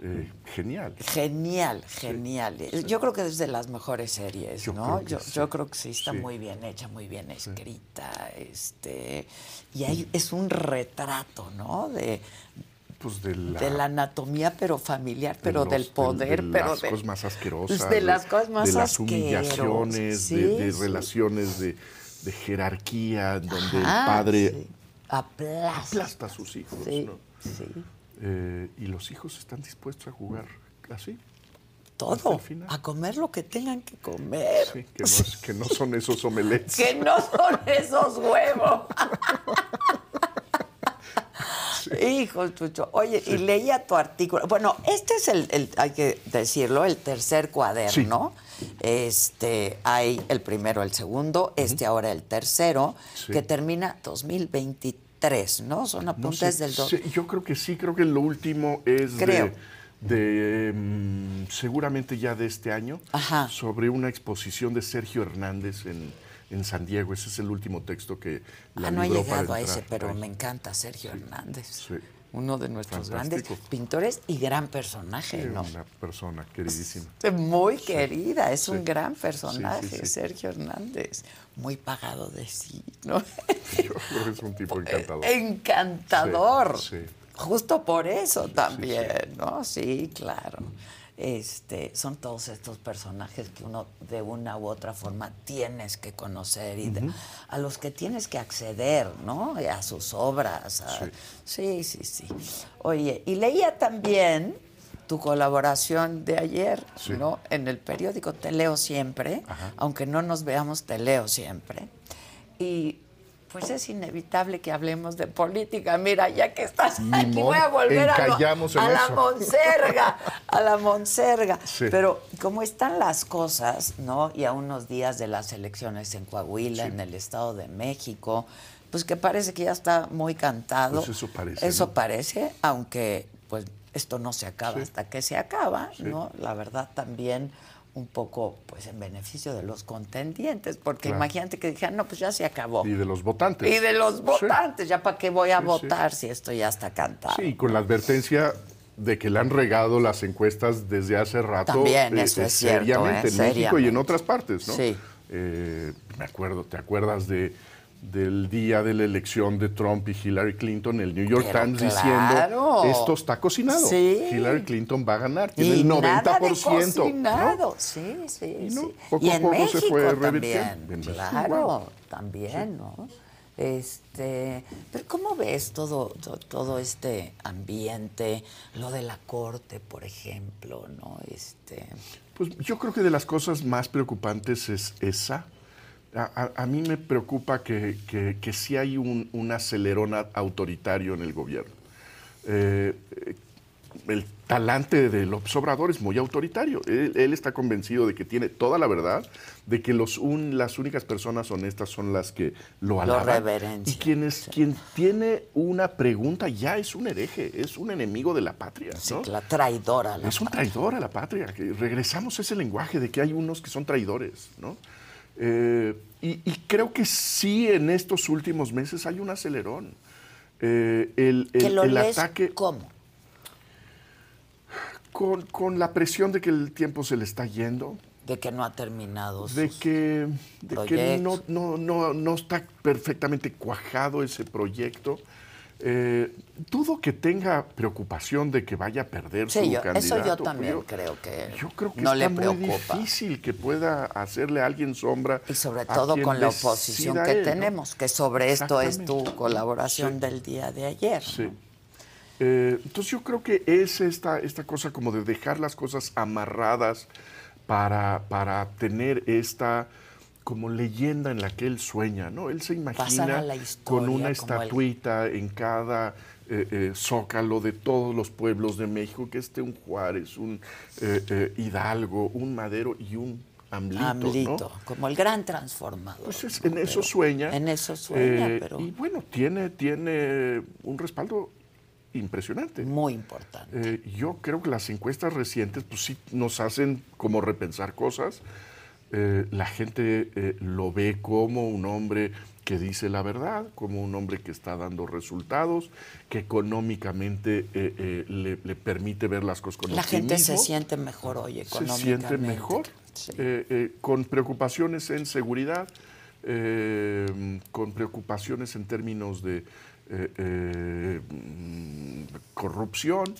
eh, genial. Genial, genial. Yo creo que es de las mejores series, Yo ¿no? creo yo, sí. yo creo que sí está muy bien hecha, muy bien escrita, este, y hay, es un retrato, ¿no? De, Pues de la, de la anatomía, pero familiar, de pero los- del de- poder, de pero las de, cosas más asquerosas. de las cosas más De las asquerosas, humillaciones, de, relaciones de, de jerarquía, donde Ajá, el padre aplasta. aplasta a sus hijos. ¿no? sí. Eh, y los hijos están dispuestos a jugar así. Todo, a comer lo que tengan que comer. Sí, que, no, es- que no son esos omelettes. Que no son esos huevos. Hijo, Chucho. Oye, y leía tu artículo. Bueno, este es el, el- hay que decirlo, el tercer cuaderno. Este, hay el primero, el segundo, este ahora el tercero, Sí. que termina 2023, ¿no? Son No apuntes sé, del... do- sí, yo creo que sí, creo que lo último es Creo. de, de, mm, seguramente ya de este año Ajá. sobre una exposición de Sergio Hernández en, en San Diego. Ese es el último texto que la Ah, no he llegado a ese, pero me encanta Sergio Hernández. sí. Uno de nuestros grandes pintores y gran personaje, Sí, ¿no? Una persona queridísima. Muy querida, es un gran personaje. Sergio Hernández. Muy pagado de sí, ¿no? Es un tipo encantador. Encantador. Sí, sí. Justo por eso también, ¿no? Sí, claro. Este, son todos estos personajes que uno de una u otra forma tienes que conocer y de- a los que tienes que acceder, ¿no? A sus obras. a- sí, sí, sí. Oye, y leía también tu colaboración de ayer, Sí. ¿no? En el periódico Te leo siempre, aunque no nos veamos, te leo siempre. Y pues es inevitable que hablemos de política. Mira, ya que estás aquí, voy a volver a, lo- la monserga, a la monserga. Sí. Pero como están las cosas, ¿no? Y a unos días de las elecciones en Coahuila, en el Estado de México, pues que parece que ya está muy cantado. Pues eso parece, Eso ¿no? parece, aunque pues esto no se acaba Sí. hasta que se acaba, Sí. ¿no? La verdad también un poco pues en beneficio de los contendientes, porque Claro. imagínate que dijeran, no, pues ya se acabó. Y de los votantes. Y de los votantes, ya para qué voy a Sí, sí. votar si esto ya está cantado. Sí, con la advertencia de que le han regado las encuestas desde hace rato. También, eso es cierto, ¿eh? en México y en otras partes, ¿no? Sí. Eh, me acuerdo, ¿te acuerdas de del día de la elección de Trump y Hillary Clinton, el New York Pero Times claro. diciendo esto está cocinado. Sí. Hillary Clinton va a ganar, tiene Y el 90%. nada de ¿no? cocinado. Sí, sí, sí. Poco y a en poco se México fue revirtiendo. En México Claro, también, ¿no? Este, pero ¿cómo ves todo, to- todo este ambiente, lo de la corte, por ejemplo, ¿no? Este, Pues yo creo que de las cosas más preocupantes es esa. A, mí me preocupa que, que, que sí hay un, un acelerón autoritario en el gobierno. Eh, el talante de López Obrador es muy autoritario. Él, él está convencido de que tiene toda la verdad, de que los un- las únicas personas honestas son las que lo Lo alaban. reverencian, y quien, es, quien tiene una pregunta ya es un hereje, es un enemigo de la patria. ¿no? la traidora. a la es un traidor a la patria. que regresamos a ese lenguaje de que hay unos que son traidores, ¿no? Eh, y, y creo que sí en estos últimos meses hay un acelerón. Eh, el que el- lo el lees ataque ¿cómo? con, con la presión de que el tiempo se le está yendo, De que no ha terminado de sus que, de que no, no, no, no está perfectamente cuajado ese proyecto. Eh, dudo que tenga preocupación de que vaya a perder Sí, su yo- candidato. eso yo también Yo- creo que Yo creo que no está le preocupa. muy difícil que pueda hacerle a alguien sombra. Y sobre todo con la oposición que él, ¿no? tenemos, que sobre esto es tu colaboración Sí. del día de ayer. Sí. Eh, entonces yo creo que es esta, esta cosa como de dejar las cosas amarradas para, para tener esta como leyenda en la que él sueña, ¿no? Él se imagina con una el- estatuita en cada eh, eh, zócalo de todos los pueblos de México, que esté un Juárez, un eh, Hidalgo, un Madero y un Amlito, Amlito, ¿no? como el gran transformador. Pues es- ¿no? en eso Pero- sueña. En eso sueña, pero Y bueno, tiene, tiene un respaldo impresionante. muy importante. Yo creo que las encuestas recientes, pues sí, nos hacen como repensar cosas. Eh, la gente eh, lo ve como un hombre que dice la verdad, como un hombre que está dando resultados, que económicamente eh, le, le permite ver las cosas con La gente se optimismo. siente mejor hoy se económicamente. siente mejor, con preocupaciones en seguridad, con preocupaciones en términos de corrupción,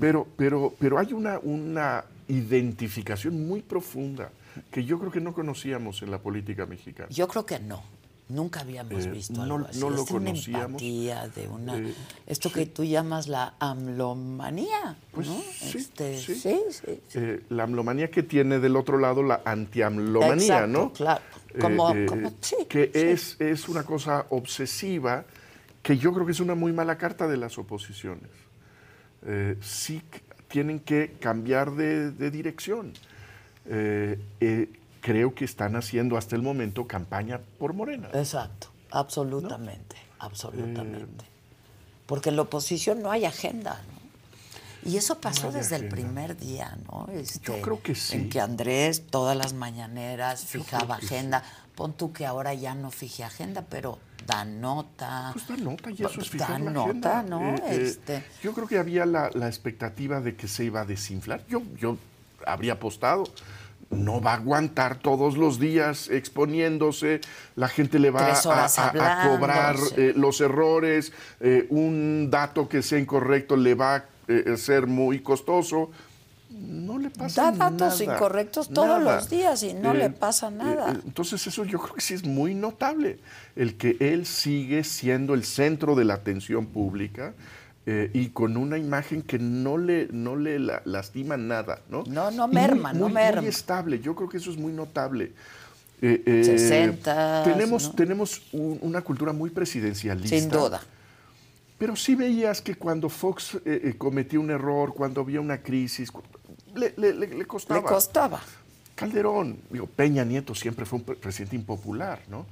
pero, pero, pero hay una, una identificación muy profunda que yo creo que no conocíamos en la política mexicana. Yo creo que no. Nunca habíamos Eh, visto no- algo así. no lo Es de una conocíamos. empatía, de una... Eh, esto que tú llamas la amlomanía, Pues ¿no? sí, Este, sí. sí, sí. Eh, la amlomanía que tiene del otro lado la antiamlomanía, Exacto, ¿no? claro. Como- Eh, eh, como- sí, que sí. Es, es una cosa obsesiva que yo creo que es una muy mala carta de las oposiciones. Eh, sí tienen que cambiar de, de dirección. Eh, eh, creo que están haciendo hasta el momento campaña por Morena. Exacto, absolutamente, absolutamente. Eh, Porque en la oposición no hay agenda, ¿no? Y eso pasó desde el primer día, ¿no? Este, Yo creo que sí. En que Andrés todas las mañaneras Yo fijaba agenda, pon tú que ahora ya no fije agenda, pero da nota. Pues da nota y eso es fijar Da la nota, agenda. ¿no? Eh, eh, este, Yo creo que había la, la expectativa de que se iba a desinflar. Yo, yo habría apostado. No va a aguantar todos los días exponiéndose, la gente le va a, a- a cobrar eh, los errores, eh, un dato que sea incorrecto le va a eh, ser muy costoso. No le pasa da nada. datos incorrectos todos nada. los días y no Eh, le pasa nada. eh, entonces eso yo creo que sí es muy notable, el que él sigue siendo el centro de la atención pública eh, y con una imagen que no le, no le la- lastima nada, ¿no? No, no muy- merma, no muy, merma. Muy estable, yo creo que eso es muy notable. Eh, eh, 60, tenemos, ¿no? tenemos un- una cultura muy presidencialista. Sin duda. Pero sí veías que cuando Fox eh, eh, cometía un error, cuando había una crisis, le, le- le- le costaba. Le costaba. Calderón, digo, Peña Nieto siempre fue un pre- presidente impopular, ¿no?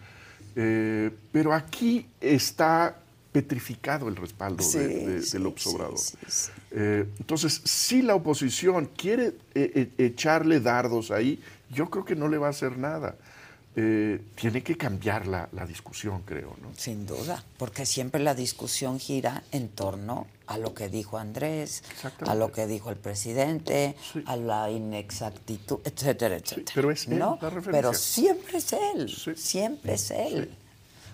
Eh, pero aquí está petrificado el respaldo Sí, de- de- sí, del López sí, Obrador. sí, sí. Eh, entonces, si la oposición quiere eh, eh, echarle dardos ahí, yo creo que no le va a hacer nada. Eh, tiene que cambiar la, la discusión, creo, ¿no? Sin duda, porque siempre la discusión gira en torno a lo que dijo Andrés, a lo que dijo el presidente, a la inexactitud, etcétera, etcétera. pero es él ¿no? la referencia. Pero siempre es él, siempre es él.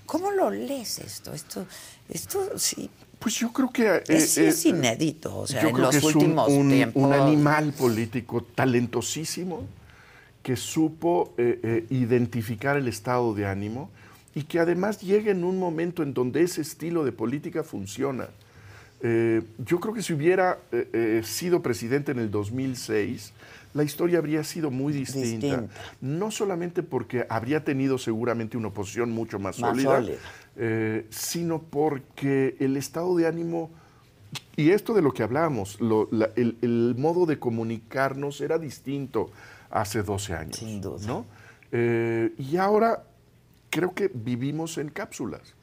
¿Cómo lo lees esto? Esto, esto sí. Pues yo creo que... eh, es, sí eh, es inédito, o sea, Yo en creo los que es un- últimos un, tiempos. un animal político talentosísimo que supo eh, eh, identificar el estado de ánimo y que además llega en un momento en donde ese estilo de política funciona. Eh, yo creo que si hubiera sido presidente en el 2006, la historia habría sido muy distinta. Distinta. No solamente porque habría tenido seguramente una oposición mucho más, Más sólida, sólida. eh, sino porque el estado de ánimo y esto de lo que lo- la- el, el modo de comunicarnos era distinto hace 12 años. Sin duda. ¿no? Eh, y ahora creo que vivimos en cápsulas.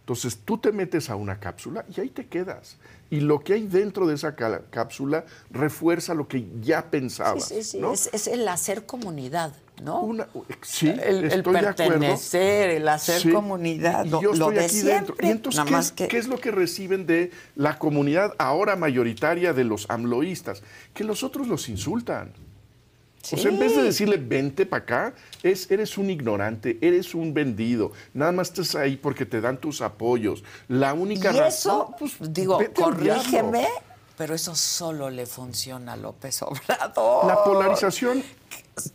Entonces tú te metes a una cápsula y ahí te quedas. Y lo que hay dentro de esa cápsula refuerza lo que ya pensabas. Sí, sí, sí, ¿no? es, es el hacer comunidad, ¿no? sí, el, el estoy de acuerdo. pertenecer, el hacer Sí, comunidad, y lo, yo lo estoy de aquí dentro. Y entonces, ¿qué, es, que qué es lo que reciben de la comunidad ahora mayoritaria de los amloístas? Que los otros los insultan. O sea, en vez de decirle vente para acá, es eres un ignorante, eres un vendido, nada más estás ahí porque te dan tus apoyos. La única y razón, eso, digo, al diablo. corrígeme, pero eso solo le funciona a López Obrador. La polarización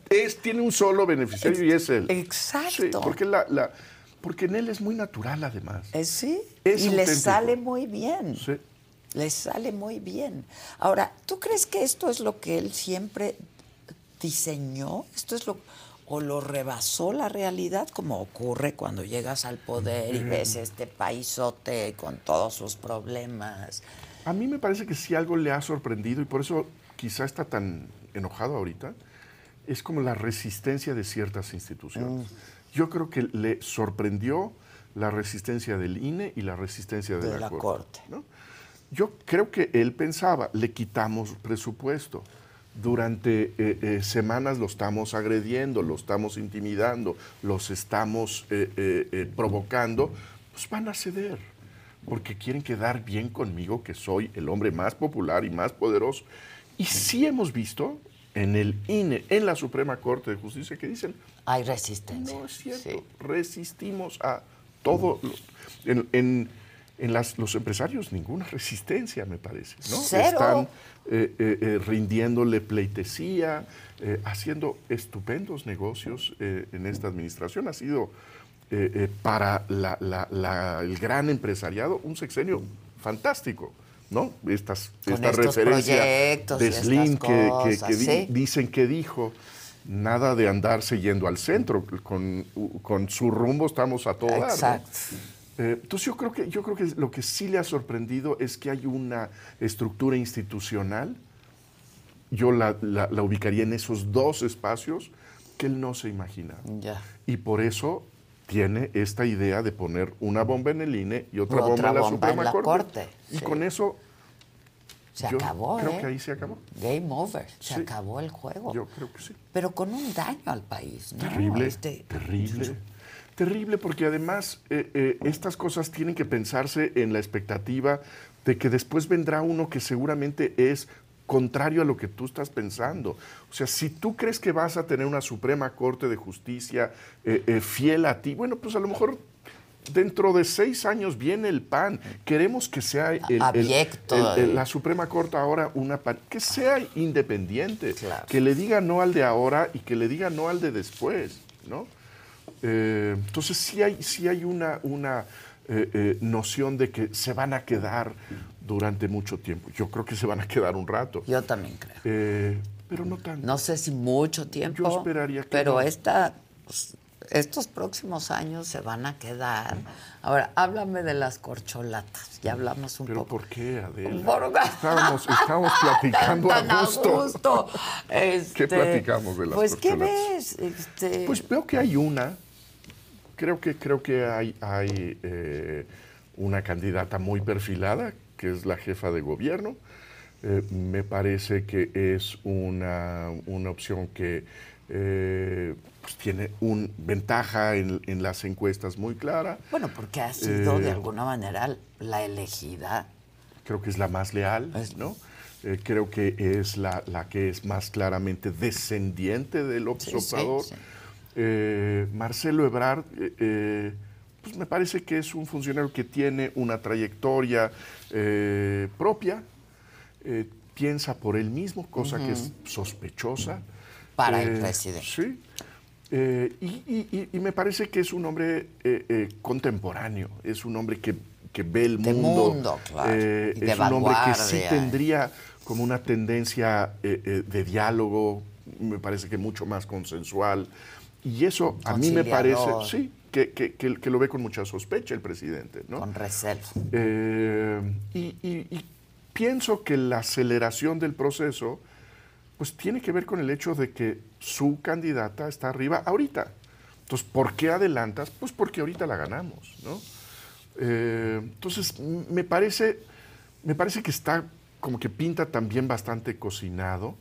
es, tiene un solo beneficiario y es él. Exacto. Sí, porque, la, la- porque en él es muy natural además. Eh, sí, Es y le sale muy bien. Sí. Le sale muy bien. Ahora, ¿tú crees que esto es lo que él siempre diseñó? ¿Esto es lo o lo rebasó la realidad como ocurre cuando llegas al poder y ves este paisote con todos sus problemas? A mí me parece que si algo le ha sorprendido y por eso quizá está tan enojado ahorita, es como la resistencia de ciertas instituciones. Yo creo que le sorprendió la resistencia del INE y la resistencia de, De la Corte. ¿no? Yo creo que él pensaba, le quitamos presupuesto. Durante eh, eh, semanas lo estamos agrediendo, lo estamos intimidando, los estamos eh, provocando, pues van a ceder, porque quieren quedar bien conmigo, que soy el hombre más popular y más poderoso. Y sí hemos visto en el INE, en la Suprema Corte de Justicia, que dicen, Hay resistencia. no es cierto, resistimos a todo. lo- en en- en las- los empresarios ninguna resistencia, me parece. ¿no? Cero. Están eh, eh, eh, rindiéndole pleitesía, eh, haciendo estupendos negocios en esta administración. Ha sido para la- la- la- el gran empresariado un sexenio fantástico. ¿no? Estas, Con esta referencia de Slim que, que- cosas, que di- ¿sí? dicen que dijo, nada de andarse yendo al centro, con, con su rumbo estamos a todo dar, ¿no? Eh, entonces yo creo, que, yo creo que lo que sí le ha sorprendido es que hay una estructura institucional, yo la, la- la ubicaría en esos dos espacios que él no se imagina. Ya. Y por eso tiene esta idea de poner una bomba en el INE y otra, Otra bomba en la bomba en Suprema la Corte. Corte, Y sí. con eso Se Yo acabó, Creo ¿eh? que ahí se acabó. Game over. Se Sí. acabó el juego. Yo creo que sí. Pero con un daño al país, ¿no? Terrible, Este- terrible. Terrible porque además eh, eh, estas cosas tienen que pensarse en la expectativa de que después vendrá uno que seguramente es contrario a lo que tú estás pensando. O sea, si tú crees que vas a tener una Suprema Corte de Justicia eh, fiel a ti, bueno, pues a lo mejor dentro de seis años viene el PAN. Queremos que sea el- la Suprema Corte ahora una PAN, que sea independiente, que le diga no al de ahora y que le diga no al de después, ¿no? Eh, entonces sí hay, sí hay una, una eh, eh, noción de que se van a quedar durante mucho tiempo. Yo creo que se van a quedar un rato. Yo también creo. Eh, pero no tanto. No sé si mucho tiempo. Yo esperaría que Pero no. esta, pues, estos próximos años se van a quedar. Ahora, háblame de las corcholatas. Ya hablamos un ¿Pero poco. por qué, Adela? Por- Estábamos, estábamos platicando Tan a a gusto. ¿Qué Este, platicamos de las Pues, ¿qué corcholatas? ves? Este, Pues veo que hay una. Creo que, creo que hay, hay eh, una candidata muy perfilada, que es la jefa de gobierno. Eh, me parece que es una, una opción que eh, pues tiene una ventaja en, en las encuestas muy clara. bueno, porque ha sido de alguna manera la elegida. creo que es la más leal, ¿no? Eh, creo que es la, la que es más claramente descendiente del Sí, sí, observador. sí. Eh, Marcelo Ebrard, eh, eh, pues me parece que es un funcionario que tiene una trayectoria eh, propia, piensa por él mismo, cosa que es sospechosa. Para el presidente. Sí. Y, y- y- y me parece que es un hombre contemporáneo, es un hombre que, que ve el De mundo. mundo, claro, de es un hombre que sí tendría como una tendencia de diálogo, me parece que mucho más consensual. Y eso a mí me parece, sí, que, que- que- que lo ve con mucha sospecha el presidente. ¿no? Con recelo. Eh, y, y- y pienso que la aceleración del proceso pues tiene que ver con el hecho de que su candidata está arriba ahorita. Entonces, ¿por qué adelantas? Pues porque ahorita la ganamos, ¿no? Eh, entonces, me parece, me parece que está como que pinta también bastante cocinado.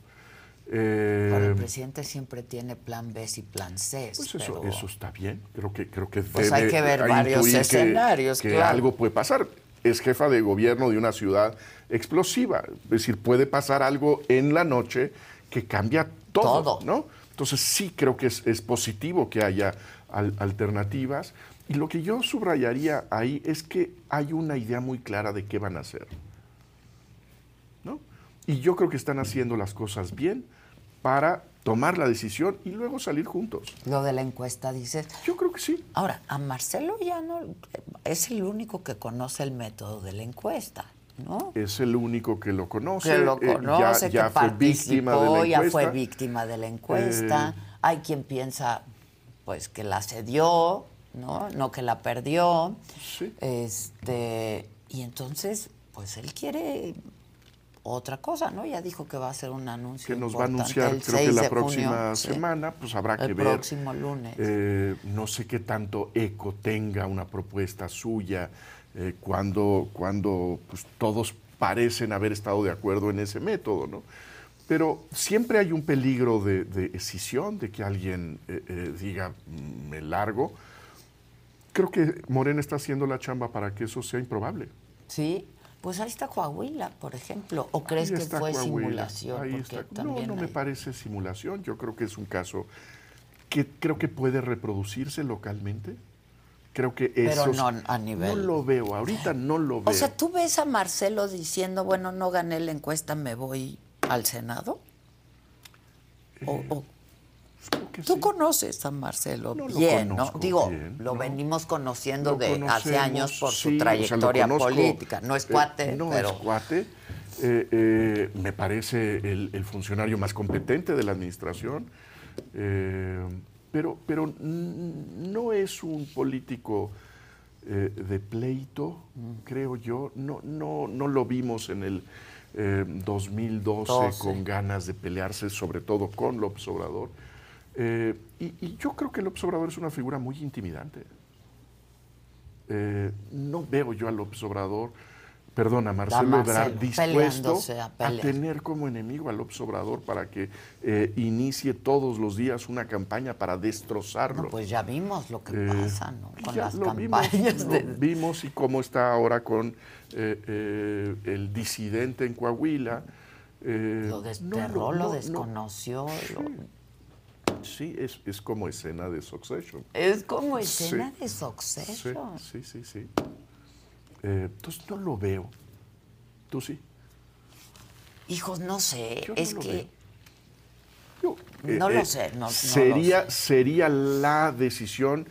Eh, el presidente siempre tiene plan B y plan C. pues eso, pero- eso está bien. Creo que, creo que Pues debe hay que ver varios que- escenarios, que claro. algo puede pasar. Es jefa de gobierno de una ciudad explosiva. Es decir, puede pasar algo en la noche que cambia todo, Todo. ¿no? Entonces sí creo que es, es positivo que haya al- alternativas. Y lo que yo subrayaría ahí es que hay una idea muy clara de qué van a hacer. ¿no? Y yo creo que están haciendo las cosas bien para tomar la decisión y luego salir juntos. Lo de la encuesta, dices. Yo creo que sí. Ahora, a Marcelo ya no. Es el único que conoce el método de la encuesta, ¿no? Es el único que lo conoce. que lo eh, ya- conoce, ya, que fue víctima de la ya fue encuesta. víctima de la encuesta. Eh, Hay quien piensa, pues, que la cedió, ¿no? No que la perdió. Este, y entonces, pues, él quiere otra cosa, ¿no? Ya dijo que va a hacer un anuncio que nos va a anunciar, el creo 6 que la junio, próxima sí. semana, pues habrá El que ver. próximo lunes. Eh, no sé qué tanto eco tenga una propuesta suya eh, cuando, cuando pues, todos parecen haber estado de acuerdo en ese método, ¿no? Pero siempre hay un peligro de, de escisión, de que alguien eh, eh, diga, "Mm, me largo. Creo que Morena está haciendo la chamba para que eso sea improbable. Sí, pues ahí está Coahuila, por ejemplo. ¿O crees que fue Coahuila, simulación? ahí Porque está. No, no me parece simulación. Yo creo que es un caso que creo que puede reproducirse localmente. Creo que Pero eso no a nivel- No lo veo, ahorita no lo veo. O sea, ¿tú ves a Marcelo diciendo, bueno, no gané la encuesta, me voy al Senado? O- o- Tú conoces a Marcelo No, lo bien, ¿no? Digo, bien, lo ¿no? venimos conociendo de hace años por sí, su o sea, lo trayectoria política. No es eh, cuate, no pero... es cuate. Eh, eh, me parece el, el funcionario más competente de la administración. Eh, pero, pero no es un político eh, de pleito, creo yo. No, no, no lo vimos en el eh, 2012 12. con ganas de pelearse, sobre todo con López Obrador. Eh, y, y yo creo que López Obrador es una figura muy intimidante. Eh, no veo yo a López Obrador perdona, Marcelo Marcelo, dispuesto a a, tener como enemigo al López Obrador para que eh, inicie todos los días una campaña para destrozarlo. No, pues ya vimos lo que pasa, ¿no? Con ya las lo vimos, campañas lo vimos y cómo está ahora con el disidente en Coahuila. Lo desterró, no, lo no, desconoció. lo- Sí, es, es como escena de Succession. Es como escena Sí. de Succession. Sí, sí, sí. sí. Eh, entonces no lo veo. ¿Tú sí? Hijos, no sé, Yo no es lo que... no Eh, lo eh, sé, no, no sería, lo sé. sería la decisión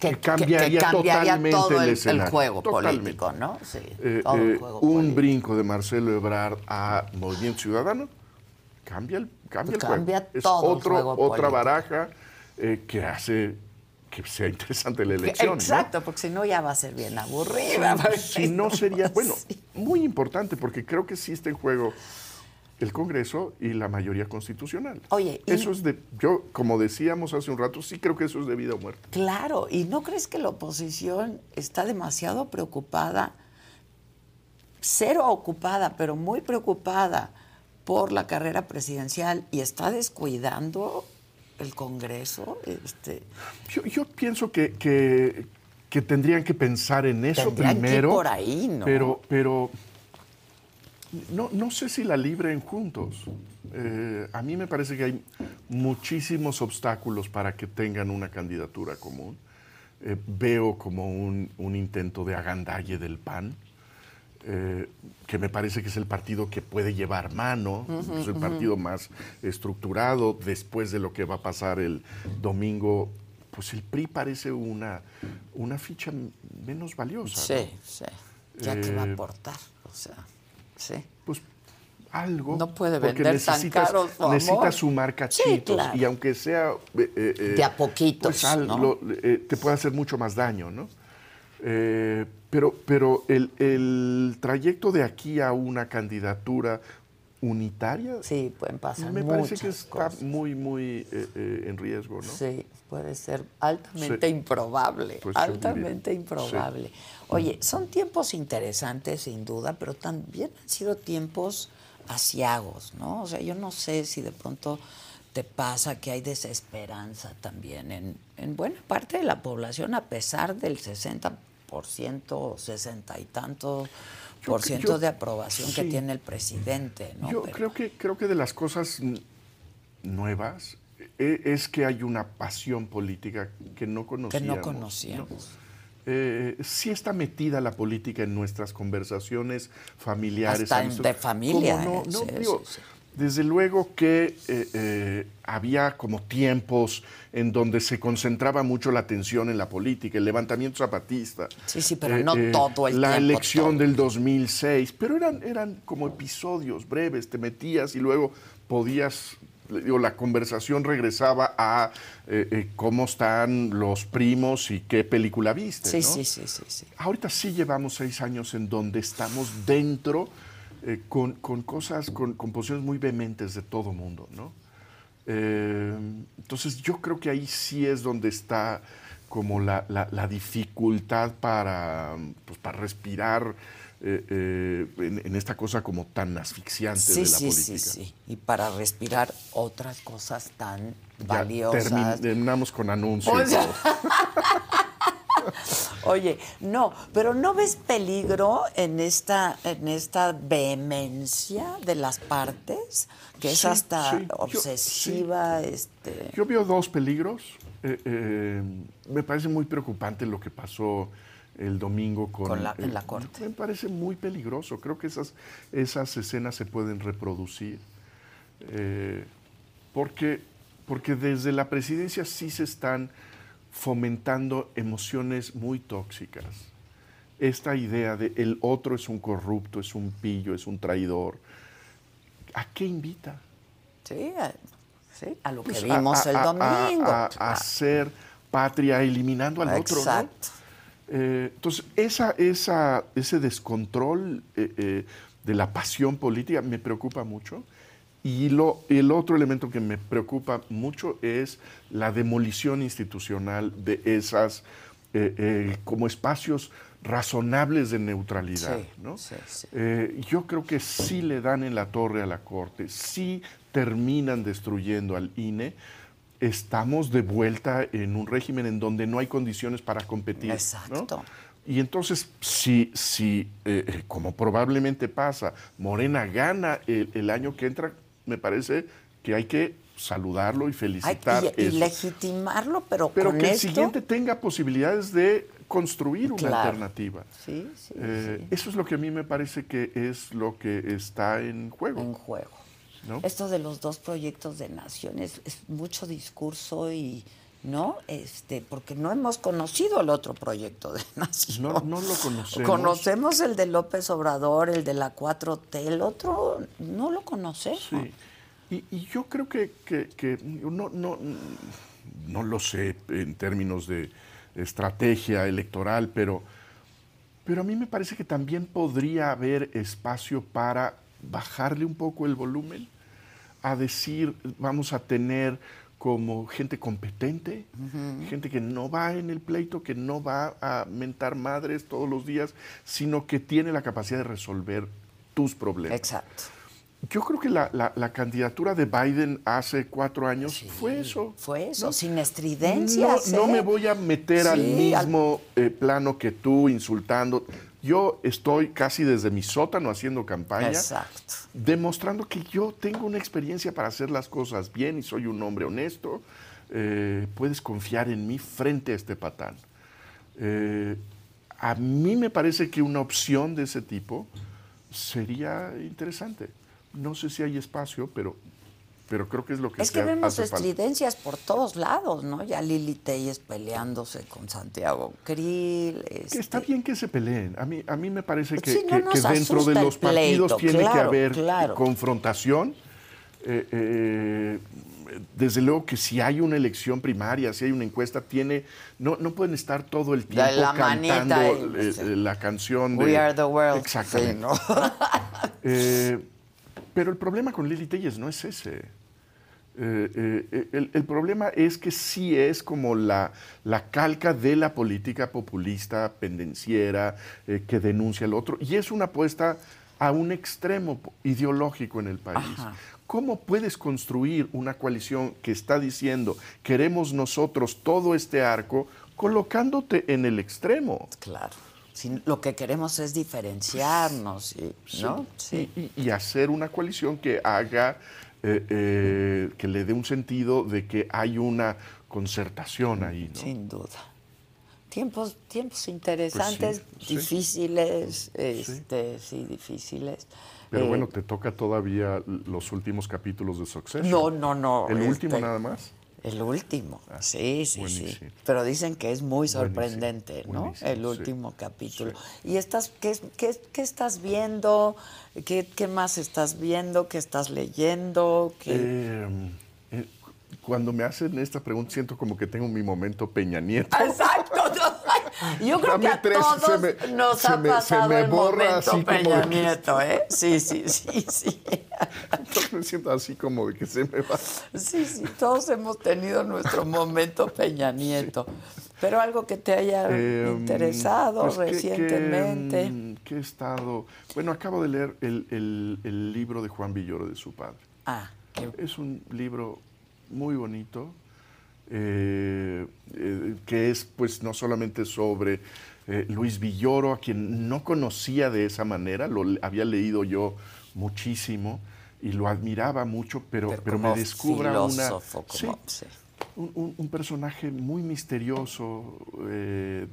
que, Que- cambiaría, que cambiaría totalmente todo el- el escenario. juego Totalmente. político, ¿no? Sí, Eh, todo el eh, juego un político. brinco de Marcelo Ebrard a Movimiento Ciudadano cambia el, cambia el Cambia juego. Es otro, juego otra político. baraja eh, que hace que sea interesante la elección. ¿no? Exacto, porque si no ya va a ser bien aburrida. porque Si no sería, bueno, muy importante, porque creo que sí está en juego el Congreso y la mayoría constitucional. Oye, y- eso es de, yo, como decíamos hace un rato, sí creo que eso es de vida o muerte. Claro, ¿y no crees que la oposición está demasiado preocupada, cero ocupada, pero muy preocupada por la carrera presidencial y está descuidando el Congreso? Este, Yo, yo pienso que, que- que tendrían que pensar en eso Tendrían que ir primero. por ahí, ¿no? Pero, pero no, no sé si la libren juntos. Eh, a mí me parece que hay muchísimos obstáculos para que tengan una candidatura común. Eh, veo como un, un intento de agandalle del PAN, eh, que me parece que es el partido que puede llevar mano, es el partido más estructurado después de lo que va a pasar el domingo. Pues el PRI parece una, una ficha menos valiosa. sí, ¿no? sí. Ya que va a Eh, aportar, o sea, sí. Pues algo. No puede vender tan caro su necesitas sumar cachitos. claro. Y aunque sea. eh, eh, eh, De a poquitos, pues, lo- eh, te puede hacer mucho más daño, ¿no? Pero pero el, el trayecto de aquí a una candidatura unitaria. Sí, pueden pasar Me parece que está muy, muy eh, eh, en riesgo, ¿no? Sí, puede ser altamente Sí. improbable, Pues altamente improbable. Oye, son tiempos interesantes sin duda, pero también han sido tiempos asiagos, ¿no? O sea, yo no sé si de pronto te pasa que hay desesperanza también en, en buena parte de la población, a pesar del 60%, 60 y tanto Yo- por ciento yo- de aprobación que tiene el presidente, ¿no? Yo Pero- creo que, creo que de las cosas nuevas e- es que hay una pasión política que no que conocíamos. no conocíamos. Eh, sí está metida la política en nuestras conversaciones familiares. Hasta en- de familia, ¿Cómo ¿eh? no? No, Sí, digo, sí, sí. Desde luego que eh, eh, había como tiempos en donde se concentraba mucho la atención en la política, el levantamiento zapatista. Sí, sí, pero no todo el La tiempo, elección del 2006, pero eran, eran como episodios breves, te metías y luego podías, digo, la conversación regresaba a eh, eh, cómo están los primos y qué película viste. Sí, ¿no? sí, sí, sí, sí. Ahorita sí llevamos seis años en donde estamos dentro eh, con, con cosas, con, con posiciones muy vehementes de todo mundo, ¿no? Eh, entonces yo creo que ahí sí es donde está como la, la- la dificultad para, pues, para respirar eh, eh, en, en esta cosa como tan asfixiante Sí, de la sí, política. sí, sí. Y para respirar otras cosas tan Ya valiosas. termin- terminamos con anuncios. O sea, Oye, no, pero ¿no ves peligro en esta, en esta vehemencia de las partes? Que es Sí, hasta sí, yo- obsesiva, este. Yo veo dos peligros. Eh, eh, me parece muy preocupante lo que pasó el domingo con, Con la- en la corte. Me parece muy peligroso. Creo que esas, esas escenas se pueden reproducir. Eh, porque, porque desde la presidencia sí se están fomentando emociones muy tóxicas. Esta idea de el otro es un corrupto, es un pillo, es un traidor. ¿A qué invita? Sí, a, sí, a lo que Pues, vimos a- el domingo. A, a hacer patria eliminando al otro. ¿no? Exacto. Eh, entonces, esa, esa, ese descontrol eh, eh, de la pasión política me preocupa mucho. Y lo, el otro elemento que me preocupa mucho es la demolición institucional de esas eh, eh, como espacios razonables de neutralidad. Sí, ¿no? sí, sí. Eh, yo creo que sí le dan en la torre a la Corte, sí terminan destruyendo al INE. Estamos de vuelta en un régimen en donde no hay condiciones para competir. ¿no? Exacto. Y entonces, si, si eh, como probablemente pasa, Morena gana el, el año que entra, me parece que hay que saludarlo y felicitar y, y eso. legitimarlo, pero, Pero con que el siguiente tenga posibilidades de construir una Claro. alternativa. Sí, sí, Eh, Eso es lo que a mí me parece que es lo que está en juego. En juego. ¿no? Esto de los dos proyectos de naciones es mucho discurso y no, este, porque no hemos conocido el otro proyecto de nación. No, no lo conocemos. Conocemos el de López Obrador, el de la 4T, el otro no lo conocemos. Sí. Y, y yo creo que, que- que no, no, no lo sé en términos de estrategia electoral, pero, pero a mí me parece que también podría haber espacio para bajarle un poco el volumen, a decir, vamos a tener como gente competente, gente que no va en el pleito, que no va a mentar madres todos los días, sino que tiene la capacidad de resolver tus problemas. Exacto. Yo creo que la, la- la candidatura de Biden hace cuatro años fue eso. Fue eso, ¿no? sin estridencias. No, no ¿eh? me voy a meter Sí, al- mismo eh, plano que tú, insultando. Yo estoy casi desde mi sótano haciendo campaña, Exacto. demostrando que yo tengo una experiencia para hacer las cosas bien y soy un hombre honesto. Eh, puedes confiar en mí frente a este patán. Eh, a mí me parece que una opción de ese tipo sería interesante. No sé si hay espacio, pero, pero creo que es lo que Es se que vemos hace falta. estridencias por todos lados, ¿no? Ya Lili Telles peleándose con Santiago Krill. Que este, está bien que se peleen. A mí, a mí me parece que, no que- dentro de los partidos tiene que haber claro. confrontación. Eh, eh, desde luego que si hay una elección primaria, si hay una encuesta, tiene no, no pueden estar todo el tiempo la cantando eh, sí. la canción de... We are the world. Exactamente. Sí, ¿no? Pero el problema con Lili Telles no es ese. Eh, eh, el, el problema es que sí es como la, la calca de la política populista, pendenciera, eh, que denuncia el otro, y es una apuesta a un extremo ideológico en el país. Ajá. ¿Cómo puedes construir una coalición que está diciendo queremos nosotros todo este arco colocándote en el extremo? Claro. Si lo que queremos es diferenciarnos, y- ¿no? Sí. Y, y- y hacer una coalición que haga, eh, eh, que le dé un sentido de que hay una concertación ahí, ¿no? Sin duda. Tiempos, tiempos interesantes, Pues sí. difíciles, este, sí, difíciles. Pero Eh, bueno, te toca todavía los últimos capítulos de Succession. No, no, no. ¿El último este, nada más? El último, sí, sí, sí. buenísimo. Pero dicen que es muy Buenísimo, sorprendente, ¿no? buenísimo, El sí, último capítulo. ¿Y estás, qué, es- qué, qué estás viendo? ¿Qué, ¿Qué más estás viendo? ¿Qué estás leyendo? ¿Qué- Eh, eh, cuando me hacen esta pregunta siento como que tengo mi momento Peña Nieto. Exacto. no, Yo creo Dame que a tres, todos se me- nos se ha me- se pasado el momento así como Peña que- Nieto, ¿eh? Sí, sí, sí, sí. Entonces me siento así como de que se me va. Sí, sí, todos hemos tenido nuestro momento Peña Nieto. Pero algo que te haya Eh, interesado pues, ¿qué- qué, recientemente. mm, ¿qué, he estado? Bueno, acabo de leer el, el- el libro de Juan Villoro de su padre. Ah, qué- Es un libro muy bonito, eh, eh, que es pues no solamente sobre eh, Luis Villoro, a quien no conocía de esa manera, lo había leído yo muchísimo y lo admiraba mucho, pero, Pero me descubra una... Sí, un, un- un personaje muy misterioso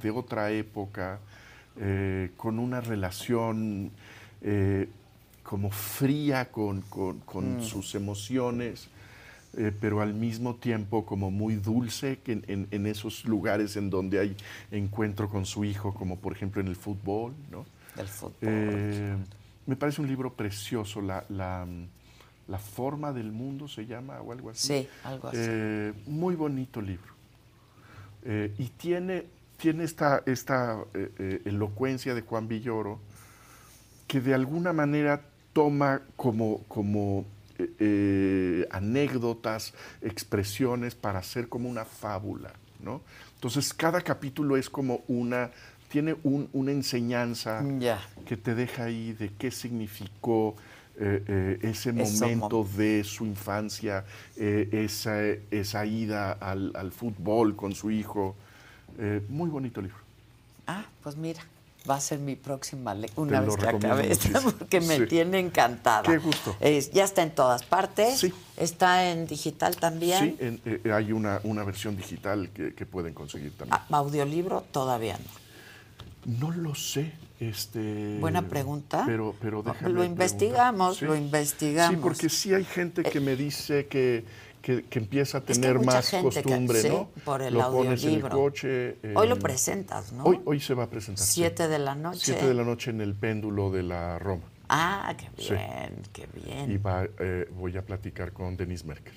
de otra época, con una relación como fría con, con- con Mm. sus emociones, eh, pero al mismo tiempo como muy dulce en, en- en esos lugares en donde hay encuentro con su hijo, como por ejemplo en el fútbol. ¿no? Del fútbol. Eh, me parece un libro precioso, la, la, la forma del mundo se llama o algo así. Sí, algo así. Eh, muy bonito libro. Y tiene, tiene esta, esta elocuencia de Juan Villoro que de alguna manera toma como, como eh, eh, anécdotas, expresiones para hacer como una fábula. ¿no? Entonces, cada capítulo es como una, tiene un- una enseñanza Ya. que te deja ahí de qué significó eh, eh, ese Eso momento de su infancia, eh, esa, esa ida al, al fútbol con su hijo. Muy bonito libro. Ah, pues mira, va a ser mi próxima lectura una lo vez que acabe esta, porque me Sí. tiene encantada. Qué gusto. Ya está en todas partes. Está en digital también. Sí, en- eh, hay una, una versión digital que, que pueden conseguir también. Ah, audiolibro todavía no. No lo sé. Este, Buena pregunta. Pero, pero Lo déjame investigamos, preguntar. lo investigamos. Sí, porque sí hay gente que me dice que, que, que empieza a Es que tener más gente que- costumbre, sí, ¿no? por el lo pones en el coche. Hoy lo en- presentas, ¿no? Hoy, hoy se va a presentar. sí. Siete de la noche. Siete de la noche en el péndulo de la Roma. Ah, qué Sí. bien, qué bien. Y va, eh, voy a platicar con Denise Merker.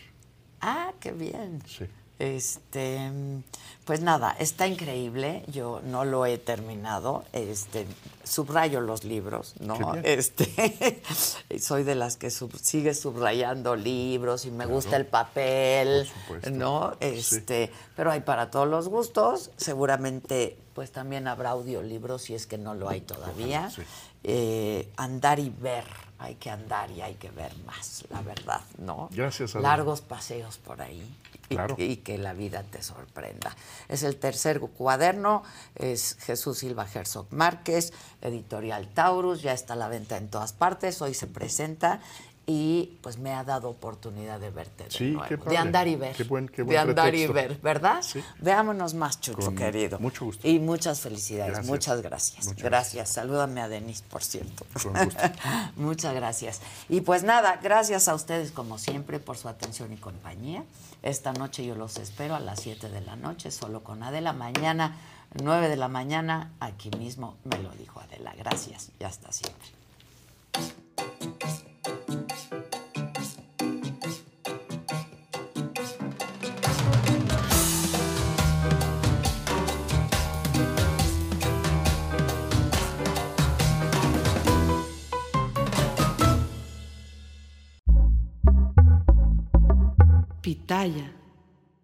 Ah, qué bien. Sí. Este, pues nada, está increíble. Yo no lo he terminado. Este, subrayo los libros, ¿no? Este, soy de las que sub- sigue subrayando libros y me gusta el papel. ¿no? Este, pero hay para todos los gustos. Seguramente, pues también habrá audiolibros si es que no lo hay todavía. Eh, andar y ver. Hay que andar y hay que ver más, la verdad, ¿no? Gracias, Adela. Largos paseos por ahí Claro. y que la vida te sorprenda. Es el tercer cuaderno, es Jesús Silva Herzog Márquez, editorial Taurus, ya está a la venta en todas partes, hoy se presenta y pues me ha dado oportunidad de verte de Sí, nuevo, qué de padre. andar y ver. Qué buen- qué de buen andar y ver, ¿verdad? Veámonos más, Chucho, Con querido. mucho gusto. Y muchas felicidades, Gracias. muchas gracias. Muchas gracias. Salúdame a Denis, por cierto. Con gusto. Muchas gracias. Y pues nada, gracias a ustedes como siempre por su atención y compañía. Esta noche yo los espero a las 7 de la noche, solo con Adela. Mañana, 9 de la mañana, aquí mismo me lo dijo Adela. Gracias y hasta siempre. Pitaya.